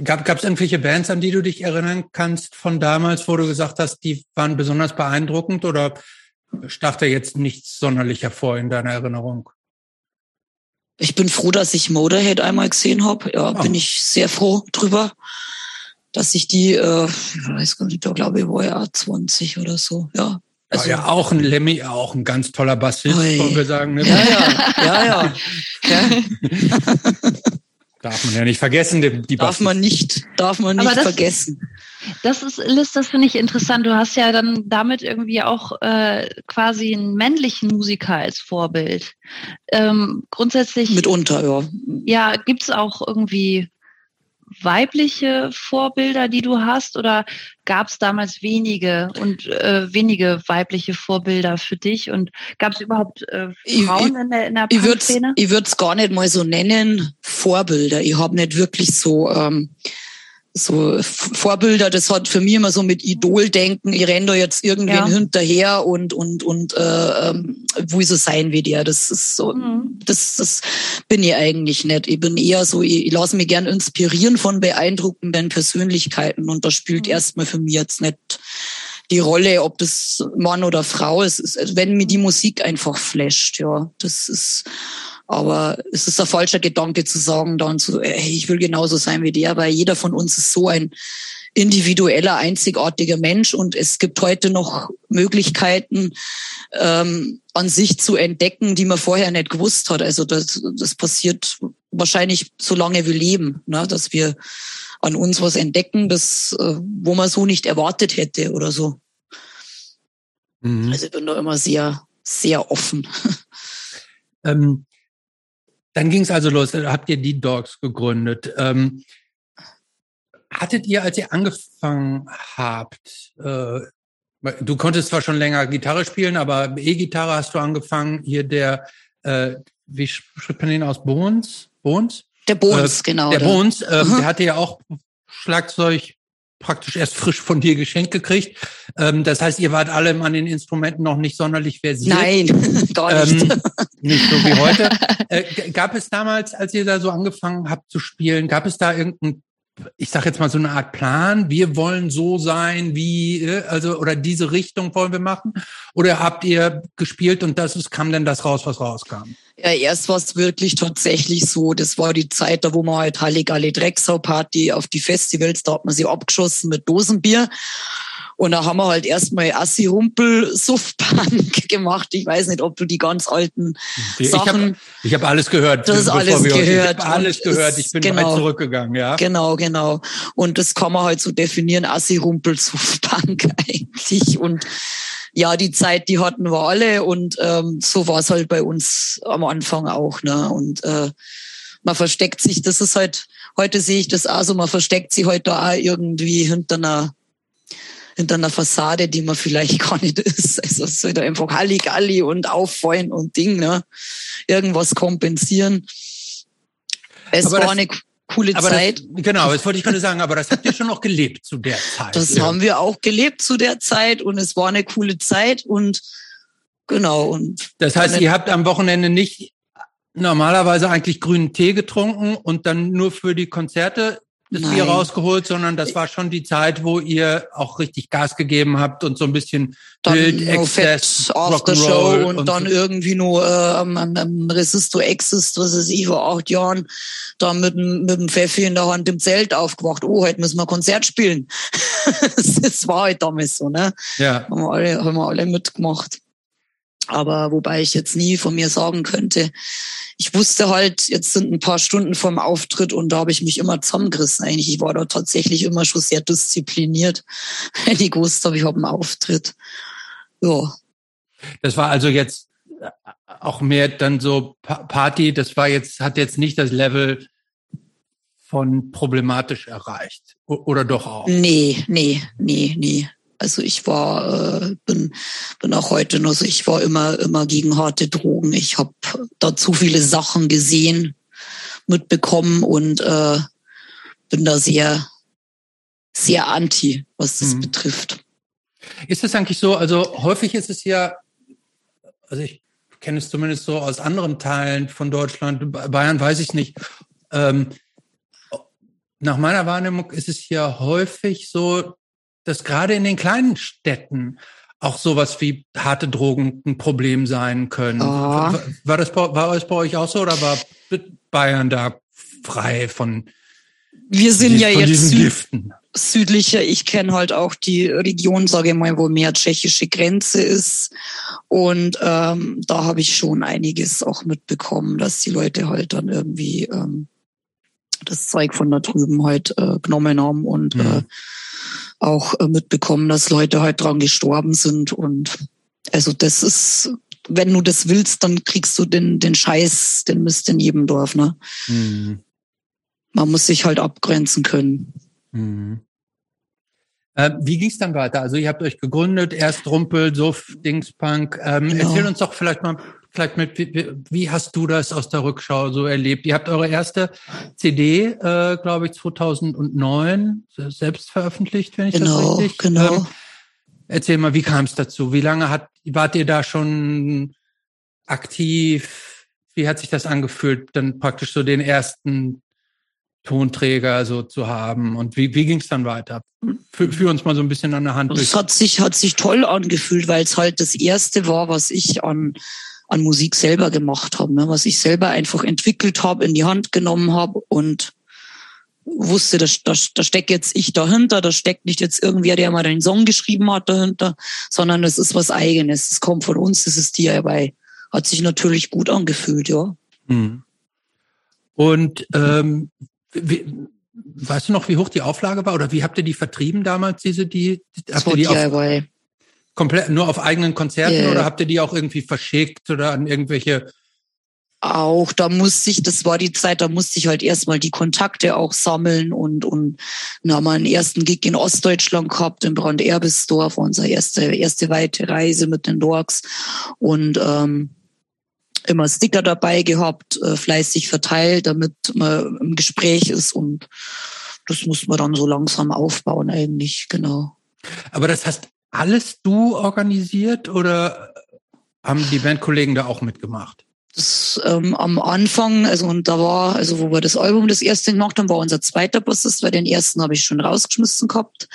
Gab es irgendwelche Bands, an die du dich erinnern kannst von damals, wo du gesagt hast, die waren besonders beeindruckend oder stach da jetzt nichts sonderlich hervor in deiner Erinnerung?
Ich bin froh, dass ich Motorhead einmal gesehen habe. Ja, oh. bin ich sehr froh drüber, dass ich die, äh, ich weiß gar nicht, da glaube ich war ja 20 oder so. Ja,
also, ja, auch ein Lemmy, auch ein ganz toller Bassist, wollen wir sagen. Ne?
Ja, ja, ja, ja. ja.
Darf man ja nicht vergessen, die, die
Darf Bassist. man nicht, darf man nicht das, vergessen.
Das ist, Liz, das finde ich interessant. Du hast ja dann damit irgendwie auch äh, quasi einen männlichen Musiker als Vorbild. Ähm, grundsätzlich.
Mitunter, ja.
Ja, gibt's auch irgendwie weibliche Vorbilder, die du hast, oder gab es damals wenige und äh, wenige weibliche Vorbilder für dich? Und gab es überhaupt äh, Frauen
ich,
in der in der
Ich würde ich würde es gar nicht mal so nennen Vorbilder. Ich habe nicht wirklich so ähm, so Vorbilder, das hat für mich immer so mit Idoldenken, ich renne da jetzt irgendwen ja. hinterher und und und äh, ähm, wo ich so sein wie der. Das ist so, mhm. das, das bin ich eigentlich nicht. Ich bin eher so, ich, ich lasse mich gern inspirieren von beeindruckenden Persönlichkeiten und das spielt mhm. erstmal für mich jetzt nicht die Rolle, ob das Mann oder Frau ist, ist wenn mir die Musik einfach flasht, ja. Das ist aber es ist ein falscher Gedanke zu sagen, dann so, hey, ich will genauso sein wie der, weil jeder von uns ist so ein individueller, einzigartiger Mensch und es gibt heute noch Möglichkeiten, ähm, an sich zu entdecken, die man vorher nicht gewusst hat. Also das, das passiert wahrscheinlich so lange wir leben, ne? dass wir an uns was entdecken, das, äh, wo man so nicht erwartet hätte oder so. Mhm. Also ich bin da immer sehr, sehr offen.
Ähm, dann ging es also los, habt ihr die Dogs gegründet. Ähm, hattet ihr, als ihr angefangen habt, äh, du konntest zwar schon länger Gitarre spielen, aber E-Gitarre hast du angefangen, hier der, äh, wie schreibt man den aus, Bones? Bones?
Der Bones, äh, genau.
Der Bones, äh, mhm. der hatte ja auch Schlagzeug praktisch erst frisch von dir geschenkt gekriegt. Ähm, das heißt, ihr wart alle an den Instrumenten noch nicht sonderlich versiert.
Nein, gar nicht. Ähm,
nicht so wie heute. Äh, gab es damals, als ihr da so angefangen habt zu spielen, gab es da irgendein ich sag jetzt mal so eine Art Plan, wir wollen so sein, wie, äh, also, oder diese Richtung wollen wir machen? Oder habt ihr gespielt und das ist, kam denn das raus, was rauskam?
Ja, erst war es wirklich tatsächlich so, das war die Zeit, da wo man halt Halligalli Drecksau Party auf die Festivals, da hat man sie abgeschossen mit Dosenbier. Und da haben wir halt erstmal Assi Rumpel Suffpunk gemacht. Ich weiß nicht, ob du die ganz alten
Die-
Sachen.
Ich habe hab alles gehört.
Das ist alles
wir
gehört.
Ich habe alles gehört. Ich bin
genau.
weit zurückgegangen, ja.
Genau, genau. Und das kann man halt so definieren, Assi Rumpel Suffpunk eigentlich. Und ja, die Zeit, die hatten wir alle und ähm, so war es halt bei uns am Anfang auch. Ne? Und äh, man versteckt sich, das ist halt, heute sehe ich das auch so, man versteckt sich heute auch irgendwie hinter einer hinter einer Fassade, die man vielleicht gar nicht ist. Also es ist halt einfach Halligalli und Auffallen und Ding, ne? Irgendwas kompensieren. Es
Aber
war eine coole
Aber
Zeit.
das, genau, das wollte ich gerade sagen, aber das habt ihr schon noch gelebt zu der Zeit.
Das
ja.
haben wir auch gelebt zu der Zeit und es war eine coole Zeit und genau und
Das heißt, ihr habt am Wochenende nicht normalerweise eigentlich grünen Tee getrunken und dann nur für die Konzerte das Bier
Nein.
rausgeholt, sondern das war schon die Zeit, wo ihr auch richtig Gas gegeben habt und so ein bisschen
dann
Bild,
noch
Exzess,
Fett After Show
Rock'n'Roll
und,
und
dann
so.
irgendwie nur äh, am, am, am Resisto Exist, was ist ich, vor acht Jahren, da mit, dem- mit dem Pfeffi in der Hand im Zelt aufgewacht. Oh, heute müssen wir Konzert spielen. das war halt damals so, ne?
Ja,
haben wir alle, haben wir alle mitgemacht. Aber wobei ich jetzt nie von mir sagen könnte, ich wusste halt, jetzt sind ein paar Stunden vorm Auftritt und da habe ich mich immer zusammengerissen. Eigentlich, ich war da tatsächlich immer schon sehr diszipliniert, wenn ich gewusst habe, ich habe einen Auftritt. Ja,
das war also jetzt auch mehr dann so Pa- Party, das war jetzt, hat jetzt nicht das Level von problematisch erreicht. Oder doch auch?
nee, nee, nee, nee. Also ich war, äh, bin, bin auch heute noch so, ich war immer, immer gegen harte Drogen. Ich habe da zu viele Sachen gesehen, mitbekommen und äh, bin da sehr, sehr anti, was das
Mhm.
betrifft.
Ist es eigentlich so, also häufig ist es ja, also ich kenne es zumindest so aus anderen Teilen von Deutschland, Bayern weiß ich nicht. Ähm, nach meiner Wahrnehmung ist es ja häufig so, dass gerade in den kleinen Städten auch sowas wie harte Drogen ein Problem sein können.
Ja.
War, war das bei, war es bei euch auch so oder war Bayern da frei von,
Wir sind ja jetzt
diesen
süd,
Giften?
südlicher. Ich kenne halt auch die Region, sage ich mal, wo mehr tschechische Grenze ist. Und ähm, da habe ich schon einiges auch mitbekommen, dass die Leute halt dann irgendwie ähm, das Zeug von da drüben halt äh, genommen haben und
Mhm.
äh, auch äh, mitbekommen, dass Leute halt dran gestorben sind. Und also das ist, wenn du das willst, dann kriegst du den, den Scheiß, den Mist in jedem Dorf. Ne?
Mhm.
Man muss sich halt abgrenzen können.
Mhm. Äh, wie ging es dann weiter? Also ihr habt euch gegründet, erst Rumpel, Suff, Dingspunk. Ähm,
Genau.
Erzähl uns doch vielleicht mal vielleicht mit, wie, hast du das aus der Rückschau so erlebt? Ihr habt eure erste CD, äh, glaube ich, 2009 selbst veröffentlicht, wenn ich
Genau,
das richtig.
genau.
Ähm, erzähl mal, wie kam es dazu? Wie lange hat wart ihr da schon aktiv? Wie hat sich das angefühlt, dann praktisch so den ersten Tonträger so zu haben? Und wie, wie ging es dann weiter? Führ, führ uns mal so ein bisschen an der Hand.
Das hat sich, hat sich toll angefühlt, weil es halt das erste war, was ich an, an Musik selber gemacht habe, ne? was ich selber einfach entwickelt habe, in die Hand genommen habe und wusste, da, da, da steckt jetzt ich dahinter, da steckt nicht jetzt irgendwer, der mal den Song geschrieben hat dahinter, sondern es ist was eigenes. Es kommt von uns, das ist DIY. Hat sich natürlich gut angefühlt, ja.
Mhm. Und ähm, wie, weißt du noch, wie hoch die Auflage war oder wie habt ihr die vertrieben damals? Diese die habt ihr die auf,
DIY.
Komplett nur auf eigenen Konzerten
Ja.
oder habt ihr die auch irgendwie verschickt oder an irgendwelche?
auch, da musste ich, das war die Zeit, da musste ich halt erstmal die Kontakte auch sammeln und, und dann haben wir einen ersten Gig in Ostdeutschland gehabt, in Brand-Erbisdorf, unsere erste, erste weite Reise mit den Dorks und ähm, immer Sticker dabei gehabt, äh, fleißig verteilt, damit man im Gespräch ist und das muss man dann so langsam aufbauen eigentlich, genau.
Aber das hast alles du organisiert oder haben die Bandkollegen da auch mitgemacht?
das ähm, am Anfang, also und da war, also wo wir das Album das erste gemacht haben, war unser zweiter Bassist, weil den ersten habe ich schon rausgeschmissen gehabt.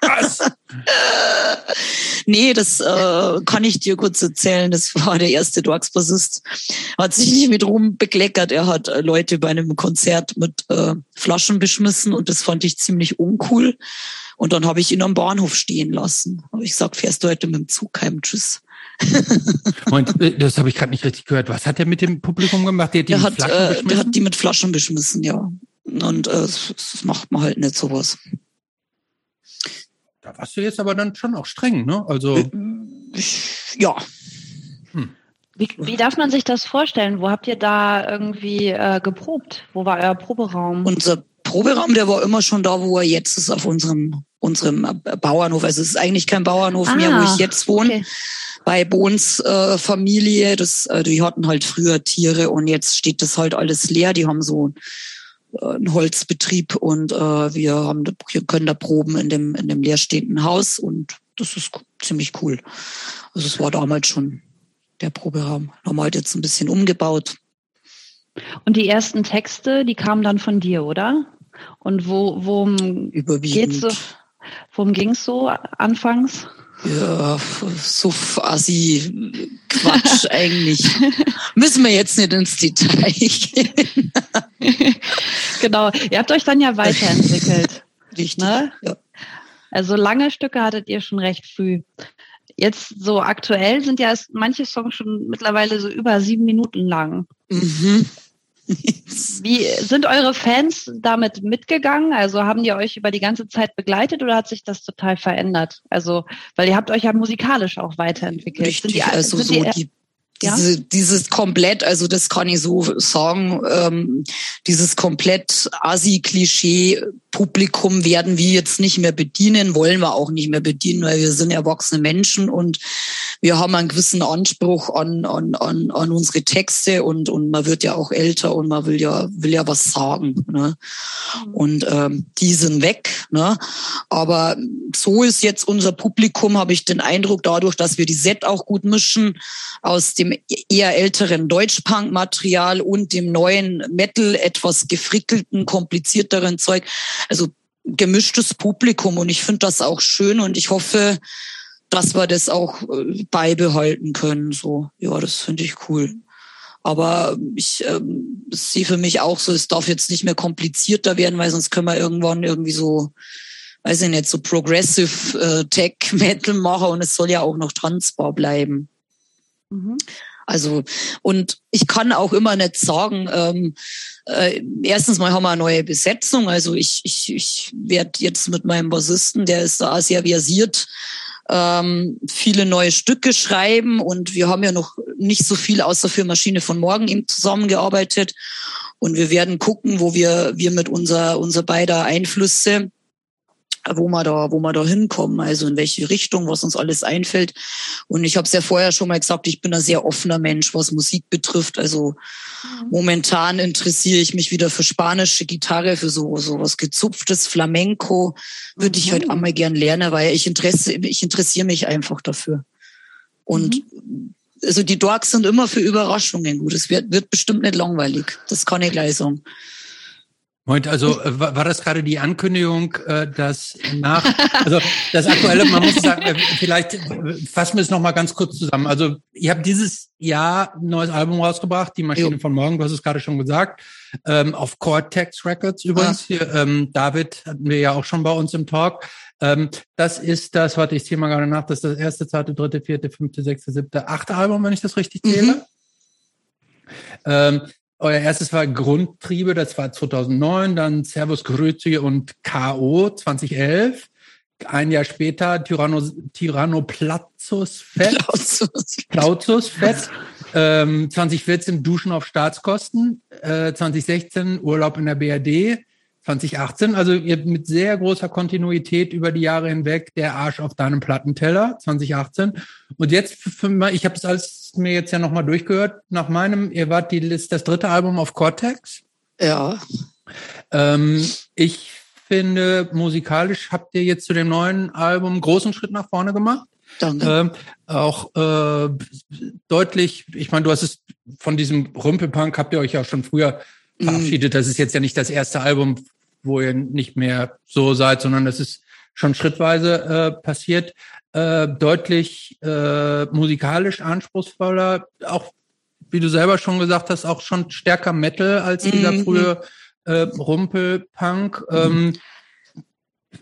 Was? nee, das äh, kann ich dir kurz erzählen. Das war der erste Dorks-Bassist. Hat sich nicht mit Ruhm bekleckert. Er hat äh, Leute bei einem Konzert mit äh, Flaschen beschmissen und das fand ich ziemlich uncool. Und dann habe ich ihn am Bahnhof stehen lassen. Habe ich gesagt, fährst du heute mit dem Zug heim? Tschüss.
Äh, das habe ich gerade nicht richtig gehört. Was hat er mit dem Publikum gemacht?
Der hat, die der, hat, äh, der hat die mit Flaschen beschmissen, ja. Und äh, das macht man halt nicht sowas.
Da warst du jetzt aber dann schon auch streng, ne? Also. Äh,
ja.
Hm. Wie, wie darf man sich das vorstellen? Wo habt ihr da irgendwie äh, geprobt? Wo war euer Proberaum?
Unser Proberaum, der war immer schon da, wo er jetzt ist, auf unserem, unserem Bauernhof. Also es ist eigentlich kein Bauernhof ah, mehr, wo ich jetzt wohne. Okay. Bei Bohns äh, Familie, das, äh, die hatten halt früher Tiere und jetzt steht das halt alles leer. Die haben so ein Holzbetrieb und äh, wir haben wir können da proben in dem in dem leerstehenden Haus und das ist ziemlich cool. Also es war damals schon der Proberaum. Wir halt jetzt ein bisschen umgebaut.
Und die ersten Texte, die kamen dann von dir, oder? Und wo worum geht's so? Worum ging's so anfangs?
Ja, so assi Quatsch eigentlich. Müssen wir jetzt nicht ins Detail gehen.
genau, ihr habt euch dann ja weiterentwickelt.
Richtig. Ne? Ja.
Also lange Stücke hattet ihr schon recht früh. Jetzt so aktuell sind ja manche Songs schon mittlerweile so über sieben Minuten lang. Mhm. Wie sind eure Fans damit mitgegangen? Also haben die euch über die ganze Zeit begleitet oder hat sich das total verändert? Also, weil ihr habt euch ja musikalisch auch weiterentwickelt.
Richtig, die, also so die, die ja? Diese, dieses komplett, also das kann ich so sagen, ähm, dieses komplett Asi-Klischee-Publikum werden wir jetzt nicht mehr bedienen, wollen wir auch nicht mehr bedienen, weil wir sind erwachsene Menschen und wir haben einen gewissen Anspruch an, an, an, an unsere Texte und, und man wird ja auch älter und man will ja, will ja was sagen. Ne? Mhm. Und ähm, die sind weg. Ne? Aber so ist jetzt unser Publikum, habe ich den Eindruck, dadurch, dass wir die Set auch gut mischen, aus dem eher älteren Deutschpunk-Material und dem neuen Metal etwas gefrickelten, komplizierteren Zeug. Also gemischtes Publikum und ich finde das auch schön und ich hoffe, dass wir das auch äh, beibehalten können. So, ja, das finde ich cool. Aber ich ähm, sehe für mich auch so, es darf jetzt nicht mehr komplizierter werden, weil sonst können wir irgendwann irgendwie so, weiß ich nicht, so Progressive äh, Tech Metal machen und es soll ja auch noch tanzbar bleiben. Mhm. Also, und ich kann auch immer nicht sagen, ähm, äh, erstens mal haben wir eine neue Besetzung. Also ich, ich, ich werde jetzt mit meinem Bassisten, der ist da sehr versiert, ähm, viele neue Stücke schreiben und wir haben ja noch nicht so viel außer für Maschine von morgen eben zusammengearbeitet und wir werden gucken, wo wir wir mit unser unser beider Einflüsse wo wir da, wo wir da hinkommen, also in welche Richtung, was uns alles einfällt. Und ich habe es ja vorher schon mal gesagt, ich bin ein sehr offener Mensch, was Musik betrifft. Also mhm. momentan interessiere ich mich wieder für spanische Gitarre, für so, so was gezupftes Flamenco. Würde mhm. ich halt einmal gern lernen, weil ich interesse, ich interessiere mich einfach dafür. Und mhm. also die Dorks sind immer für Überraschungen gut. Es wird, wird bestimmt nicht langweilig. Das kann ich gleich sagen.
Moment, also äh, war das gerade die Ankündigung, äh, dass nach, also das aktuelle, man muss sagen, äh, vielleicht fassen wir es nochmal ganz kurz zusammen. Also ihr habt dieses Jahr ein neues Album rausgebracht, Die Maschine jo. von morgen, du hast es gerade schon gesagt, ähm, auf Cortex Records übrigens. Ah. Hier, ähm, David hatten wir ja auch schon bei uns im Talk. Ähm, das ist das, warte, ich zähle mal gerade nach, das ist das erste, zweite, dritte, vierte, fünfte, sechste, siebte, achte Album, wenn ich das richtig zähle. Mhm. Ähm, euer erstes war Grundtriebe, das war 2009, dann Servus Grüezi und K.O. 2011. Ein Jahr später Tyranno, Tyrannoplazus Fett. Plauzus Fett. Ähm, 2014 Duschen auf Staatskosten. Äh, 2016 Urlaub in der BRD. 2018, also ihr mit sehr großer Kontinuität über die Jahre hinweg der Arsch auf deinem Plattenteller 2018 und jetzt ich habe es alles mir jetzt ja nochmal durchgehört nach meinem ihr wart die das dritte Album auf Cortex
ja
ähm, ich finde musikalisch habt ihr jetzt zu dem neuen Album einen großen Schritt nach vorne gemacht
Danke.
Ähm, auch äh, deutlich, ich meine, du hast es von diesem Rumpelpunk habt ihr euch ja schon früher mhm. verabschiedet. Das ist jetzt ja nicht das erste Album, wo ihr nicht mehr so seid, sondern das ist schon schrittweise äh, passiert. Äh, deutlich äh, musikalisch anspruchsvoller, auch wie du selber schon gesagt hast, auch schon stärker Metal als dieser mhm. frühe äh, Rumpelpunk. Ähm,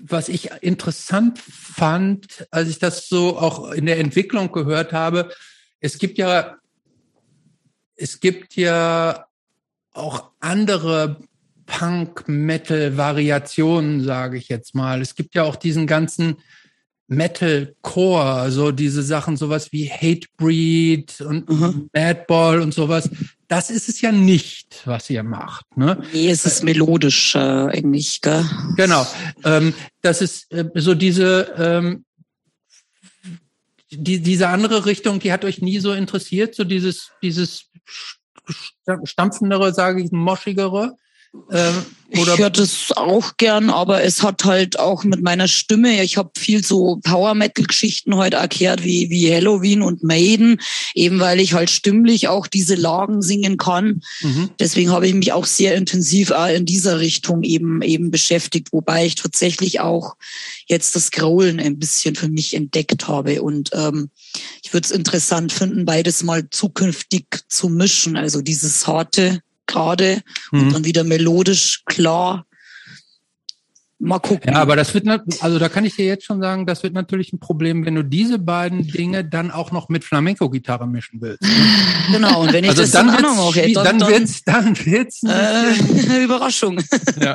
was ich interessant fand, als ich das so auch in der Entwicklung gehört habe, es gibt ja, es gibt ja auch andere Punk-Metal-Variationen, sage ich jetzt mal. Es gibt ja auch diesen ganzen Metal-Core, so diese Sachen, sowas wie Hatebreed und mhm. Madball und sowas. Das ist es ja nicht, was ihr macht. Ne?
Nee, es ist melodisch äh, eigentlich. Gell?
Genau. Ähm, das ist äh, so diese ähm, die, diese andere Richtung, die hat euch nie so interessiert, so dieses dieses stampfendere, sage ich, moschigere.
Ähm, ich höre das auch gern, aber es hat halt auch mit meiner Stimme, ich habe viel so Power-Metal-Geschichten heute erklärt, wie, wie Halloween und Maiden, eben weil ich halt stimmlich auch diese Lagen singen kann. Mhm. Deswegen habe ich mich auch sehr intensiv auch in dieser Richtung eben, eben beschäftigt, wobei ich tatsächlich auch jetzt das Growlen ein bisschen für mich entdeckt habe. Und ähm, ich würde es interessant finden, beides mal zukünftig zu mischen. Also dieses harte gerade mhm. und dann wieder melodisch klar.
Mal gucken. Ja, aber das wird, also da kann ich dir jetzt schon sagen, das wird natürlich ein Problem, wenn du diese beiden Dinge dann auch noch mit Flamenco-Gitarre mischen willst.
Genau, und wenn ich also das
dann, dann auch noch mache, dann, dann, dann wird's, dann wird's
äh, Überraschung. Ja.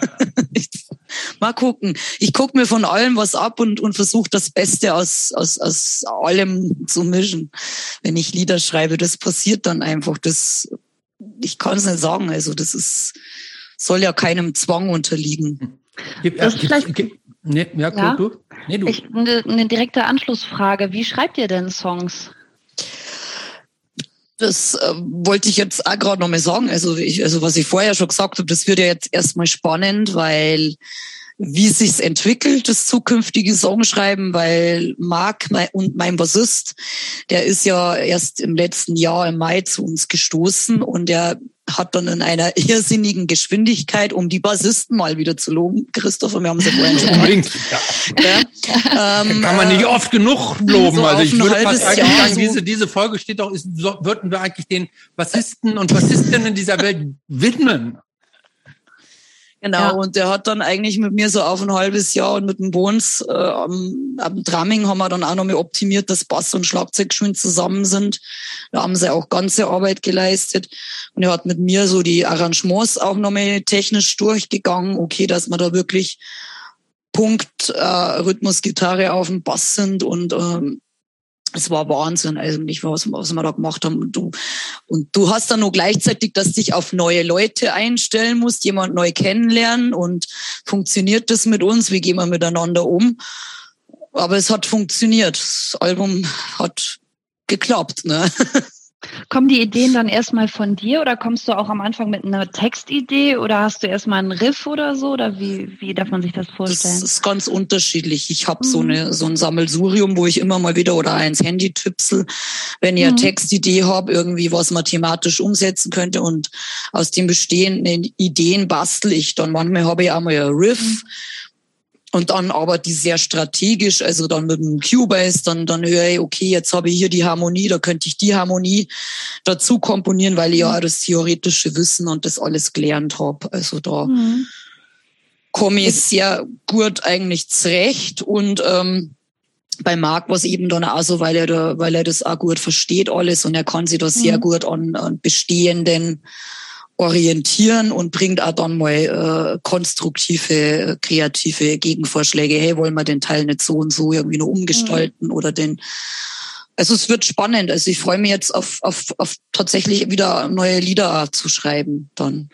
Mal gucken. Ich gucke mir von allem was ab und, und versuche das Beste aus, aus, aus allem zu mischen. Wenn ich Lieder schreibe, das passiert dann einfach. Das ich kann es nicht sagen. Also das ist, soll ja keinem Zwang unterliegen.
Gib, das ist vielleicht, gib, nee, ja, cool, ja? du? Nee, du. Ich, eine, eine direkte Anschlussfrage. Wie schreibt ihr denn Songs?
Das äh, wollte ich jetzt auch gerade nochmal sagen. Also, ich, also was ich vorher schon gesagt habe, das wird ja jetzt erstmal spannend, weil wie sich's entwickelt, das zukünftige Songschreiben, weil Marc mein, und mein Bassist, der ist ja erst im letzten Jahr im Mai zu uns gestoßen und der hat dann in einer irrsinnigen Geschwindigkeit, um die Bassisten mal wieder zu loben. Christopher, wir haben sie vorhin schon
Unbedingt. Ja. Ähm, Kann man nicht oft genug loben. So also ich würde fast eigentlich Jahr sagen, so diese, diese Folge steht doch, ist, so, würden wir eigentlich den Bassisten und Bassistinnen dieser Welt widmen.
Genau, ja. und der hat dann eigentlich mit mir so auf ein halbes Jahr und mit dem Bones äh, am, am Drumming haben wir dann auch nochmal optimiert, dass Bass und Schlagzeug schön zusammen sind. Da haben sie auch ganze Arbeit geleistet. Und er hat mit mir so die Arrangements auch nochmal technisch durchgegangen. Okay, dass man da wirklich Punkt, äh, Rhythmus, Gitarre auf dem Bass sind und ähm, es war Wahnsinn eigentlich, was, was wir da gemacht haben. Und du, und du hast dann nur gleichzeitig, dass dich auf neue Leute einstellen musst, jemand neu kennenlernen und funktioniert das mit uns? Wie gehen wir miteinander um? Aber es hat funktioniert. Das Album hat geklappt. Ne?
Kommen die Ideen dann erstmal von dir oder kommst du auch am Anfang mit einer Textidee oder hast du erstmal einen Riff oder so? Oder wie, wie darf man sich das vorstellen?
Das ist ganz unterschiedlich. Ich habe mhm. so, eine, so ein Sammelsurium, wo ich immer mal wieder oder eins Handy tipsel, wenn ich mhm. eine Textidee habe, irgendwie was man thematisch umsetzen könnte und aus den bestehenden Ideen bastel ich dann. Manchmal habe ich auch mal ein Riff. Mhm und dann aber die sehr strategisch, also dann mit dem Cubase, dann, dann höre ich, okay, jetzt habe ich hier die Harmonie, da könnte ich die Harmonie dazu komponieren, weil ich ja mhm. das theoretische Wissen und das alles gelernt habe. Also da mhm. komme ich sehr gut eigentlich zurecht und ähm, bei Marc war es eben dann auch so, weil er da, weil er das auch gut versteht alles und er kann sich da sehr mhm. gut an, an bestehenden orientieren und bringt auch dann mal äh, konstruktive, kreative Gegenvorschläge. Hey, wollen wir den Teil nicht so und so irgendwie nur umgestalten mhm. oder den also es wird spannend. Also ich freue mich jetzt auf, auf, auf tatsächlich wieder neue Lieder zu schreiben dann.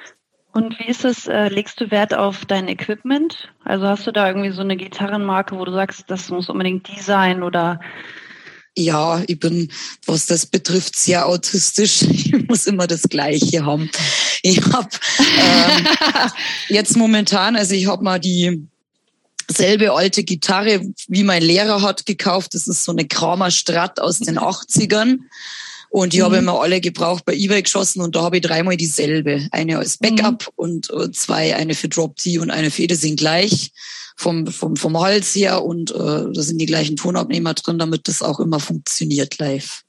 Und wie ist es, äh, legst du Wert auf dein Equipment? Also hast du da irgendwie so eine Gitarrenmarke, wo du sagst, das muss unbedingt die sein oder
ja, ich bin, was das betrifft, sehr autistisch. Ich muss immer das Gleiche haben. Ich habe ähm, jetzt momentan, also ich habe mal die selbe alte Gitarre, wie mein Lehrer hat, gekauft. Das ist so eine Kramer Strat aus den 80ern. Und die mhm. habe ich mir alle gebraucht bei eBay geschossen und da habe ich dreimal dieselbe. Eine als Backup mhm. und äh, zwei, eine für Drop D und eine für Ede sind gleich vom, vom, vom Hals her und äh, da sind die gleichen Tonabnehmer drin, damit das auch immer funktioniert live.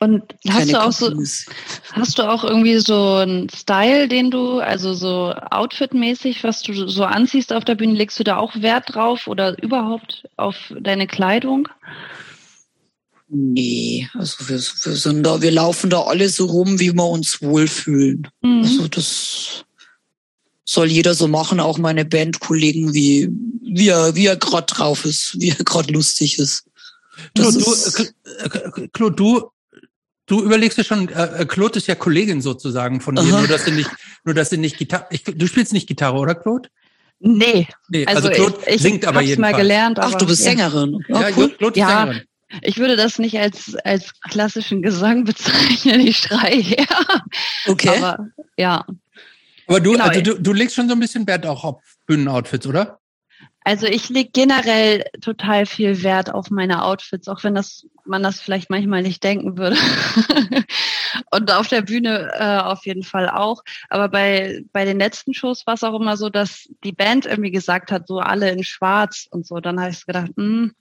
Und hast du auch so, hast du auch irgendwie so einen Style, den du, also so Outfit-mäßig, was du so anziehst auf der Bühne, legst du da auch Wert drauf oder überhaupt auf deine Kleidung?
Nee, also wir, wir sind da, wir laufen da alle so rum, wie wir uns wohlfühlen. Mhm. Also das soll jeder so machen, auch meine Bandkollegen, wie, wie er, wie er gerade drauf ist, wie er gerade lustig ist.
Das Claude, du, Claude, du, du überlegst dir schon, äh, äh, Claude ist ja Kollegin sozusagen von dir, nur dass du nicht, nur dass du nicht Gitarre, ich, du spielst nicht Gitarre, oder Claude?
Nee. Nee, also, also Claude ich, ich singt aber jedenfalls. mal gelernt.
Ach, du bist Sängerin.
Ja, ja cool. Claude ist ja. Sängerin. Ich würde das nicht als, als klassischen Gesang bezeichnen, ich schrei her.
Okay.
Aber ja.
Aber du, genau. also du, du legst schon so ein bisschen Wert auch auf Bühnenoutfits, oder?
Also ich lege generell total viel Wert auf meine Outfits, auch wenn das man das vielleicht manchmal nicht denken würde. und auf der Bühne äh, auf jeden Fall auch. Aber bei, bei den letzten Shows war es auch immer so, dass die Band irgendwie gesagt hat, so alle in Schwarz und so. Dann habe ich gedacht, mh, hm,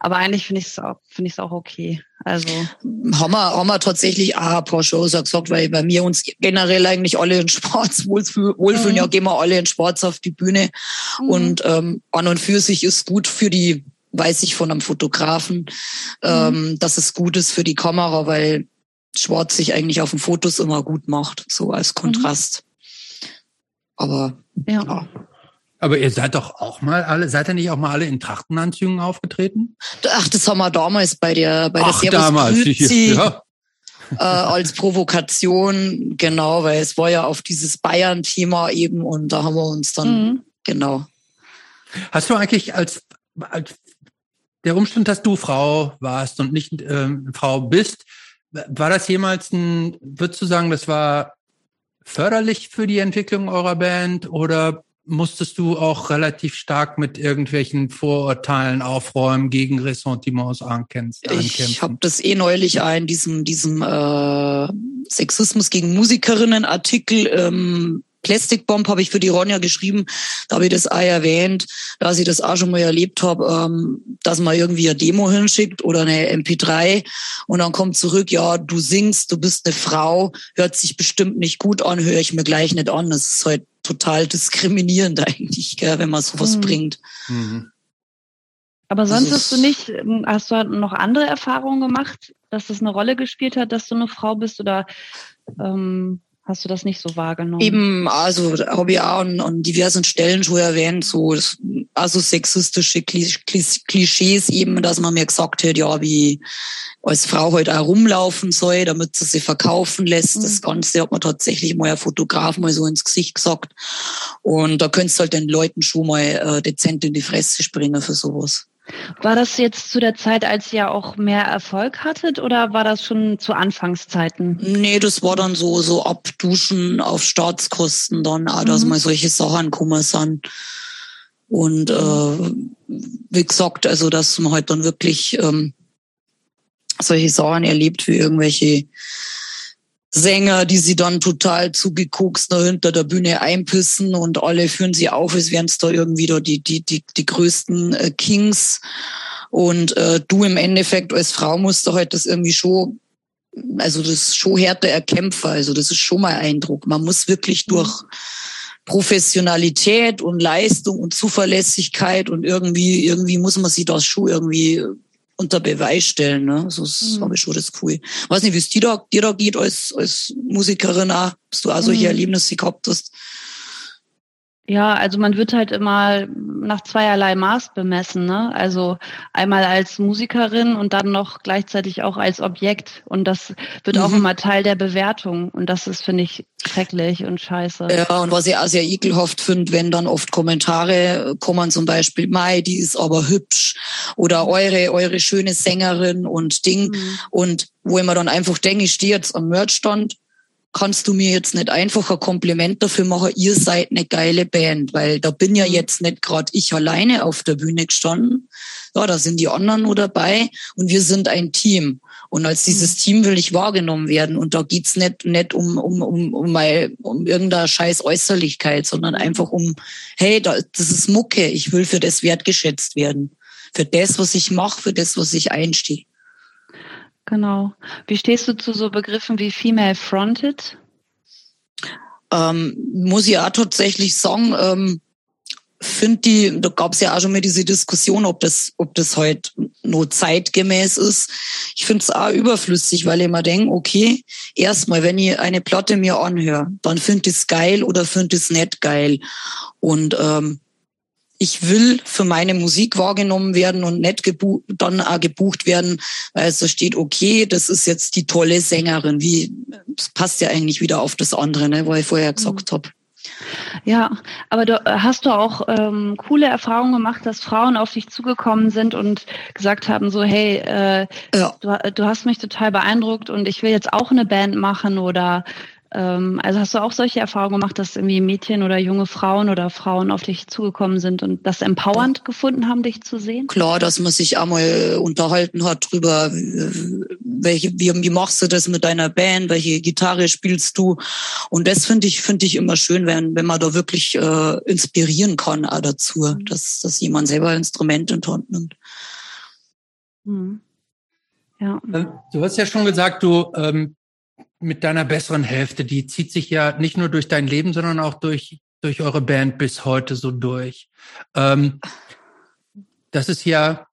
aber eigentlich finde ich es auch, finde ich es auch okay. Also
haben wir, haben wir tatsächlich auch ein paar Shows gesagt, weil bei mir uns generell eigentlich alle in Schwarz wohlfühlen. Mhm. Ja, gehen wir alle in Schwarz auf die Bühne. Mhm. Und ähm, an und für sich ist gut für die, weiß ich von einem Fotografen, mhm. ähm, dass es gut ist für die Kamera, weil Schwarz sich eigentlich auf den Fotos immer gut macht, so als mhm. Kontrast. Aber ja. ja.
Aber ihr seid doch auch mal alle, seid ihr nicht auch mal alle in Trachtenanzügen aufgetreten?
Ach, das haben wir damals bei der, bei der
Ach, Servus damals,
Grüzi, ja. äh, als Provokation, genau, weil es war ja auf dieses Bayern-Thema eben und da haben wir uns dann, mhm. genau.
Hast du eigentlich als, als der Umstand, dass du Frau warst und nicht äh, Frau bist, war das jemals ein, würdest du sagen, das war förderlich für die Entwicklung eurer Band oder musstest du auch relativ stark mit irgendwelchen Vorurteilen aufräumen, gegen Ressentiments ankämpfen?
Ich habe das eh neulich in diesem, diesem äh, Sexismus gegen Musikerinnen Artikel ähm, Plastic Bomb habe ich für die Ronja geschrieben, da habe ich das auch erwähnt, dass ich das auch schon mal erlebt habe, ähm, dass man irgendwie eine Demo hinschickt oder eine MP3 und dann kommt zurück, ja, du singst, du bist eine Frau, hört sich bestimmt nicht gut an, höre ich mir gleich nicht an. Das ist halt total diskriminierend eigentlich, gell, wenn man sowas mhm. bringt. Mhm.
Aber sonst hast du nicht, hast du noch andere Erfahrungen gemacht, dass das eine Rolle gespielt hat, dass du eine Frau bist oder ähm, hast du das nicht so wahrgenommen?
Eben, also habe ich auch an, an diversen Stellen schon erwähnt, so also sexistische Klischees eben, dass man mir gesagt hat, ja, wie als Frau halt auch rumlaufen soll, damit sie sich verkaufen lässt. Mhm. Das Ganze hat man tatsächlich mal ein Fotograf mal so ins Gesicht gesagt. Und da könntest du halt den Leuten schon mal äh, dezent in die Fresse springen für sowas.
War das jetzt zu der Zeit, als ihr auch mehr Erfolg hattet oder war das schon zu Anfangszeiten?
Nee, das war dann so, so Abduschen auf Staatskosten dann auch, dass mhm. mal solche Sachen kommen sind. Und äh, wie gesagt, also dass man halt dann wirklich ähm, solche Sachen erlebt wie irgendwelche Sänger, die sie dann total zugekokst hinter der Bühne einpissen und alle führen sie auf, als wären es da irgendwie da die, die, die, die größten äh, Kings. Und äh, du im Endeffekt als Frau musst du halt das irgendwie schon, also das schon härter erkämpfen. Also das ist schon mal Eindruck. Man muss wirklich mhm. durch Professionalität und Leistung und Zuverlässigkeit und irgendwie, irgendwie muss man sich das schon irgendwie unter Beweis stellen. Ne? So mhm. habe ich schon das Gefühl. Weiß nicht, wie es dir da, dir da geht als, als Musikerin auch, dass du auch solche mhm. Erlebnisse gehabt hast.
Ja, also man wird halt immer nach zweierlei Maß bemessen. Ne? Also einmal als Musikerin und dann noch gleichzeitig auch als Objekt. Und das wird mhm. auch immer Teil der Bewertung. Und das ist, finde ich, schrecklich und scheiße.
Ja, und was ich auch sehr ekelhaft finde, wenn dann oft Kommentare kommen, zum Beispiel, Mai, die ist aber hübsch oder eure, eure schöne Sängerin und Ding. Mhm. Und wo ich mir dann einfach denke, ich stehe jetzt am Merchstand kannst du mir jetzt nicht einfach ein Kompliment dafür machen, ihr seid eine geile Band, weil da bin ja mhm. jetzt nicht gerade ich alleine auf der Bühne gestanden. Ja, da sind die anderen nur dabei und wir sind ein Team. Und als dieses mhm. Team will ich wahrgenommen werden. Und da geht's nicht, nicht um, um, um, um, mal, um irgendeine scheiß Äußerlichkeit, sondern einfach um, hey, da, das ist Mucke, ich will für das wertgeschätzt werden. Für das, was ich mache, für das, was ich einstehe.
Genau. Wie stehst du zu so Begriffen wie Female Fronted?
Ähm, muss ich auch tatsächlich sagen, ähm, finde die, da gab es ja auch schon mal diese Diskussion, ob das, ob das halt nur zeitgemäß ist. Ich finde es auch überflüssig, weil ich immer denke, okay, erstmal, wenn ich eine Platte mir anhöre, dann finde ich es geil oder finde ich es nicht geil. Und ähm, ich will für meine Musik wahrgenommen werden und nicht dann auch gebucht werden, weil es da steht, okay, das ist jetzt die tolle Sängerin. Wie, das passt ja eigentlich wieder auf das andere, ne, wo ich vorher gesagt mhm. habe.
Ja, aber du, äh, hast du auch ähm, coole Erfahrungen gemacht, dass Frauen auf dich zugekommen sind und gesagt haben, so hey, äh, ja. du, du hast mich total beeindruckt und ich will jetzt auch eine Band machen oder ähm, also hast du auch solche Erfahrungen gemacht, dass irgendwie Mädchen oder junge Frauen oder Frauen auf dich zugekommen sind und das empowernd ja. gefunden haben, dich zu sehen?
Klar, dass man sich einmal unterhalten hat drüber, welche, wie, wie machst du das mit deiner Band, welche Gitarre spielst du? Und das finde ich, finde ich immer schön, wenn, wenn man da wirklich äh, inspirieren kann auch dazu, mhm. dass, dass jemand selber ein Instrument in die Hand nimmt.
Mhm. Ja. Ähm, du hast ja schon gesagt, du ähm, mit deiner besseren Hälfte, die zieht sich ja nicht nur durch dein Leben, sondern auch durch, durch eure Band bis heute so durch. Ähm, das ist ja,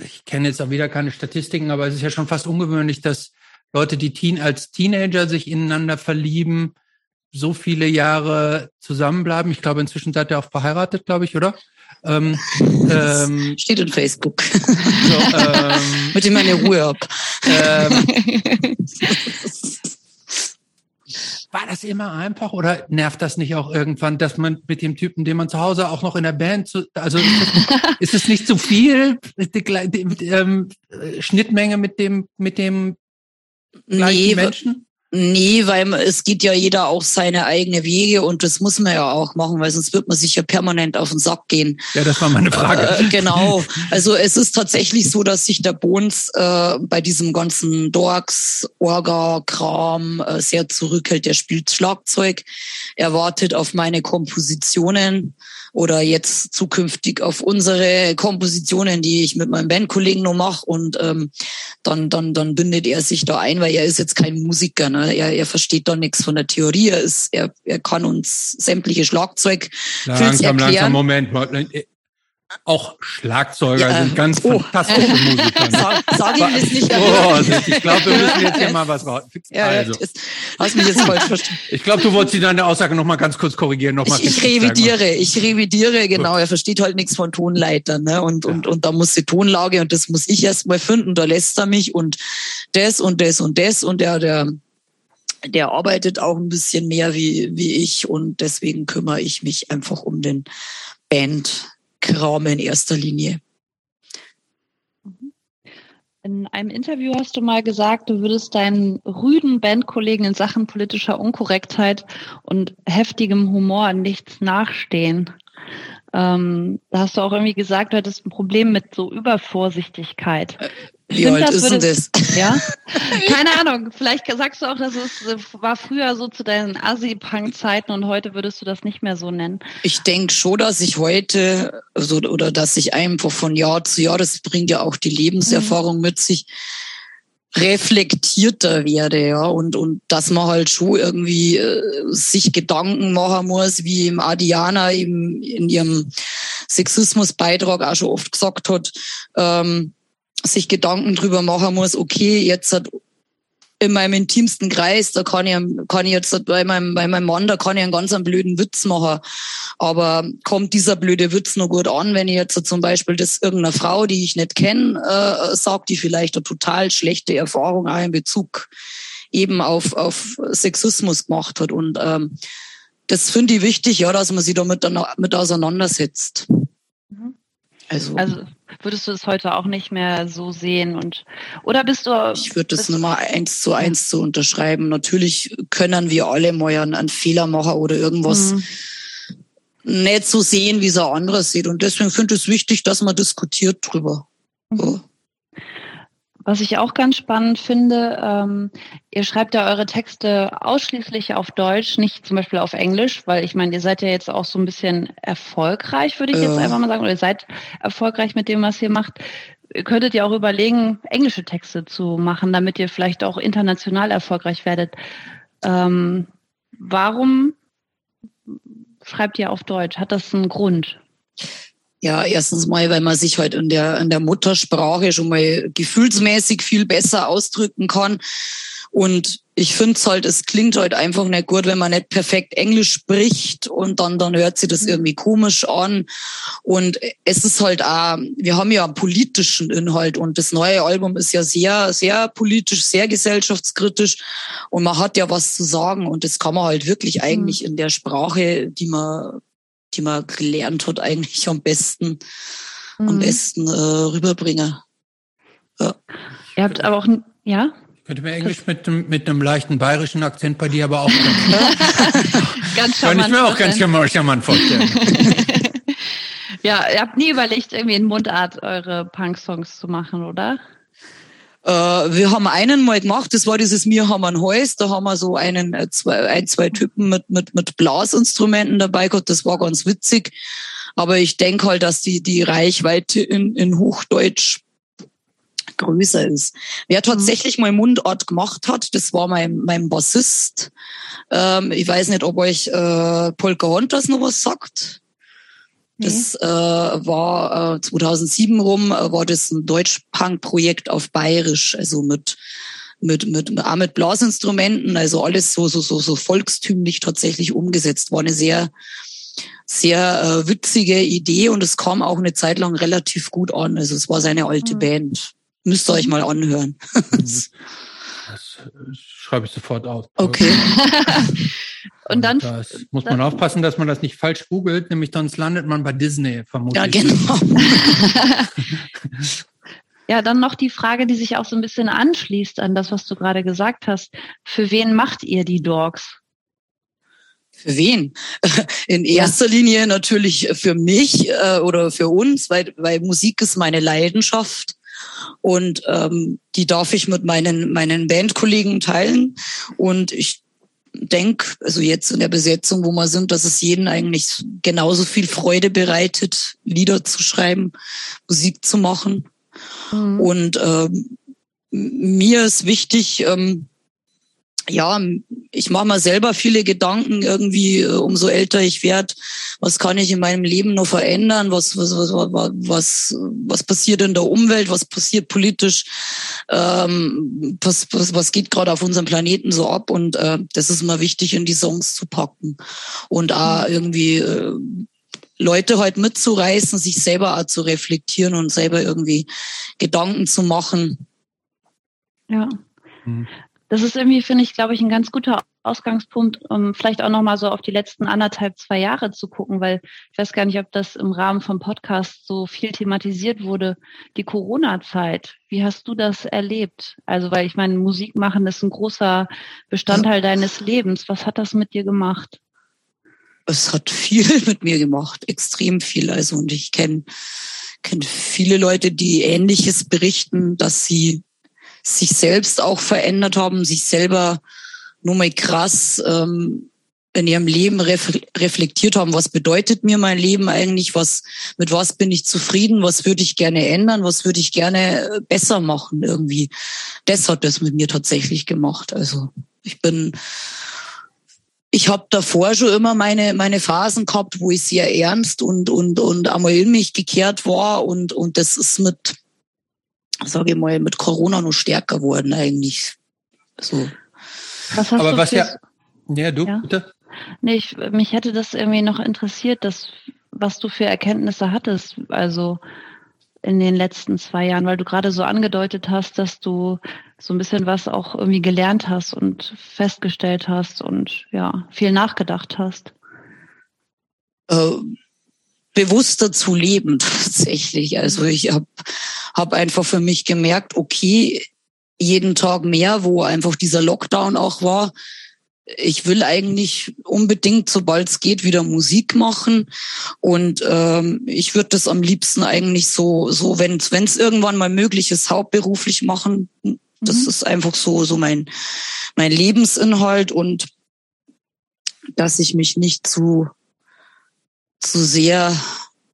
ich kenne jetzt auch wieder keine Statistiken, aber es ist ja schon fast ungewöhnlich, dass Leute, die Teen, als Teenager sich ineinander verlieben, so viele Jahre zusammenbleiben. Ich glaube, inzwischen seid ihr auch verheiratet, glaube ich, oder?
Ähm, ähm, Steht in Facebook. So, ähm, Mit dem meine Ruhe ab. Ähm,
war das immer einfach oder nervt das nicht auch irgendwann, dass man mit dem Typen, den man zu Hause auch noch in der Band, zu, also ist es nicht zu viel die, die, die, ähm, Schnittmenge mit dem mit dem gleichen nee, Menschen?
Nee, weil es geht ja jeder auch seine eigene Wege und das muss man ja auch machen, weil sonst wird man sich ja permanent auf den Sack gehen.
Ja, das war meine Frage.
Äh, genau. Also es ist tatsächlich so, dass sich der Bones äh, bei diesem ganzen Dorks, Orga-Kram äh, sehr zurückhält. Der spielt Schlagzeug, er wartet auf meine Kompositionen oder jetzt zukünftig auf unsere Kompositionen, die ich mit meinem Bandkollegen noch mache und ähm, dann, dann, dann bindet er sich da ein, weil er ist jetzt kein Musiker, ne? Er, er versteht da nichts von der Theorie, er, ist, er, er kann uns sämtliche Schlagzeug
langsam. Langsam, Moment, auch Schlagzeuger ja, sind ganz oh. fantastische Musiker. Ne? Sag, sag ihm das nicht. Oh, ich glaube, wir müssen jetzt hier mal was raus. Ja, also. hast mich jetzt falsch verstanden. Ich glaube, du wolltest deine Aussage noch mal ganz kurz korrigieren. Noch mal
ich, ich revidiere, ich revidiere, genau. Er versteht halt nichts von Tonleitern. Ne? Und, ja. und, und da muss die Tonlage und das muss ich erst mal finden. Da lässt er mich und das und das und das und der, der der arbeitet auch ein bisschen mehr wie, wie ich und deswegen kümmere ich mich einfach um den Band Kram in erster Linie.
In einem Interview hast du mal gesagt, du würdest deinen rüden Bandkollegen in Sachen politischer Unkorrektheit und heftigem Humor nichts nachstehen. Ähm, da hast du auch irgendwie gesagt, du hättest ein Problem mit so Übervorsichtigkeit.
Wie Stimmt alt das, ist denn das?
Ja? Keine Ahnung. Vielleicht sagst du auch, dass es äh, war früher so zu deinen Assi-Punk-Zeiten und heute würdest du das nicht mehr so nennen.
Ich denke schon, dass ich heute, also, oder dass ich einfach von Jahr zu Jahr, das bringt ja auch die Lebenserfahrung mhm. mit sich, reflektierter werde, ja, und, und dass man halt schon irgendwie äh, sich Gedanken machen muss, wie im Adiana eben in ihrem Sexismusbeitrag auch schon oft gesagt hat, ähm, sich Gedanken drüber machen muss, okay, jetzt hat in meinem intimsten Kreis, da kann ich, kann ich jetzt bei meinem, bei meinem Mann, da kann ich einen ganz einen blöden Witz machen. Aber kommt dieser blöde Witz nur gut an, wenn ich jetzt zum Beispiel das irgendeiner Frau, die ich nicht kenne, äh, sagt, die vielleicht eine total schlechte Erfahrung auch in Bezug eben auf, auf Sexismus gemacht hat. Und ähm, das finde ich wichtig, ja, dass man sich damit dann mit auseinandersetzt.
Mhm. Also, also würdest du es heute auch nicht mehr so sehen und oder bist du?
Ich würde das Nummer eins zu eins zu unterschreiben. Natürlich können wir alle mal einen Fehler machen oder irgendwas mhm. nicht so sehen, wie es ein anderes sieht. Und deswegen finde ich es wichtig, dass man diskutiert drüber. Mhm.
So. Was ich auch ganz spannend finde, ähm, ihr schreibt ja eure Texte ausschließlich auf Deutsch, nicht zum Beispiel auf Englisch, weil ich meine, ihr seid ja jetzt auch so ein bisschen erfolgreich, würde ich jetzt einfach mal sagen, oder ihr seid erfolgreich mit dem, was ihr macht. Ihr könntet ja auch überlegen, englische Texte zu machen, damit ihr vielleicht auch international erfolgreich werdet. Ähm, warum schreibt ihr auf Deutsch? Hat das einen Grund?
Ja, erstens mal, weil man sich halt in der, in der Muttersprache schon mal gefühlsmäßig viel besser ausdrücken kann. Und ich finde es halt, es klingt halt einfach nicht gut, wenn man nicht perfekt Englisch spricht und dann, dann hört sich das irgendwie komisch an. Und es ist halt auch, wir haben ja einen politischen Inhalt und das neue Album ist ja sehr, sehr politisch, sehr gesellschaftskritisch und man hat ja was zu sagen und das kann man halt wirklich mhm. eigentlich in der Sprache, die man die man gelernt hat, eigentlich am besten, mhm. am besten äh, rüberbringen.
Ja. Ihr habt aber auch, ja?
Könnte mir Englisch mit, mit einem leichten bayerischen Akzent bei dir aber auch
ganz
Kann ich mir auch ganz charmant vorstellen.
ja, ihr habt nie überlegt, irgendwie in Mundart eure Punk-Songs zu machen, oder?
Äh, wir haben einen mal gemacht, das war dieses Mir haben ein Häus, da haben wir so einen, äh, zwei, ein, zwei Typen mit, mit, mit Blasinstrumenten dabei gehabt, das war ganz witzig. Aber ich denke halt, dass die, die Reichweite in, in Hochdeutsch größer ist. Wer mhm. tatsächlich mal Mundart gemacht hat, das war mein, mein Bassist. Ähm, ich weiß nicht, ob euch äh, Polka Hunters noch was sagt. Das äh, war äh, 2007 rum, äh, war das ein Deutsch-Punk-Projekt auf Bayerisch, also mit mit mit auch mit Blasinstrumenten, also alles so so so so volkstümlich tatsächlich umgesetzt. War eine sehr sehr äh, witzige Idee und es kam auch eine Zeit lang relativ gut an. Also es war seine alte mhm. Band. Müsst ihr euch mal anhören.
das schreibe ich sofort aus.
Okay.
Und dann
da muss man aufpassen, dass man das nicht falsch googelt, nämlich sonst landet man bei Disney vermutlich.
Ja, genau.
ja, dann noch die Frage, die sich auch so ein bisschen anschließt an das, was du gerade gesagt hast. Für wen macht ihr die Dogs?
Für wen? In erster. Linie natürlich für mich äh, oder für uns, weil, weil Musik ist meine Leidenschaft und ähm, die darf ich mit meinen meinen Bandkollegen teilen und ich denke, also jetzt in der Besetzung, wo wir sind, dass es jeden eigentlich genauso viel Freude bereitet, Lieder zu schreiben, Musik zu machen. Mhm. Und ähm, mir ist wichtig, ähm, ja, ich mache mir selber viele Gedanken irgendwie, äh, umso älter ich werde, was kann ich in meinem Leben noch verändern, was, was, was, was, was passiert in der Umwelt, was passiert politisch, ähm, was, was, was geht gerade auf unserem Planeten so ab und äh, das ist immer wichtig, in die Songs zu packen und auch mhm. irgendwie äh, Leute halt mitzureißen, sich selber auch zu reflektieren und selber irgendwie Gedanken zu machen.
Ja. Das ist irgendwie, finde ich, glaube ich, ein ganz guter Ausgangspunkt, um vielleicht auch nochmal so auf die letzten anderthalb, zwei Jahre zu gucken, weil ich weiß gar nicht, ob das im Rahmen vom Podcast so viel thematisiert wurde. Die Corona-Zeit, wie hast du das erlebt? Also, weil ich meine, Musik machen ist ein großer Bestandteil deines Lebens. Was hat das mit dir gemacht?
Es hat viel mit mir gemacht, extrem viel. Also, und ich kenne kenn viele Leute, die Ähnliches berichten, dass sie sich selbst auch verändert haben, sich selber nur mal krass ähm, in ihrem Leben reflektiert haben, was bedeutet mir mein Leben eigentlich, was, mit was bin ich zufrieden, was würde ich gerne ändern, was würde ich gerne äh, besser machen irgendwie. Das hat das mit mir tatsächlich gemacht. Also ich bin, ich habe davor schon immer meine meine Phasen gehabt, wo ich sehr ernst und und und einmal in mich gekehrt war und und das ist mit sage ich mal, mit Corona noch stärker geworden eigentlich. So.
Was hast Aber
du was ja, ja, du, ja? bitte?
Nee, ich, mich hätte das irgendwie noch interessiert, dass, was du für Erkenntnisse hattest, also in den letzten zwei Jahren, weil du gerade so angedeutet hast, dass du so ein bisschen was auch irgendwie gelernt hast und festgestellt hast und ja, viel nachgedacht hast.
Äh, bewusster zu leben tatsächlich. Also ich habe hab einfach für mich gemerkt, okay, jeden Tag mehr, wo einfach dieser Lockdown auch war, ich will eigentlich unbedingt, sobald es geht, wieder Musik machen. Und ähm, ich würde das am liebsten eigentlich so, so wenn es irgendwann mal möglich ist, hauptberuflich machen. Das mhm. ist einfach so, so mein, mein Lebensinhalt und dass ich mich nicht zu, zu sehr,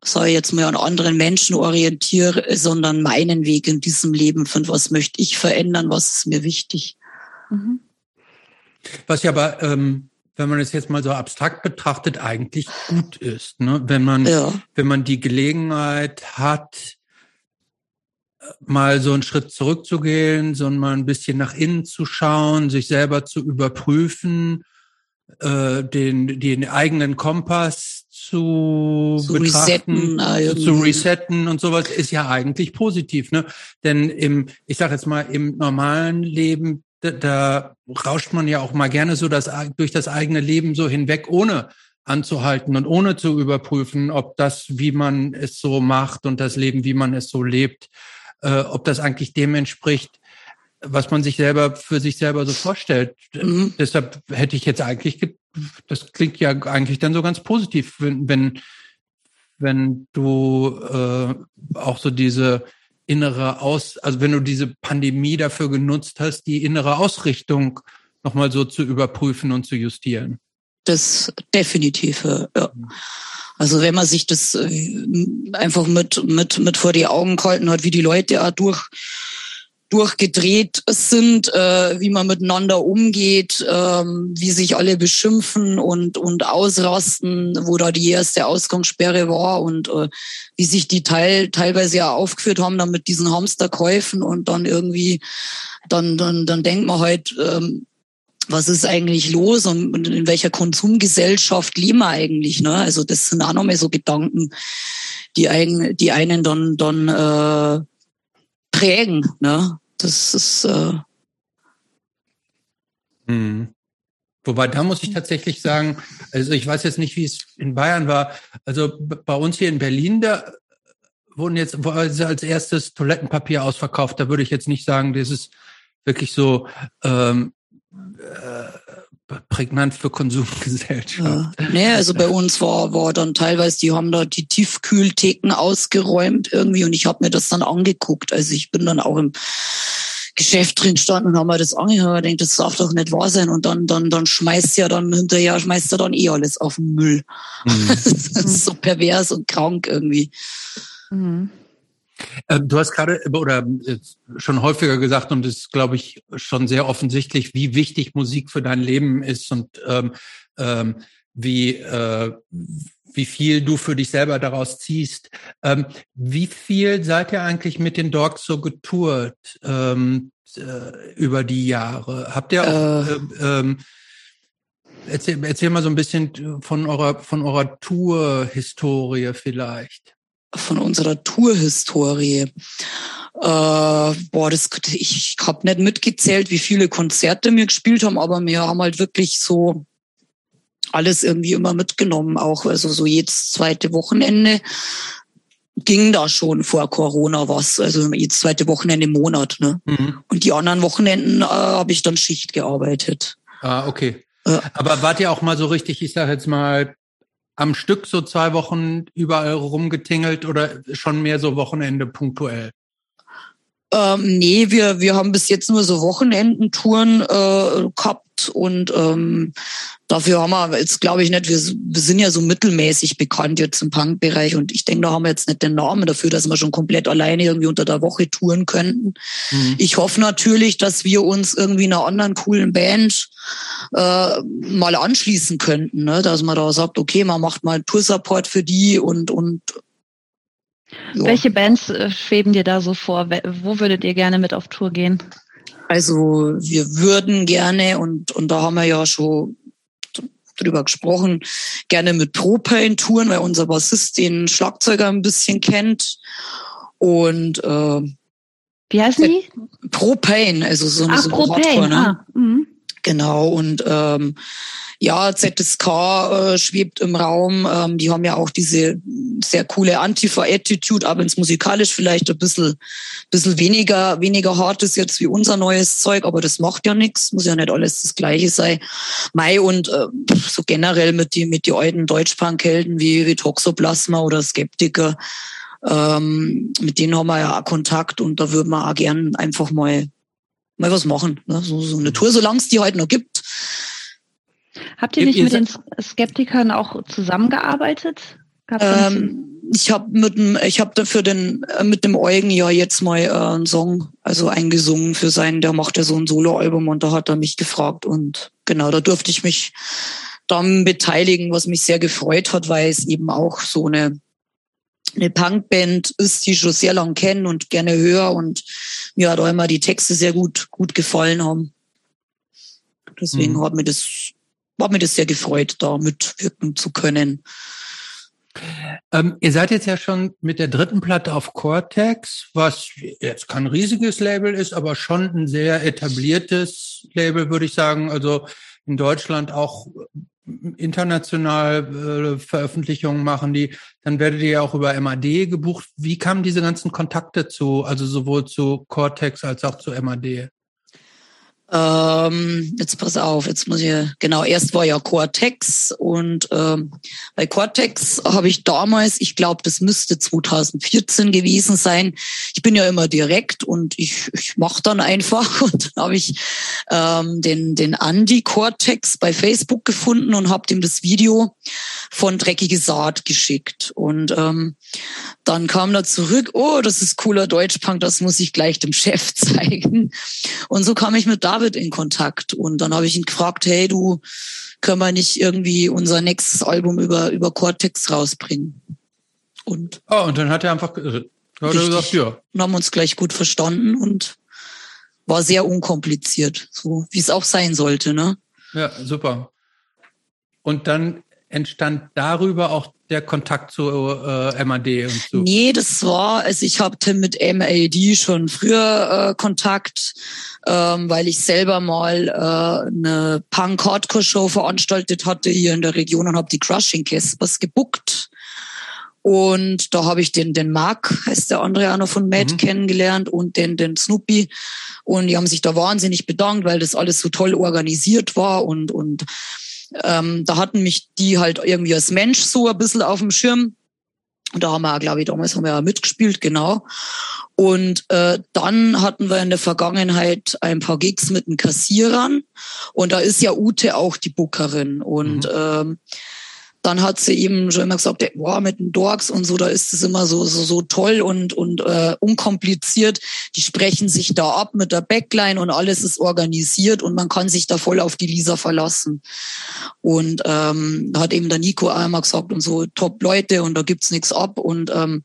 ich jetzt mal, an anderen Menschen orientiere, sondern meinen Weg in diesem Leben finde. Was möchte ich verändern? Was ist mir wichtig? Mhm.
Was ja aber, ähm, wenn man es jetzt mal so abstrakt betrachtet, eigentlich gut ist. Ne? Wenn man, ja. wenn man die Gelegenheit hat, mal so einen Schritt zurückzugehen, so mal ein bisschen nach innen zu schauen, sich selber zu überprüfen, äh, den, den eigenen Kompass zu, zu betrachten, resetten, zu resetten und sowas ist ja eigentlich positiv, ne? Denn im, ich sage jetzt mal, im normalen Leben da, da rauscht man ja auch mal gerne so das, durch das eigene Leben so hinweg, ohne anzuhalten und ohne zu überprüfen, ob das, wie man es so macht und das Leben, wie man es so lebt, äh, ob das eigentlich dem entspricht, was man sich selber für sich selber so vorstellt. Mhm. Deshalb hätte ich jetzt eigentlich, das klingt ja eigentlich dann so ganz positiv, wenn, wenn, wenn du äh, auch so diese innere Aus, also wenn du diese Pandemie dafür genutzt hast, die innere Ausrichtung nochmal so zu überprüfen und zu justieren.
Das definitiv, ja. Also wenn man sich das äh, einfach mit, mit, mit vor die Augen gehalten hat, wie die Leute auch durch durchgedreht sind, äh, wie man miteinander umgeht, ähm, wie sich alle beschimpfen und, und ausrasten, wo da die erste Ausgangssperre war und äh, wie sich die teil, teilweise ja aufgeführt haben dann mit diesen Hamsterkäufen und dann irgendwie, dann, dann, dann denkt man halt, ähm, was ist eigentlich los und in welcher Konsumgesellschaft leben wir eigentlich? Ne? Also das sind auch nochmal so Gedanken, die einen, die einen dann, dann äh, prägen. Ne? Das ist. Äh
hm. Wobei, da muss ich tatsächlich sagen, also ich weiß jetzt nicht, wie es in Bayern war. Also bei uns hier in Berlin, da wurden jetzt als erstes Toilettenpapier ausverkauft. Da würde ich jetzt nicht sagen, das ist wirklich so ähm, äh, prägnant für Konsumgesellschaft. Ja.
Nee, also bei uns war, war dann teilweise, die haben da die Tiefkühltheken ausgeräumt irgendwie und ich habe mir das dann angeguckt. Also ich bin dann auch im Geschäft drin standen und haben mir das angehört, denkt, das darf doch nicht wahr sein. Und dann, dann, dann schmeißt ja dann hinterher, schmeißt er dann eh alles auf den Müll. Mhm. das ist so pervers und krank irgendwie. Mhm.
Ähm, du hast gerade oder schon häufiger gesagt und es ist, glaube ich, schon sehr offensichtlich, wie wichtig Musik für dein Leben ist und ähm, ähm, wie, äh, wie viel du für dich selber daraus ziehst. Ähm, wie viel seid ihr eigentlich mit den Dogs so getourt ähm, äh, über die Jahre? Habt ihr auch, äh, ähm, erzähl, erzähl mal so ein bisschen von eurer, von eurer Tour-Historie vielleicht
von unserer Tourhistorie. Äh, boah, das, ich habe nicht mitgezählt, wie viele Konzerte wir gespielt haben, aber wir haben halt wirklich so alles irgendwie immer mitgenommen, auch also so jedes zweite Wochenende ging da schon vor Corona was, also jedes zweite Wochenende im Monat. Ne? Mhm. Und die anderen Wochenenden äh, habe ich dann Schicht gearbeitet.
Ah, okay. Äh, Aber wart ihr auch mal so richtig, ich sage jetzt mal, am Stück so zwei Wochen überall rumgetingelt oder schon mehr so Wochenende punktuell?
Ähm, nee, wir, wir haben bis jetzt nur so Wochenendentouren äh, gehabt und ähm, dafür haben wir jetzt, glaube ich, nicht, wir, wir sind ja so mittelmäßig bekannt jetzt im Punkbereich und ich denke, da haben wir jetzt nicht den Namen dafür, dass wir schon komplett alleine irgendwie unter der Woche touren könnten. Mhm. Ich hoffe natürlich, dass wir uns irgendwie einer anderen coolen Band äh, mal anschließen könnten, ne? dass man da sagt, okay, man macht mal Toursupport für die und, und
ja. Welche Bands äh, schweben dir da so vor? Wo würdet ihr gerne mit auf Tour gehen?
Also wir würden gerne, und, und da haben wir ja schon drüber gesprochen, gerne mit Propane touren, weil unser Bassist den Schlagzeuger ein bisschen kennt. Und äh,
wie heißen die?
Propane, also so,
Ach,
so
Propane. Radtour, ne? ah,
mhm. Genau, und ähm, Ja, ZSK äh, schwebt im Raum. Ähm, die haben ja auch diese sehr coole Antifa-Attitude, aber ins musikalisch vielleicht ein bisschen, bisschen weniger, weniger hart ist jetzt wie unser neues Zeug, aber das macht ja nichts, muss ja nicht alles das Gleiche sein. Mai und äh, so generell mit die, mit die alten Deutschpunk-Helden wie, wie Toxoplasma oder Skeptiker, ähm, mit denen haben wir ja auch Kontakt und da würden wir auch gern einfach mal, mal was machen. Ne? So, so eine Tour, solange es die heute noch gibt.
Habt ihr nicht mit den Skeptikern auch zusammengearbeitet?
Ähm, ich habe mit dem, ich habe dafür den äh, mit dem Eugen ja jetzt mal äh, einen Song, also eingesungen für seinen, der macht ja so ein Soloalbum und da hat er mich gefragt und genau, da durfte ich mich dann beteiligen, was mich sehr gefreut hat, weil es eben auch so eine eine Punkband ist, die ich schon sehr lang kenne und gerne höre und mir hat auch immer die Texte sehr gut, gut gefallen haben. Deswegen mhm. hat mir das, hat mir das sehr gefreut, da mitwirken zu können.
Ähm, ihr seid jetzt ja schon mit der dritten Platte auf Cortex, was jetzt kein riesiges Label ist, aber schon ein sehr etabliertes Label, würde ich sagen. Also in Deutschland auch international äh, Veröffentlichungen machen die, dann werdet ihr ja auch über MAD gebucht. Wie kamen diese ganzen Kontakte zu, also sowohl zu Cortex als auch zu MAD?
Ähm, jetzt pass auf, jetzt muss ich, genau, erst war ja Cortex und ähm, bei Cortex habe ich damals, ich glaube, das müsste 2014 gewesen sein. Ich bin ja immer direkt und ich, ich mache dann einfach und dann habe ich ähm, den, den Andy Cortex bei Facebook gefunden und habe ihm das Video von Dreckige Saat geschickt. Und ähm, dann kam er zurück, oh, das ist cooler Deutschpunk, das muss ich gleich dem Chef zeigen. Und so kam ich mit David in Kontakt. Und dann habe ich ihn gefragt, hey, du, können wir nicht irgendwie unser nächstes Album über, über Cortex rausbringen?
Und, oh, und dann hat er einfach hat er gesagt, ja.
Und haben uns gleich gut verstanden und war sehr unkompliziert, so wie es auch sein sollte, ne?
Ja, super. Und dann entstand darüber auch der Kontakt zu äh, MAD und so?
Nee, das war, also ich hatte mit MAD schon früher äh, Kontakt, ähm, weil ich selber mal äh, eine Punk-Hardcore-Show veranstaltet hatte hier in der Region und habe die Crushing Caspers gebuckt. Und da habe ich den, den Mark, heißt der andere auch noch von Matt, mhm. kennengelernt und den, den Snoopy. Und die haben sich da wahnsinnig bedankt, weil das alles so toll organisiert war und, und ähm, da hatten mich die halt irgendwie als Mensch so ein bisschen auf dem Schirm. Und da haben wir, glaube ich, damals haben wir ja mitgespielt, genau. Und äh, dann hatten wir in der Vergangenheit ein paar Gigs mit den Kassierern. Und da ist ja Ute auch die Bookerin. Und mhm. ähm, dann hat sie eben schon immer gesagt, boah, mit den Dorks und so, da ist es immer so so, so toll und und äh, unkompliziert. Die sprechen sich da ab mit der Backline und alles ist organisiert und man kann sich da voll auf die Lisa verlassen. Und ähm, da hat eben der Nico einmal gesagt und so top Leute und da gibt's nichts ab und ähm,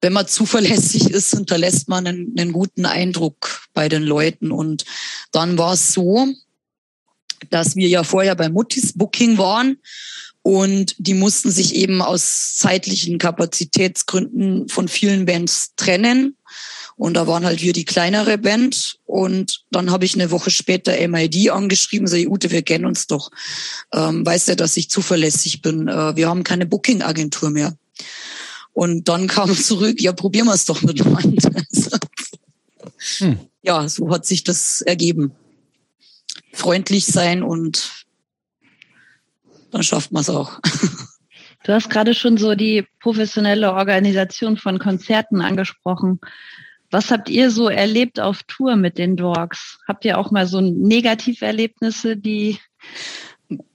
wenn man zuverlässig ist, hinterlässt man einen, einen guten Eindruck bei den Leuten. Und dann war es so, dass wir ja vorher bei Muttis Booking waren und die mussten sich eben aus zeitlichen Kapazitätsgründen von vielen Bands trennen. Und da waren halt wir die kleinere Band. Und dann habe ich eine Woche später MID angeschrieben, so, Ute, wir kennen uns doch. Ähm, weißt du, dass ich zuverlässig bin? Äh, wir haben keine Booking-Agentur mehr. Und dann kam zurück, ja, probieren wir es doch miteinander. hm. Ja, so hat sich das ergeben. Freundlich sein und dann schafft man es auch.
Du hast gerade schon so die professionelle Organisation von Konzerten angesprochen. Was habt ihr so erlebt auf Tour mit den Dogs? Habt ihr auch mal so Negativerlebnisse, die,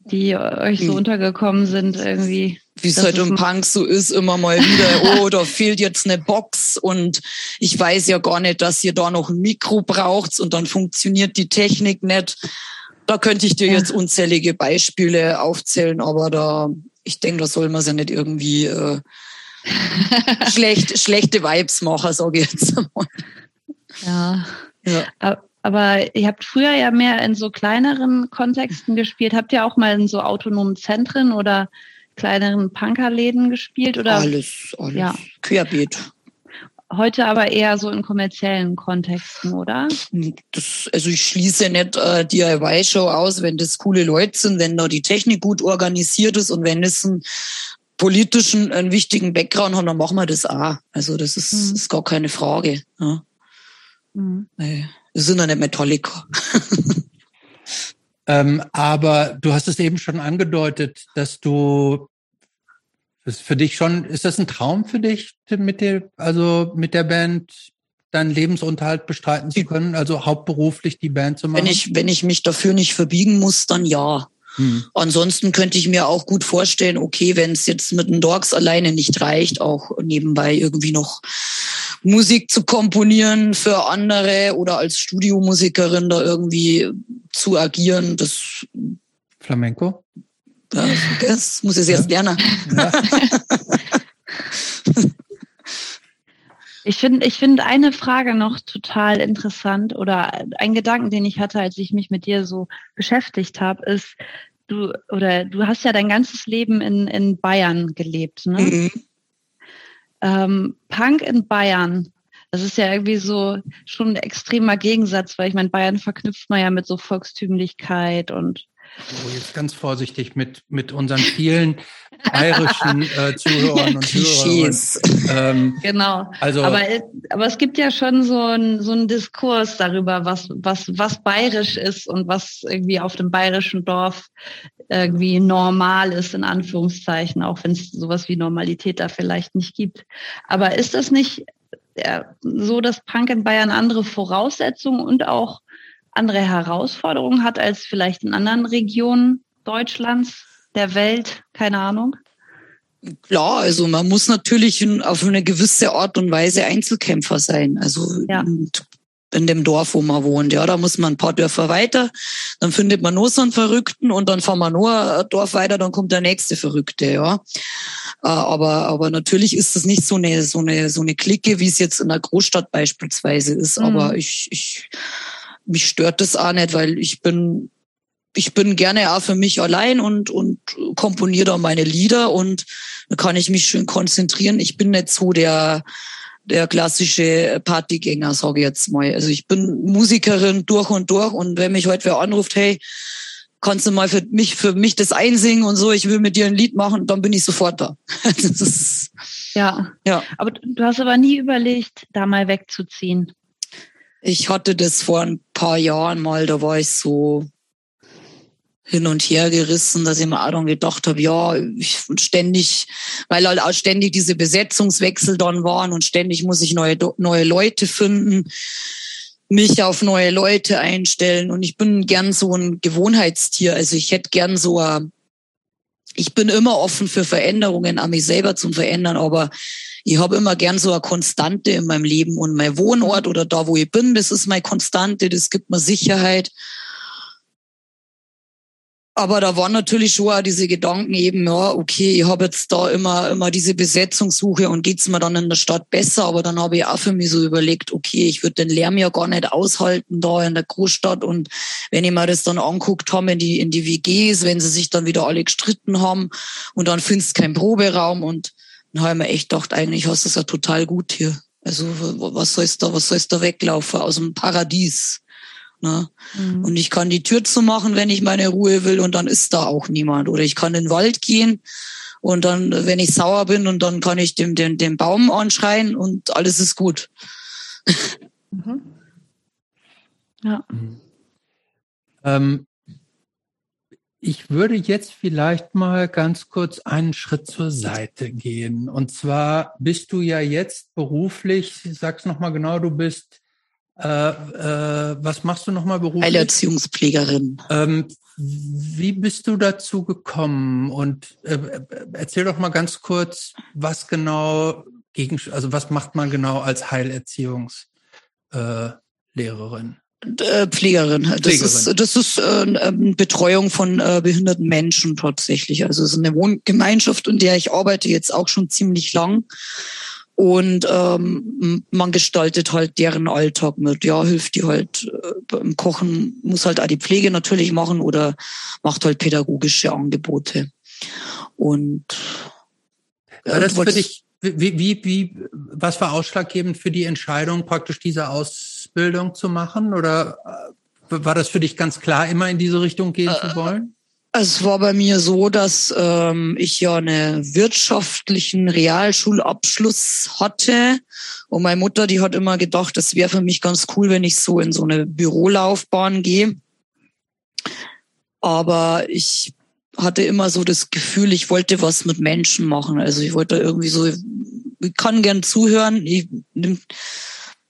die euch so hm. untergekommen sind irgendwie?
Wie es halt um Punks so ist, immer mal wieder, oh, da fehlt jetzt eine Box und ich weiß ja gar nicht, dass ihr da noch ein Mikro braucht und dann funktioniert die Technik nicht. Da könnte ich dir ja. jetzt unzählige Beispiele aufzählen, aber da, ich denke, da soll man ja nicht irgendwie äh, schlecht, schlechte Vibes machen, sage ich jetzt
mal. Ja. ja. Aber ihr habt früher ja mehr in so kleineren Kontexten gespielt. Habt ihr auch mal in so autonomen Zentren oder kleineren Punkerläden gespielt? Oder?
Alles, alles. Ja. Querbeet.
Heute aber eher so in kommerziellen Kontexten, oder?
Das, also ich schließe nicht äh, DIY-Show aus, wenn das coole Leute sind, wenn da die Technik gut organisiert ist und wenn es einen politischen, einen wichtigen Background hat, dann machen wir das auch. Also das ist, mhm. ist gar keine Frage. Ja. Mhm. Wir sind ja nicht Metallica.
ähm, aber du hast es eben schon angedeutet, dass du ist für dich schon, ist das ein Traum für dich, mit der, also mit der Band deinen Lebensunterhalt bestreiten zu können, also hauptberuflich die Band zu machen?
Wenn ich, wenn ich mich dafür nicht verbiegen muss, dann ja. Hm. Ansonsten könnte ich mir auch gut vorstellen, okay, wenn es jetzt mit den Dogs alleine nicht reicht, auch nebenbei irgendwie noch Musik zu komponieren für andere oder als Studiomusikerin da irgendwie zu agieren, das
Flamenco?
Das muss ich erst lernen. Ja.
Ich finde, ich finde eine Frage noch total interessant oder ein Gedanken, den ich hatte, als ich mich mit dir so beschäftigt habe, ist, du oder du hast ja dein ganzes Leben in, in Bayern gelebt, ne? Mhm. Ähm, Punk in Bayern, das ist ja irgendwie so schon ein extremer Gegensatz, weil ich meine, Bayern verknüpft man ja mit so Volkstümlichkeit und
Oh, jetzt ganz vorsichtig mit, mit unseren vielen bayerischen äh, Zuhörern und Hörern.
Ähm, genau. Also, aber, aber es gibt ja schon so ein so ein Diskurs darüber, was, was, was bayerisch ist und was irgendwie auf dem bayerischen Dorf irgendwie normal ist, in Anführungszeichen, auch wenn es sowas wie Normalität da vielleicht nicht gibt. Aber ist das nicht ja, so, dass Punk in Bayern andere Voraussetzungen und auch andere Herausforderungen hat als vielleicht in anderen Regionen Deutschlands, der Welt, keine Ahnung?
Klar, also man muss natürlich auf eine gewisse Art und Weise Einzelkämpfer sein. Also ja. in dem Dorf, wo man wohnt. Ja, da muss man ein paar Dörfer weiter, dann findet man nur so einen Verrückten und dann fahren wir nur ein Dorf weiter, dann kommt der nächste Verrückte, ja. Äh, aber, aber natürlich ist das nicht so eine, so eine, so eine Clique, wie es jetzt in der Großstadt beispielsweise ist. Mhm. Aber ich, ich mich stört das auch nicht, weil ich bin ich bin gerne auch für mich allein und und komponiere da meine Lieder und da kann ich mich schön konzentrieren. Ich bin nicht so der der klassische Partygänger, sage ich jetzt mal. Also ich bin Musikerin durch und durch und wenn mich heute wer anruft, hey, kannst du mal für mich für mich das einsingen und so, ich will mit dir ein Lied machen, dann bin ich sofort da. ist,
ja. ja. Aber du hast aber nie überlegt, da mal wegzuziehen.
Ich hatte das vor ein paar Jahren mal, da war ich so hin und her gerissen, dass ich mir auch dann gedacht habe, ja, ich ständig, weil halt auch ständig diese Besetzungswechsel dann waren und ständig muss ich neue, neue Leute finden, mich auf neue Leute einstellen und ich bin gern so ein Gewohnheitstier. Also ich hätte gern so ein, ich bin immer offen für Veränderungen, an mich selber zum Verändern, aber ich habe immer gern so eine Konstante in meinem Leben und mein Wohnort oder da, wo ich bin, das ist meine Konstante, das gibt mir Sicherheit. Aber da waren natürlich schon auch diese Gedanken eben, ja, okay, ich habe jetzt da immer, immer diese Besetzungssuche und geht's mir dann in der Stadt besser. Aber dann habe ich auch für mich so überlegt, okay, ich würde den Lärm ja gar nicht aushalten da in der Großstadt. Und wenn ich mir das dann anguckt habe in die, in die WGs, wenn sie sich dann wieder alle gestritten haben und dann findest keinen Proberaum und dann habe ich mir echt gedacht, eigentlich hast du es ja total gut hier. Also was sollst da, was sollst da weglaufen aus dem Paradies? Ne? Mhm. Und ich kann die Tür zumachen, wenn ich meine Ruhe will, und dann ist da auch niemand. Oder ich kann in den Wald gehen und dann, wenn ich sauer bin, und dann kann ich dem, dem, dem Baum anschreien und alles ist gut. Mhm.
Ja. Ähm, ich würde jetzt vielleicht mal ganz kurz einen Schritt zur Seite gehen. Und zwar bist du ja jetzt beruflich, sag's nochmal genau, du bist, äh, äh, was machst du nochmal beruflich?
Heilerziehungspflegerin.
Ähm, wie bist du dazu gekommen? Und äh, erzähl doch mal ganz kurz, was genau gegen, also was macht man genau als Heilerziehungslehrerin?
Äh, Pflegerin. Das Pflegerin. ist das ist äh, ähm, Betreuung von äh, behinderten Menschen tatsächlich. Also es ist eine Wohngemeinschaft, in der ich arbeite jetzt auch schon ziemlich lang. Und ähm, man gestaltet halt deren Alltag mit. Ja, hilft die halt äh, beim Kochen, muss halt auch die Pflege natürlich machen oder macht halt pädagogische Angebote. Und
war das für dich wie, wie, wie, was war ausschlaggebend für die Entscheidung, praktisch diese Ausbildung zu machen? Oder äh, war das für dich ganz klar, immer in diese Richtung gehen äh, zu wollen?
Es war bei mir so, dass ähm, ich ja einen wirtschaftlichen Realschulabschluss hatte und meine Mutter, die hat immer gedacht, das wäre für mich ganz cool, wenn ich so in so eine Bürolaufbahn gehe. Aber ich hatte immer so das Gefühl, ich wollte was mit Menschen machen. Also ich wollte irgendwie so, ich kann gern zuhören. Ich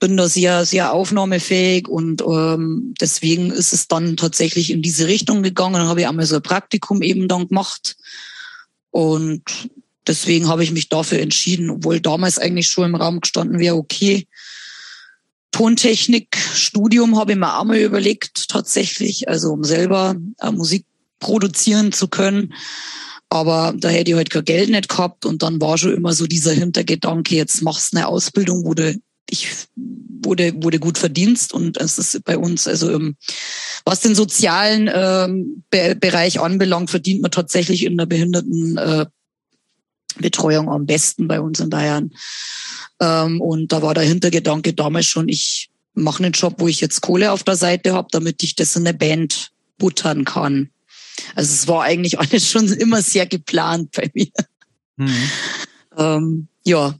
bin da sehr, sehr aufnahmefähig und ähm, deswegen ist es dann tatsächlich in diese Richtung gegangen. Dann habe ich einmal so ein Praktikum eben dann gemacht und deswegen habe ich mich dafür entschieden, obwohl damals eigentlich schon im Raum gestanden wäre, okay, Tontechnik, Studium habe ich mir auch mal überlegt, tatsächlich, also um selber äh, Musik produzieren zu können. Aber da hätte ich halt kein Geld nicht gehabt und dann war schon immer so dieser Hintergedanke, jetzt machst du eine Ausbildung, wo du ich wurde wurde gut verdienst und es ist bei uns also im, was den sozialen ähm, Be Bereich anbelangt verdient man tatsächlich in der Behinderten äh, Betreuung am besten bei uns in Bayern ähm, und da war der Hintergedanke damals schon ich mache einen Job wo ich jetzt Kohle auf der Seite habe damit ich das in eine Band buttern kann also es war eigentlich alles schon immer sehr geplant bei mir. Mhm. Ähm, ja.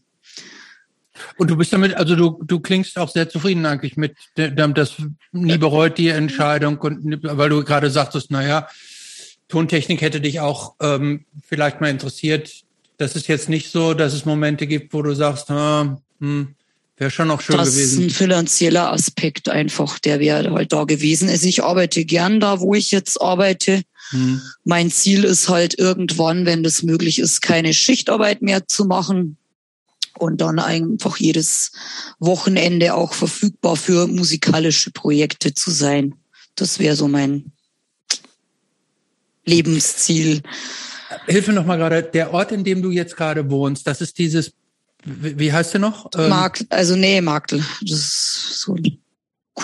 Und du bist damit, also du, du klingst auch sehr zufrieden eigentlich mit dem, das nie bereut die Entscheidung und weil du gerade sagtest, naja, Tontechnik hätte dich auch ähm, vielleicht mal interessiert. Das ist jetzt nicht so, dass es Momente gibt, wo du sagst, ah, hm, wäre schon auch schön
das
gewesen.
Das ist ein finanzieller Aspekt einfach, der wäre halt da gewesen. Also ich arbeite gern da, wo ich jetzt arbeite. Mhm. Mein Ziel ist halt irgendwann, wenn das möglich ist, keine Schichtarbeit mehr zu machen und dann einfach jedes Wochenende auch verfügbar für musikalische Projekte zu sein. Das wäre so mein Lebensziel.
Hilfe noch mal gerade, der Ort, in dem du jetzt gerade wohnst, das ist dieses, wie heißt der noch?
Ähm, Markt, also nee, Marktel. Das ist so ein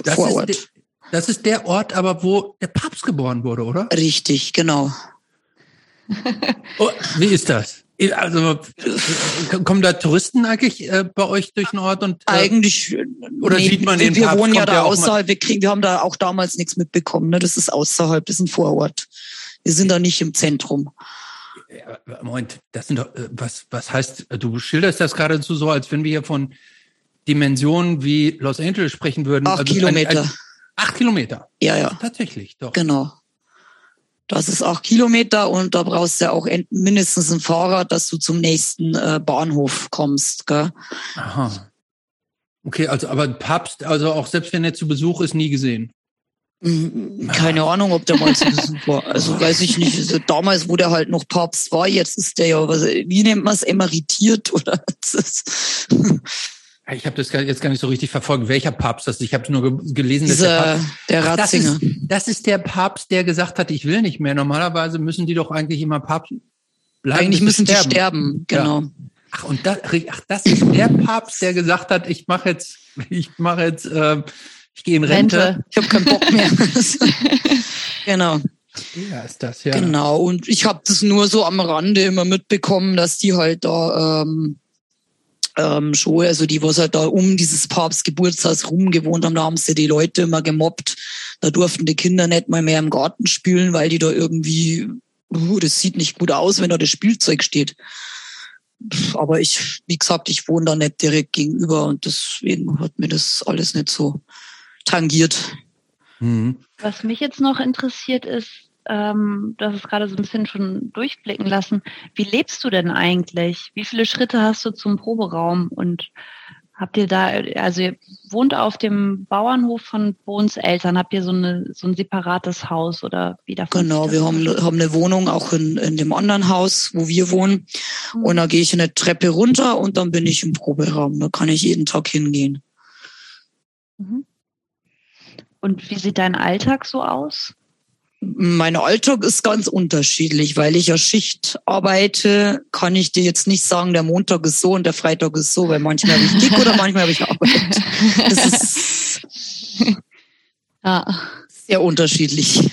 das Vorort. Ist, das ist der Ort, aber wo der Papst geboren wurde, oder?
Richtig, genau.
oh, wie ist das? Also kommen da Touristen eigentlich äh, bei euch durch den Ort und
äh, eigentlich oder nee, sieht man den wir Papst, wohnen ja da außerhalb, wir kriegen, wir haben da auch damals nichts mitbekommen. Ne? Das ist außerhalb, das ist ein Vorort. Wir sind da nicht im Zentrum.
Ja, Moment, das sind doch äh, was was heißt? Du schilderst das geradezu so, als wenn wir hier von Dimensionen wie Los Angeles sprechen würden.
Acht also Kilometer. Ein, ein,
Acht Kilometer.
Ja, ja.
Tatsächlich, doch.
Genau. Das ist acht Kilometer und da brauchst du ja auch mindestens ein Fahrrad, dass du zum nächsten äh, Bahnhof kommst. Gell?
Aha. Okay, also aber Papst, also auch selbst wenn er zu Besuch ist, nie gesehen.
Mhm, keine Ahnung, ob der mal zu Besuch war. Also weiß ich nicht. Also damals, wo der halt noch Papst war, jetzt ist der ja, was, wie nennt man es, emeritiert oder?
Ich habe das jetzt gar nicht so richtig verfolgt, welcher Papst das ist. Ich habe nur gelesen,
dass
der,
Papst, der Ratzinger.
Das ist, das ist der Papst, der gesagt hat, ich will nicht mehr. Normalerweise müssen die doch eigentlich immer Papst
bleiben. Eigentlich müssen die sterben, genau. Ja.
Ach, und das, ach, das ist der Papst, der gesagt hat, ich mache jetzt, ich mache jetzt, äh, ich gehe in Rente. Rente.
Ich habe keinen Bock mehr. genau.
Ja, ist das, ja.
Genau, und ich habe das nur so am Rande immer mitbekommen, dass die halt da ähm, ähm, schon, also die, was halt da um dieses Papstgeburtshaus rumgewohnt haben, da haben sie die Leute immer gemobbt. Da durften die Kinder nicht mal mehr im Garten spielen, weil die da irgendwie, uh, das sieht nicht gut aus, wenn da das Spielzeug steht. Aber ich, wie gesagt, ich wohne da nicht direkt gegenüber und deswegen hat mir das alles nicht so tangiert.
Mhm. Was mich jetzt noch interessiert ist, ähm, du hast es gerade so ein bisschen schon durchblicken lassen. Wie lebst du denn eigentlich? Wie viele Schritte hast du zum Proberaum? Und habt ihr da, also ihr wohnt auf dem Bauernhof von Bohns Eltern, habt ihr so, eine, so ein separates Haus oder wie davon?
Genau, wir haben, haben eine Wohnung auch in, in dem anderen Haus, wo wir wohnen. Mhm. Und da gehe ich eine Treppe runter und dann bin ich im Proberaum. Da kann ich jeden Tag hingehen.
Mhm. Und wie sieht dein Alltag so aus?
Mein Alltag ist ganz unterschiedlich, weil ich ja Schicht arbeite, kann ich dir jetzt nicht sagen, der Montag ist so und der Freitag ist so, weil manchmal habe ich dick oder manchmal habe ich Arbeit. Das ist ja. sehr unterschiedlich.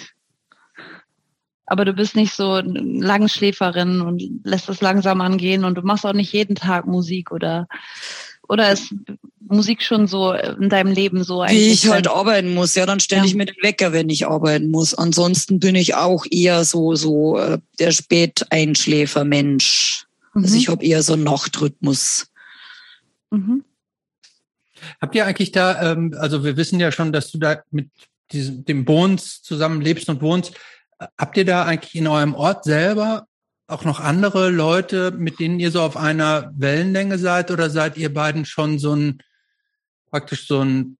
Aber du bist nicht so Langschläferin und lässt es langsam angehen und du machst auch nicht jeden Tag Musik oder oder ist Musik schon so in deinem Leben so
eigentlich? Wie ich halt arbeiten muss, ja, dann stelle ja. ich mir den Wecker, wenn ich arbeiten muss. Ansonsten bin ich auch eher so so äh, der Späteinschläfermensch. Mhm. Also ich habe eher so einen Nachtrhythmus. Mhm.
Habt ihr eigentlich da, ähm, also wir wissen ja schon, dass du da mit diesem, dem Bones zusammen lebst und wohnst. Habt ihr da eigentlich in eurem Ort selber auch noch andere Leute, mit denen ihr so auf einer Wellenlänge seid oder seid ihr beiden schon so ein praktisch so ein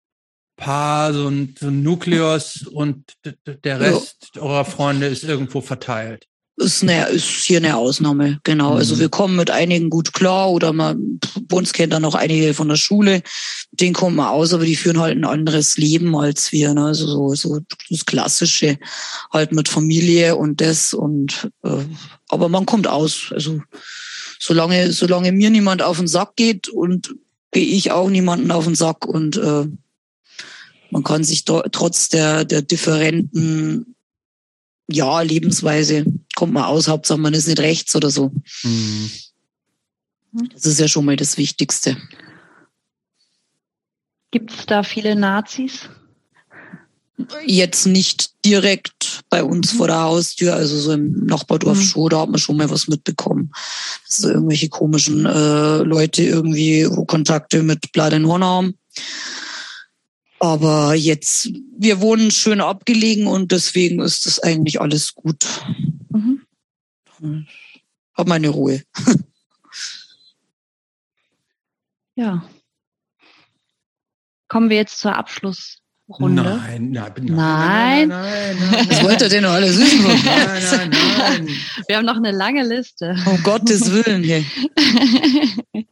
Paar, so ein, so ein Nukleus und der Rest ja. eurer Freunde ist irgendwo verteilt?
Ist, eine, ist hier eine Ausnahme, genau. Also mhm. Also wir kommen mit einigen gut klar oder man, bei uns kennt dann noch einige von der Schule, den kommen wir aus, aber die führen halt ein anderes Leben als wir. Ne? Also so, so das Klassische, halt mit Familie und das und äh, aber man kommt aus. Also solange, solange mir niemand auf den Sack geht und gehe ich auch niemanden auf den Sack und äh, man kann sich trotz der, der differenten ja, Lebensweise kommt man aus, Hauptsache man ist nicht rechts oder so. Mhm. Das ist ja schon mal das Wichtigste.
Gibt es da viele Nazis?
Jetzt nicht direkt bei uns mhm. vor der Haustür, also so im Nachbardorf mhm. schon, da hat man schon mal was mitbekommen. Dass so irgendwelche komischen äh, Leute irgendwie Kontakte mit Bladenhorn haben. Aber jetzt, wir wohnen schön abgelegen und deswegen ist das eigentlich alles gut. Mhm. Hab meine Ruhe.
ja. Kommen wir jetzt zur Abschlussrunde.
Nein, nein, nein,
nein,
nein, nein, nein. Was wollt ihr denn noch alles wissen?
nein, nein, nein. Wir haben noch eine lange Liste.
Um Gottes Willen hier.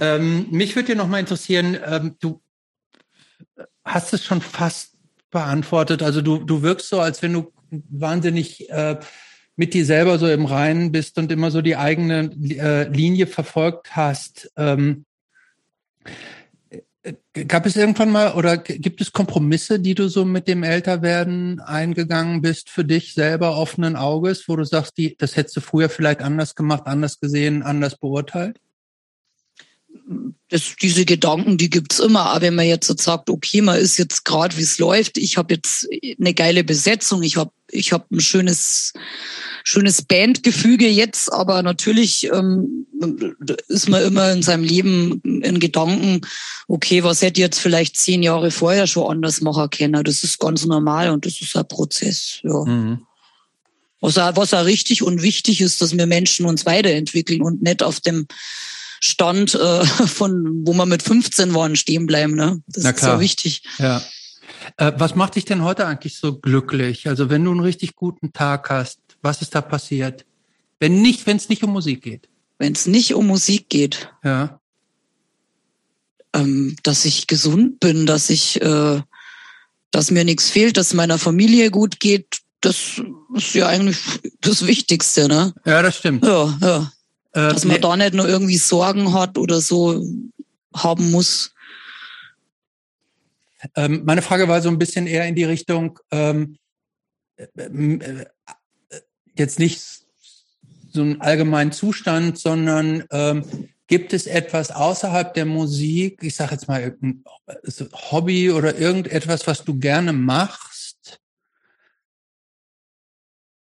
ähm, mich würde ja noch mal interessieren, ähm, du hast es schon fast beantwortet. Also du, du wirkst so, als wenn du wahnsinnig äh, mit dir selber so im Reinen bist und immer so die eigene äh, Linie verfolgt hast. Ähm, äh, gab es irgendwann mal oder gibt es Kompromisse, die du so mit dem Älterwerden eingegangen bist für dich selber offenen Auges, wo du sagst, die, das hättest du früher vielleicht anders gemacht, anders gesehen, anders beurteilt?
Das, diese Gedanken, die gibt's immer. Aber wenn man jetzt so sagt, okay, man ist jetzt gerade, wie es läuft, ich habe jetzt eine geile Besetzung, ich habe ich hab ein schönes schönes Bandgefüge jetzt, aber natürlich ähm, ist man immer in seinem Leben in Gedanken, okay, was hätte ich jetzt vielleicht zehn Jahre vorher schon anders machen können. Das ist ganz normal und das ist ein Prozess. Ja. Mhm. Was auch, was auch richtig und wichtig ist, dass wir Menschen uns weiterentwickeln und nicht auf dem Stand äh, von, wo wir mit 15 waren, stehen bleiben. Ne? Das ist so wichtig.
Ja. Äh, was macht dich denn heute eigentlich so glücklich? Also wenn du einen richtig guten Tag hast, was ist da passiert? Wenn nicht, wenn es nicht um Musik geht.
Wenn es nicht um Musik geht.
Ja.
Ähm, dass ich gesund bin, dass ich, äh, dass mir nichts fehlt, dass meiner Familie gut geht, das ist ja eigentlich das Wichtigste, ne?
Ja, das stimmt.
Ja, ja. Äh, dass man da nicht nur irgendwie Sorgen hat oder so haben muss.
Ähm, meine Frage war so ein bisschen eher in die Richtung, ähm, äh, äh, jetzt nicht so einen allgemeinen Zustand, sondern ähm, gibt es etwas außerhalb der Musik, ich sage jetzt mal irgendein Hobby oder irgendetwas, was du gerne machst,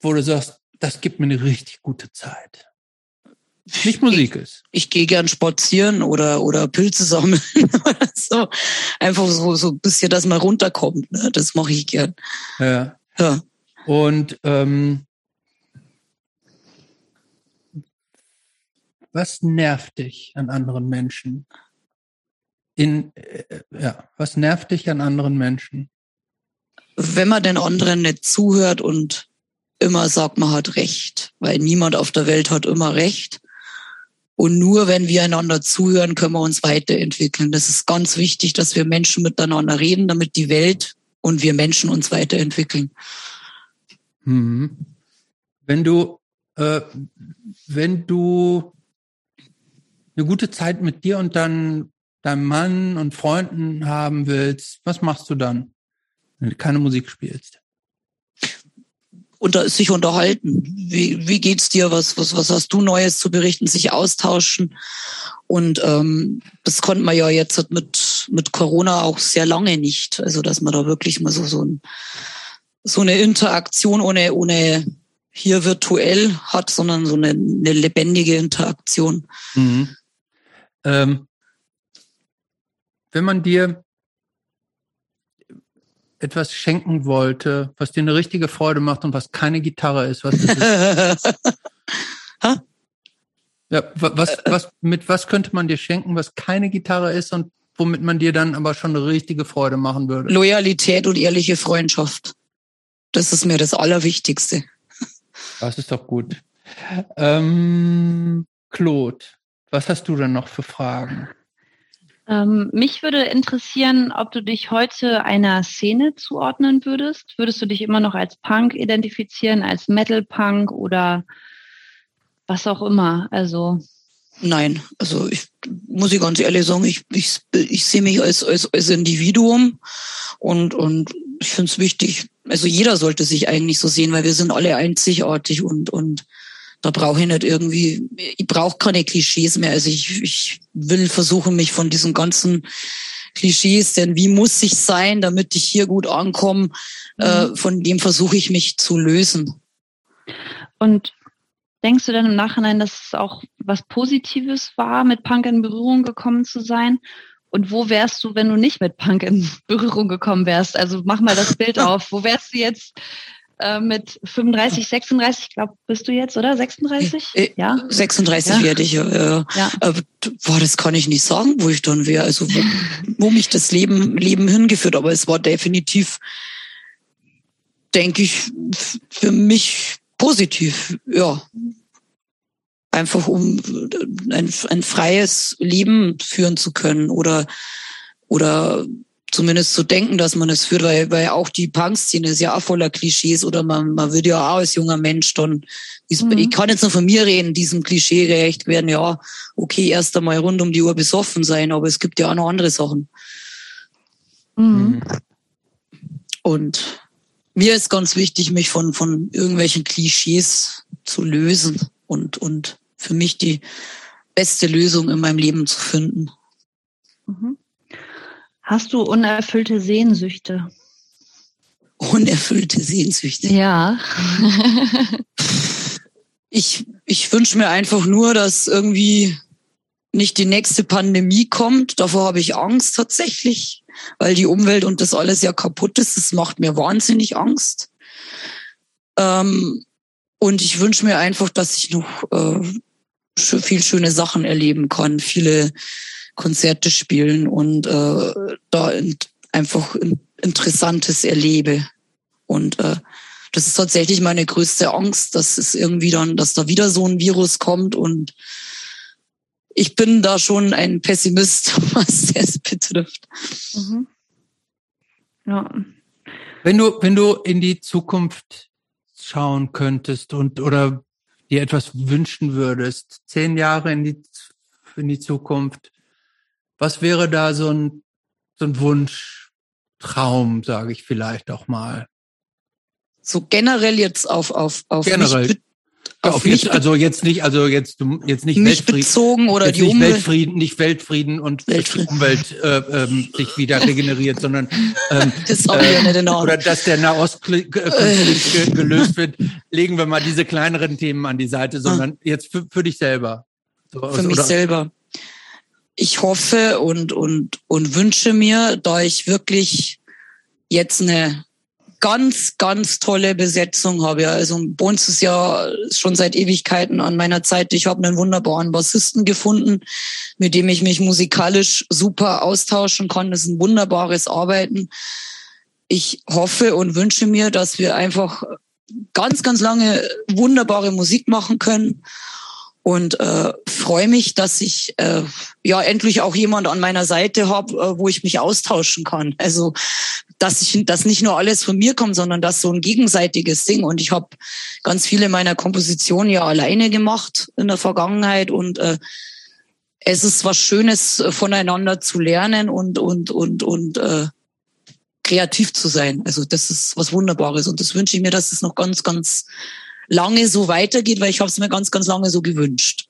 wo du sagst, das gibt mir eine richtig gute Zeit? Nicht Musik
ich,
ist.
Ich gehe gern spazieren oder oder Pilze sammeln oder so. Einfach so so ein bisschen, dass man runterkommt. Ne? Das mache ich gern.
Ja. ja. Und ähm, was nervt dich an anderen Menschen? In äh, ja, was nervt dich an anderen Menschen?
Wenn man den anderen nicht zuhört und immer sagt, man hat recht, weil niemand auf der Welt hat immer recht. Und nur wenn wir einander zuhören, können wir uns weiterentwickeln. Das ist ganz wichtig, dass wir Menschen miteinander reden, damit die Welt und wir Menschen uns weiterentwickeln.
Mhm. Wenn du, äh, wenn du eine gute Zeit mit dir und dann deinem Mann und Freunden haben willst, was machst du dann, wenn du keine Musik spielst?
Unter, sich unterhalten. Wie, wie geht's dir? Was, was, was hast du Neues zu berichten? Sich austauschen. Und ähm, das konnte man ja jetzt mit, mit Corona auch sehr lange nicht. Also dass man da wirklich mal so, so, ein, so eine Interaktion ohne, ohne hier virtuell hat, sondern so eine, eine lebendige Interaktion. Mhm.
Ähm, wenn man dir etwas schenken wollte, was dir eine richtige Freude macht und was keine Gitarre ist, was ist ja, was, was, mit was könnte man dir schenken, was keine Gitarre ist und womit man dir dann aber schon eine richtige Freude machen würde?
Loyalität und ehrliche Freundschaft. Das ist mir das Allerwichtigste.
Das ist doch gut. Ähm, Claude, was hast du denn noch für Fragen?
Ähm, mich würde interessieren, ob du dich heute einer Szene zuordnen würdest. Würdest du dich immer noch als Punk identifizieren, als Metal-Punk oder was auch immer? Also
Nein, also ich muss ich ganz ehrlich sagen, ich, ich, ich sehe mich als, als, als Individuum und, und ich finde es wichtig, also jeder sollte sich eigentlich so sehen, weil wir sind alle einzigartig und, und da brauche ich nicht irgendwie, ich brauche keine Klischees mehr. Also ich, ich will versuchen, mich von diesen ganzen Klischees, denn wie muss ich sein, damit ich hier gut ankomme, äh, mhm. äh, von dem versuche ich mich zu lösen.
Und denkst du denn im Nachhinein, dass es auch was Positives war, mit Punk in Berührung gekommen zu sein? Und wo wärst du, wenn du nicht mit Punk in Berührung gekommen wärst? Also mach mal das Bild auf. Wo wärst du jetzt äh, mit 35, 36, glaube bist du jetzt, oder? 36?
Äh, äh, ja. 36 ja. werde ich, ja. ja. Äh, boah, das kann ich nicht sagen, wo ich dann wäre. Also wo, wo mich das Leben, Leben hingeführt. Aber es war definitiv, denke ich, für mich positiv, ja. Einfach um ein, ein freies Leben führen zu können oder, oder zumindest zu denken, dass man es führt, weil, weil auch die Punk-Szene ist ja auch voller Klischees oder man, man würde ja auch als junger Mensch dann, mhm. ich kann jetzt nur von mir reden, diesem Klischee gerecht werden, ja, okay, erst einmal rund um die Uhr besoffen sein, aber es gibt ja auch noch andere Sachen. Mhm. Und mir ist ganz wichtig, mich von, von irgendwelchen Klischees zu lösen und, und für mich die beste Lösung in meinem Leben zu finden.
Mhm. Hast du unerfüllte Sehnsüchte?
Unerfüllte Sehnsüchte?
Ja.
ich ich wünsche mir einfach nur, dass irgendwie nicht die nächste Pandemie kommt. Davor habe ich Angst tatsächlich, weil die Umwelt und das alles ja kaputt ist. Das macht mir wahnsinnig Angst. Ähm, und ich wünsche mir einfach, dass ich noch äh, viel schöne Sachen erleben kann, viele Konzerte spielen und äh, da einfach Interessantes erlebe. Und äh, das ist tatsächlich meine größte Angst, dass es irgendwie dann, dass da wieder so ein Virus kommt und ich bin da schon ein Pessimist, was das betrifft. Mhm.
Ja. Wenn du, wenn du in die Zukunft schauen könntest und oder dir etwas wünschen würdest, zehn Jahre in die, in die Zukunft, was wäre da so ein, so ein Wunsch, Traum, sage ich vielleicht auch mal?
So generell jetzt auf, auf, auf
generell. Mich, auf, auf jetzt, also jetzt nicht, also jetzt jetzt nicht
mich Weltfrieden, bezogen oder die
nicht Umwelt. Weltfrieden, nicht Weltfrieden und Weltfrieden. die Umwelt äh, ähm, sich wieder regeneriert, sondern ähm, das äh, oder dass der Nahostkonflikt äh, gelöst wird. Legen wir mal diese kleineren Themen an die Seite, sondern ah. jetzt für, für dich selber.
So, für mich oder, selber ich hoffe und, und, und wünsche mir, da ich wirklich jetzt eine ganz, ganz tolle Besetzung habe. Also bei uns ist ja schon seit Ewigkeiten an meiner Zeit. Ich habe einen wunderbaren Bassisten gefunden, mit dem ich mich musikalisch super austauschen kann. Das ist ein wunderbares Arbeiten. Ich hoffe und wünsche mir, dass wir einfach ganz, ganz lange wunderbare Musik machen können und äh, freue mich, dass ich äh, ja endlich auch jemand an meiner Seite habe, äh, wo ich mich austauschen kann. Also dass ich dass nicht nur alles von mir kommt, sondern dass so ein gegenseitiges Ding. Und ich habe ganz viele meiner Kompositionen ja alleine gemacht in der Vergangenheit und äh, es ist was Schönes voneinander zu lernen und und und und äh, kreativ zu sein. Also das ist was Wunderbares und das wünsche ich mir, dass es noch ganz, ganz lange so weitergeht, weil ich habe es mir ganz, ganz lange so gewünscht.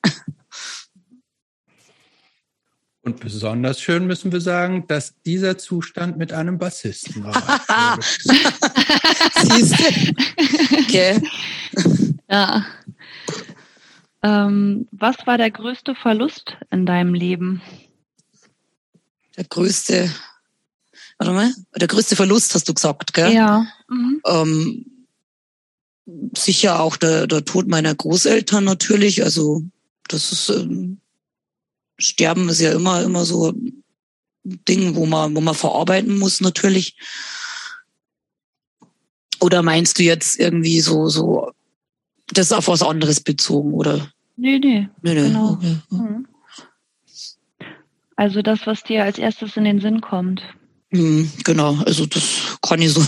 Und besonders schön müssen wir sagen, dass dieser Zustand mit einem Bassisten war. Siehst
du? Okay. Ja. Ähm, was war der größte Verlust in deinem Leben?
Der größte, warte mal, der größte Verlust hast du gesagt, gell?
Ja. Mhm.
Ähm, sicher auch der, der Tod meiner Großeltern natürlich. Also das ist ähm, Sterben ist ja immer immer so ein Ding, wo man wo man verarbeiten muss natürlich. Oder meinst du jetzt irgendwie so so das auf was anderes bezogen oder?
Nee, nee. nee, nee. Genau. Okay. Mhm. Also das, was dir als erstes in den Sinn kommt.
Mhm, genau, also das kann ich so,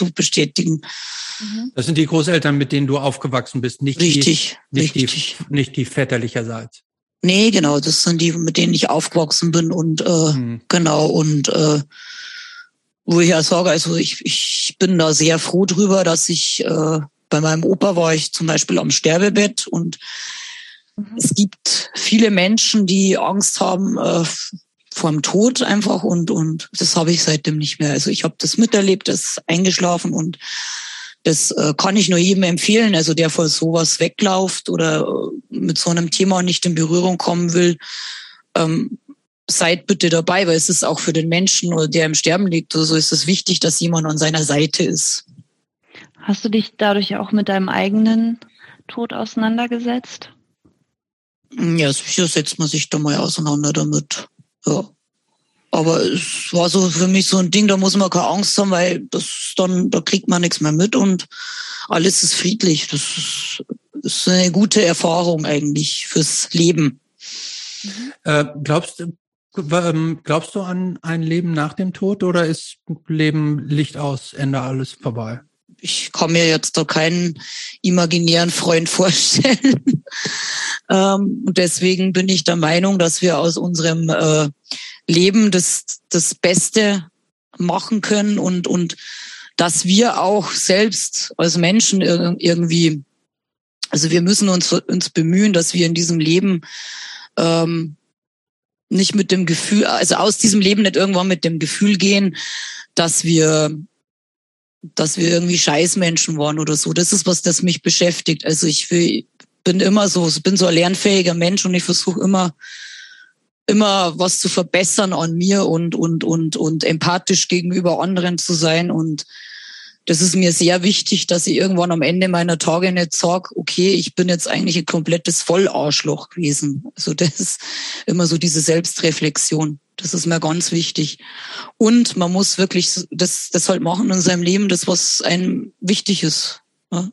so bestätigen.
Mhm. Das sind die Großeltern, mit denen du aufgewachsen bist, nicht
richtig,
die, nicht
richtig.
die, nicht die väterlicherseits.
Nee, genau, das sind die, mit denen ich aufgewachsen bin und äh, mhm. genau und äh, wo ich ja sage, also ich, ich bin da sehr froh drüber, dass ich äh, bei meinem Opa war ich zum Beispiel am Sterbebett und mhm. es gibt viele Menschen, die Angst haben äh, vor dem Tod einfach und und das habe ich seitdem nicht mehr. Also ich habe das miterlebt, das eingeschlafen und das äh, kann ich nur jedem empfehlen, also der vor sowas weglauft oder äh, mit so einem Thema nicht in Berührung kommen will. Ähm, seid bitte dabei, weil es ist auch für den Menschen, oder der im Sterben liegt oder so, ist es wichtig, dass jemand an seiner Seite ist.
Hast du dich dadurch auch mit deinem eigenen Tod auseinandergesetzt?
Ja, sicher setzt man sich da mal auseinander damit. Ja. Aber es war so für mich so ein Ding, da muss man keine Angst haben, weil das dann, da kriegt man nichts mehr mit und alles ist friedlich. Das ist, eine gute Erfahrung eigentlich fürs Leben.
Äh, glaubst du, ähm, glaubst du an ein Leben nach dem Tod oder ist Leben Licht aus, Ende alles vorbei?
Ich kann mir jetzt da keinen imaginären Freund vorstellen. ähm, und deswegen bin ich der Meinung, dass wir aus unserem äh, Leben das, das Beste machen können und, und dass wir auch selbst als Menschen irgendwie, also wir müssen uns, uns bemühen, dass wir in diesem Leben ähm, nicht mit dem Gefühl, also aus diesem Leben nicht irgendwann mit dem Gefühl gehen, dass wir dass wir irgendwie Scheißmenschen waren oder so. Das ist was, das mich beschäftigt. Also ich will, bin immer so, bin so ein lernfähiger Mensch und ich versuche immer immer was zu verbessern an mir und, und, und, und empathisch gegenüber anderen zu sein. Und das ist mir sehr wichtig, dass ich irgendwann am Ende meiner Tage nicht sage, okay, ich bin jetzt eigentlich ein komplettes Vollarschloch gewesen. Also das ist immer so diese Selbstreflexion. Das ist mir ganz wichtig. Und man muss wirklich das, das halt machen in seinem Leben, das, was einem wichtig ist. Ja?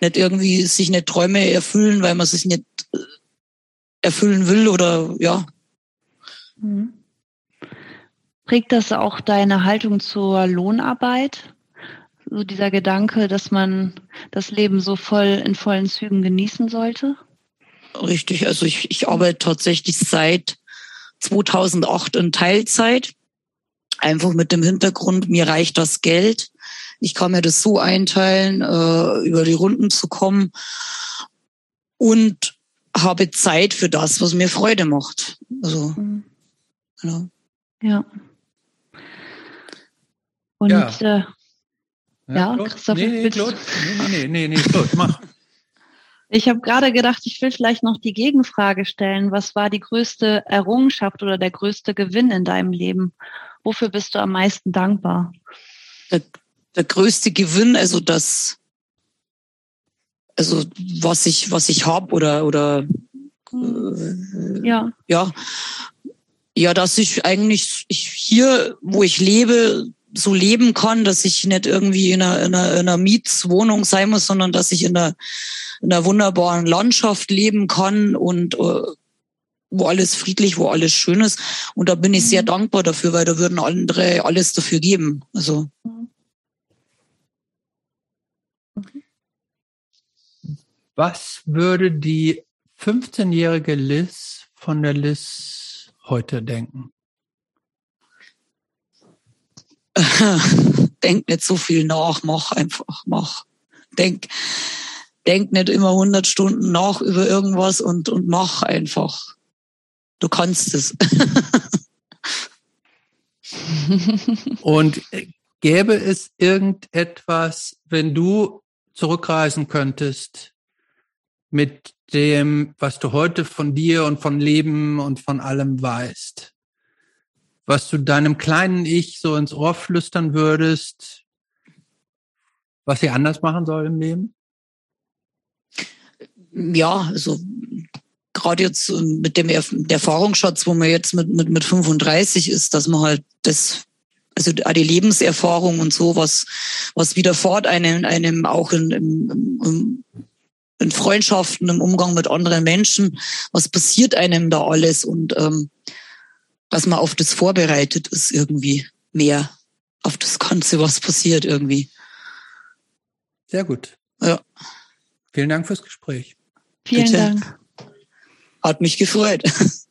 Nicht irgendwie sich nicht Träume erfüllen, weil man sich nicht äh, erfüllen will oder ja, Mhm.
Prägt das auch deine Haltung zur Lohnarbeit? So dieser Gedanke, dass man das Leben so voll in vollen Zügen genießen sollte?
Richtig, also ich, ich arbeite tatsächlich seit 2008 in Teilzeit. Einfach mit dem Hintergrund, mir reicht das Geld. Ich kann mir das so einteilen, äh, über die Runden zu kommen und habe Zeit für das, was mir Freude macht. Also mhm.
Genau. Ja. Und ja, äh, ja, ja Christoph,
nee, nee, Claude, nee, nee, nee, nee, Claude, mach.
Ich habe gerade gedacht, ich will vielleicht noch die Gegenfrage stellen. Was war die größte Errungenschaft oder der größte Gewinn in deinem Leben? Wofür bist du am meisten dankbar?
Der, der größte Gewinn, also das, also was ich, was ich habe oder oder
äh, ja.
ja, ja, dass ich eigentlich ich hier, wo ich lebe, so leben kann, dass ich nicht irgendwie in einer, in einer, in einer Mietswohnung sein muss, sondern dass ich in einer, in einer wunderbaren Landschaft leben kann und äh, wo alles friedlich, wo alles schön ist. Und da bin ich sehr mhm. dankbar dafür, weil da würden andere alles dafür geben. Also.
Was würde die 15-jährige Liz von der Liz heute denken?
denk nicht so viel nach, mach einfach, mach. Denk, denk nicht immer 100 Stunden nach über irgendwas und, und mach einfach. Du kannst es.
und gäbe es irgendetwas, wenn du zurückreisen könntest mit dem, was du heute von dir und von Leben und von allem weißt, was du deinem kleinen Ich so ins Ohr flüstern würdest, was sie anders machen soll im Leben?
Ja, also gerade jetzt mit dem Erfahrungsschatz, wo man jetzt mit, mit, mit 35 ist, dass man halt das, also die Lebenserfahrung und so, was, was widerfahrt einem, einem auch in, in, in Freundschaften, im Umgang mit anderen Menschen, was passiert einem da alles und ähm, dass man auf das vorbereitet ist irgendwie mehr, auf das Ganze, was passiert irgendwie.
Sehr gut.
Ja.
Vielen Dank fürs Gespräch.
Vielen Bitte. Dank.
Hat mich gefreut.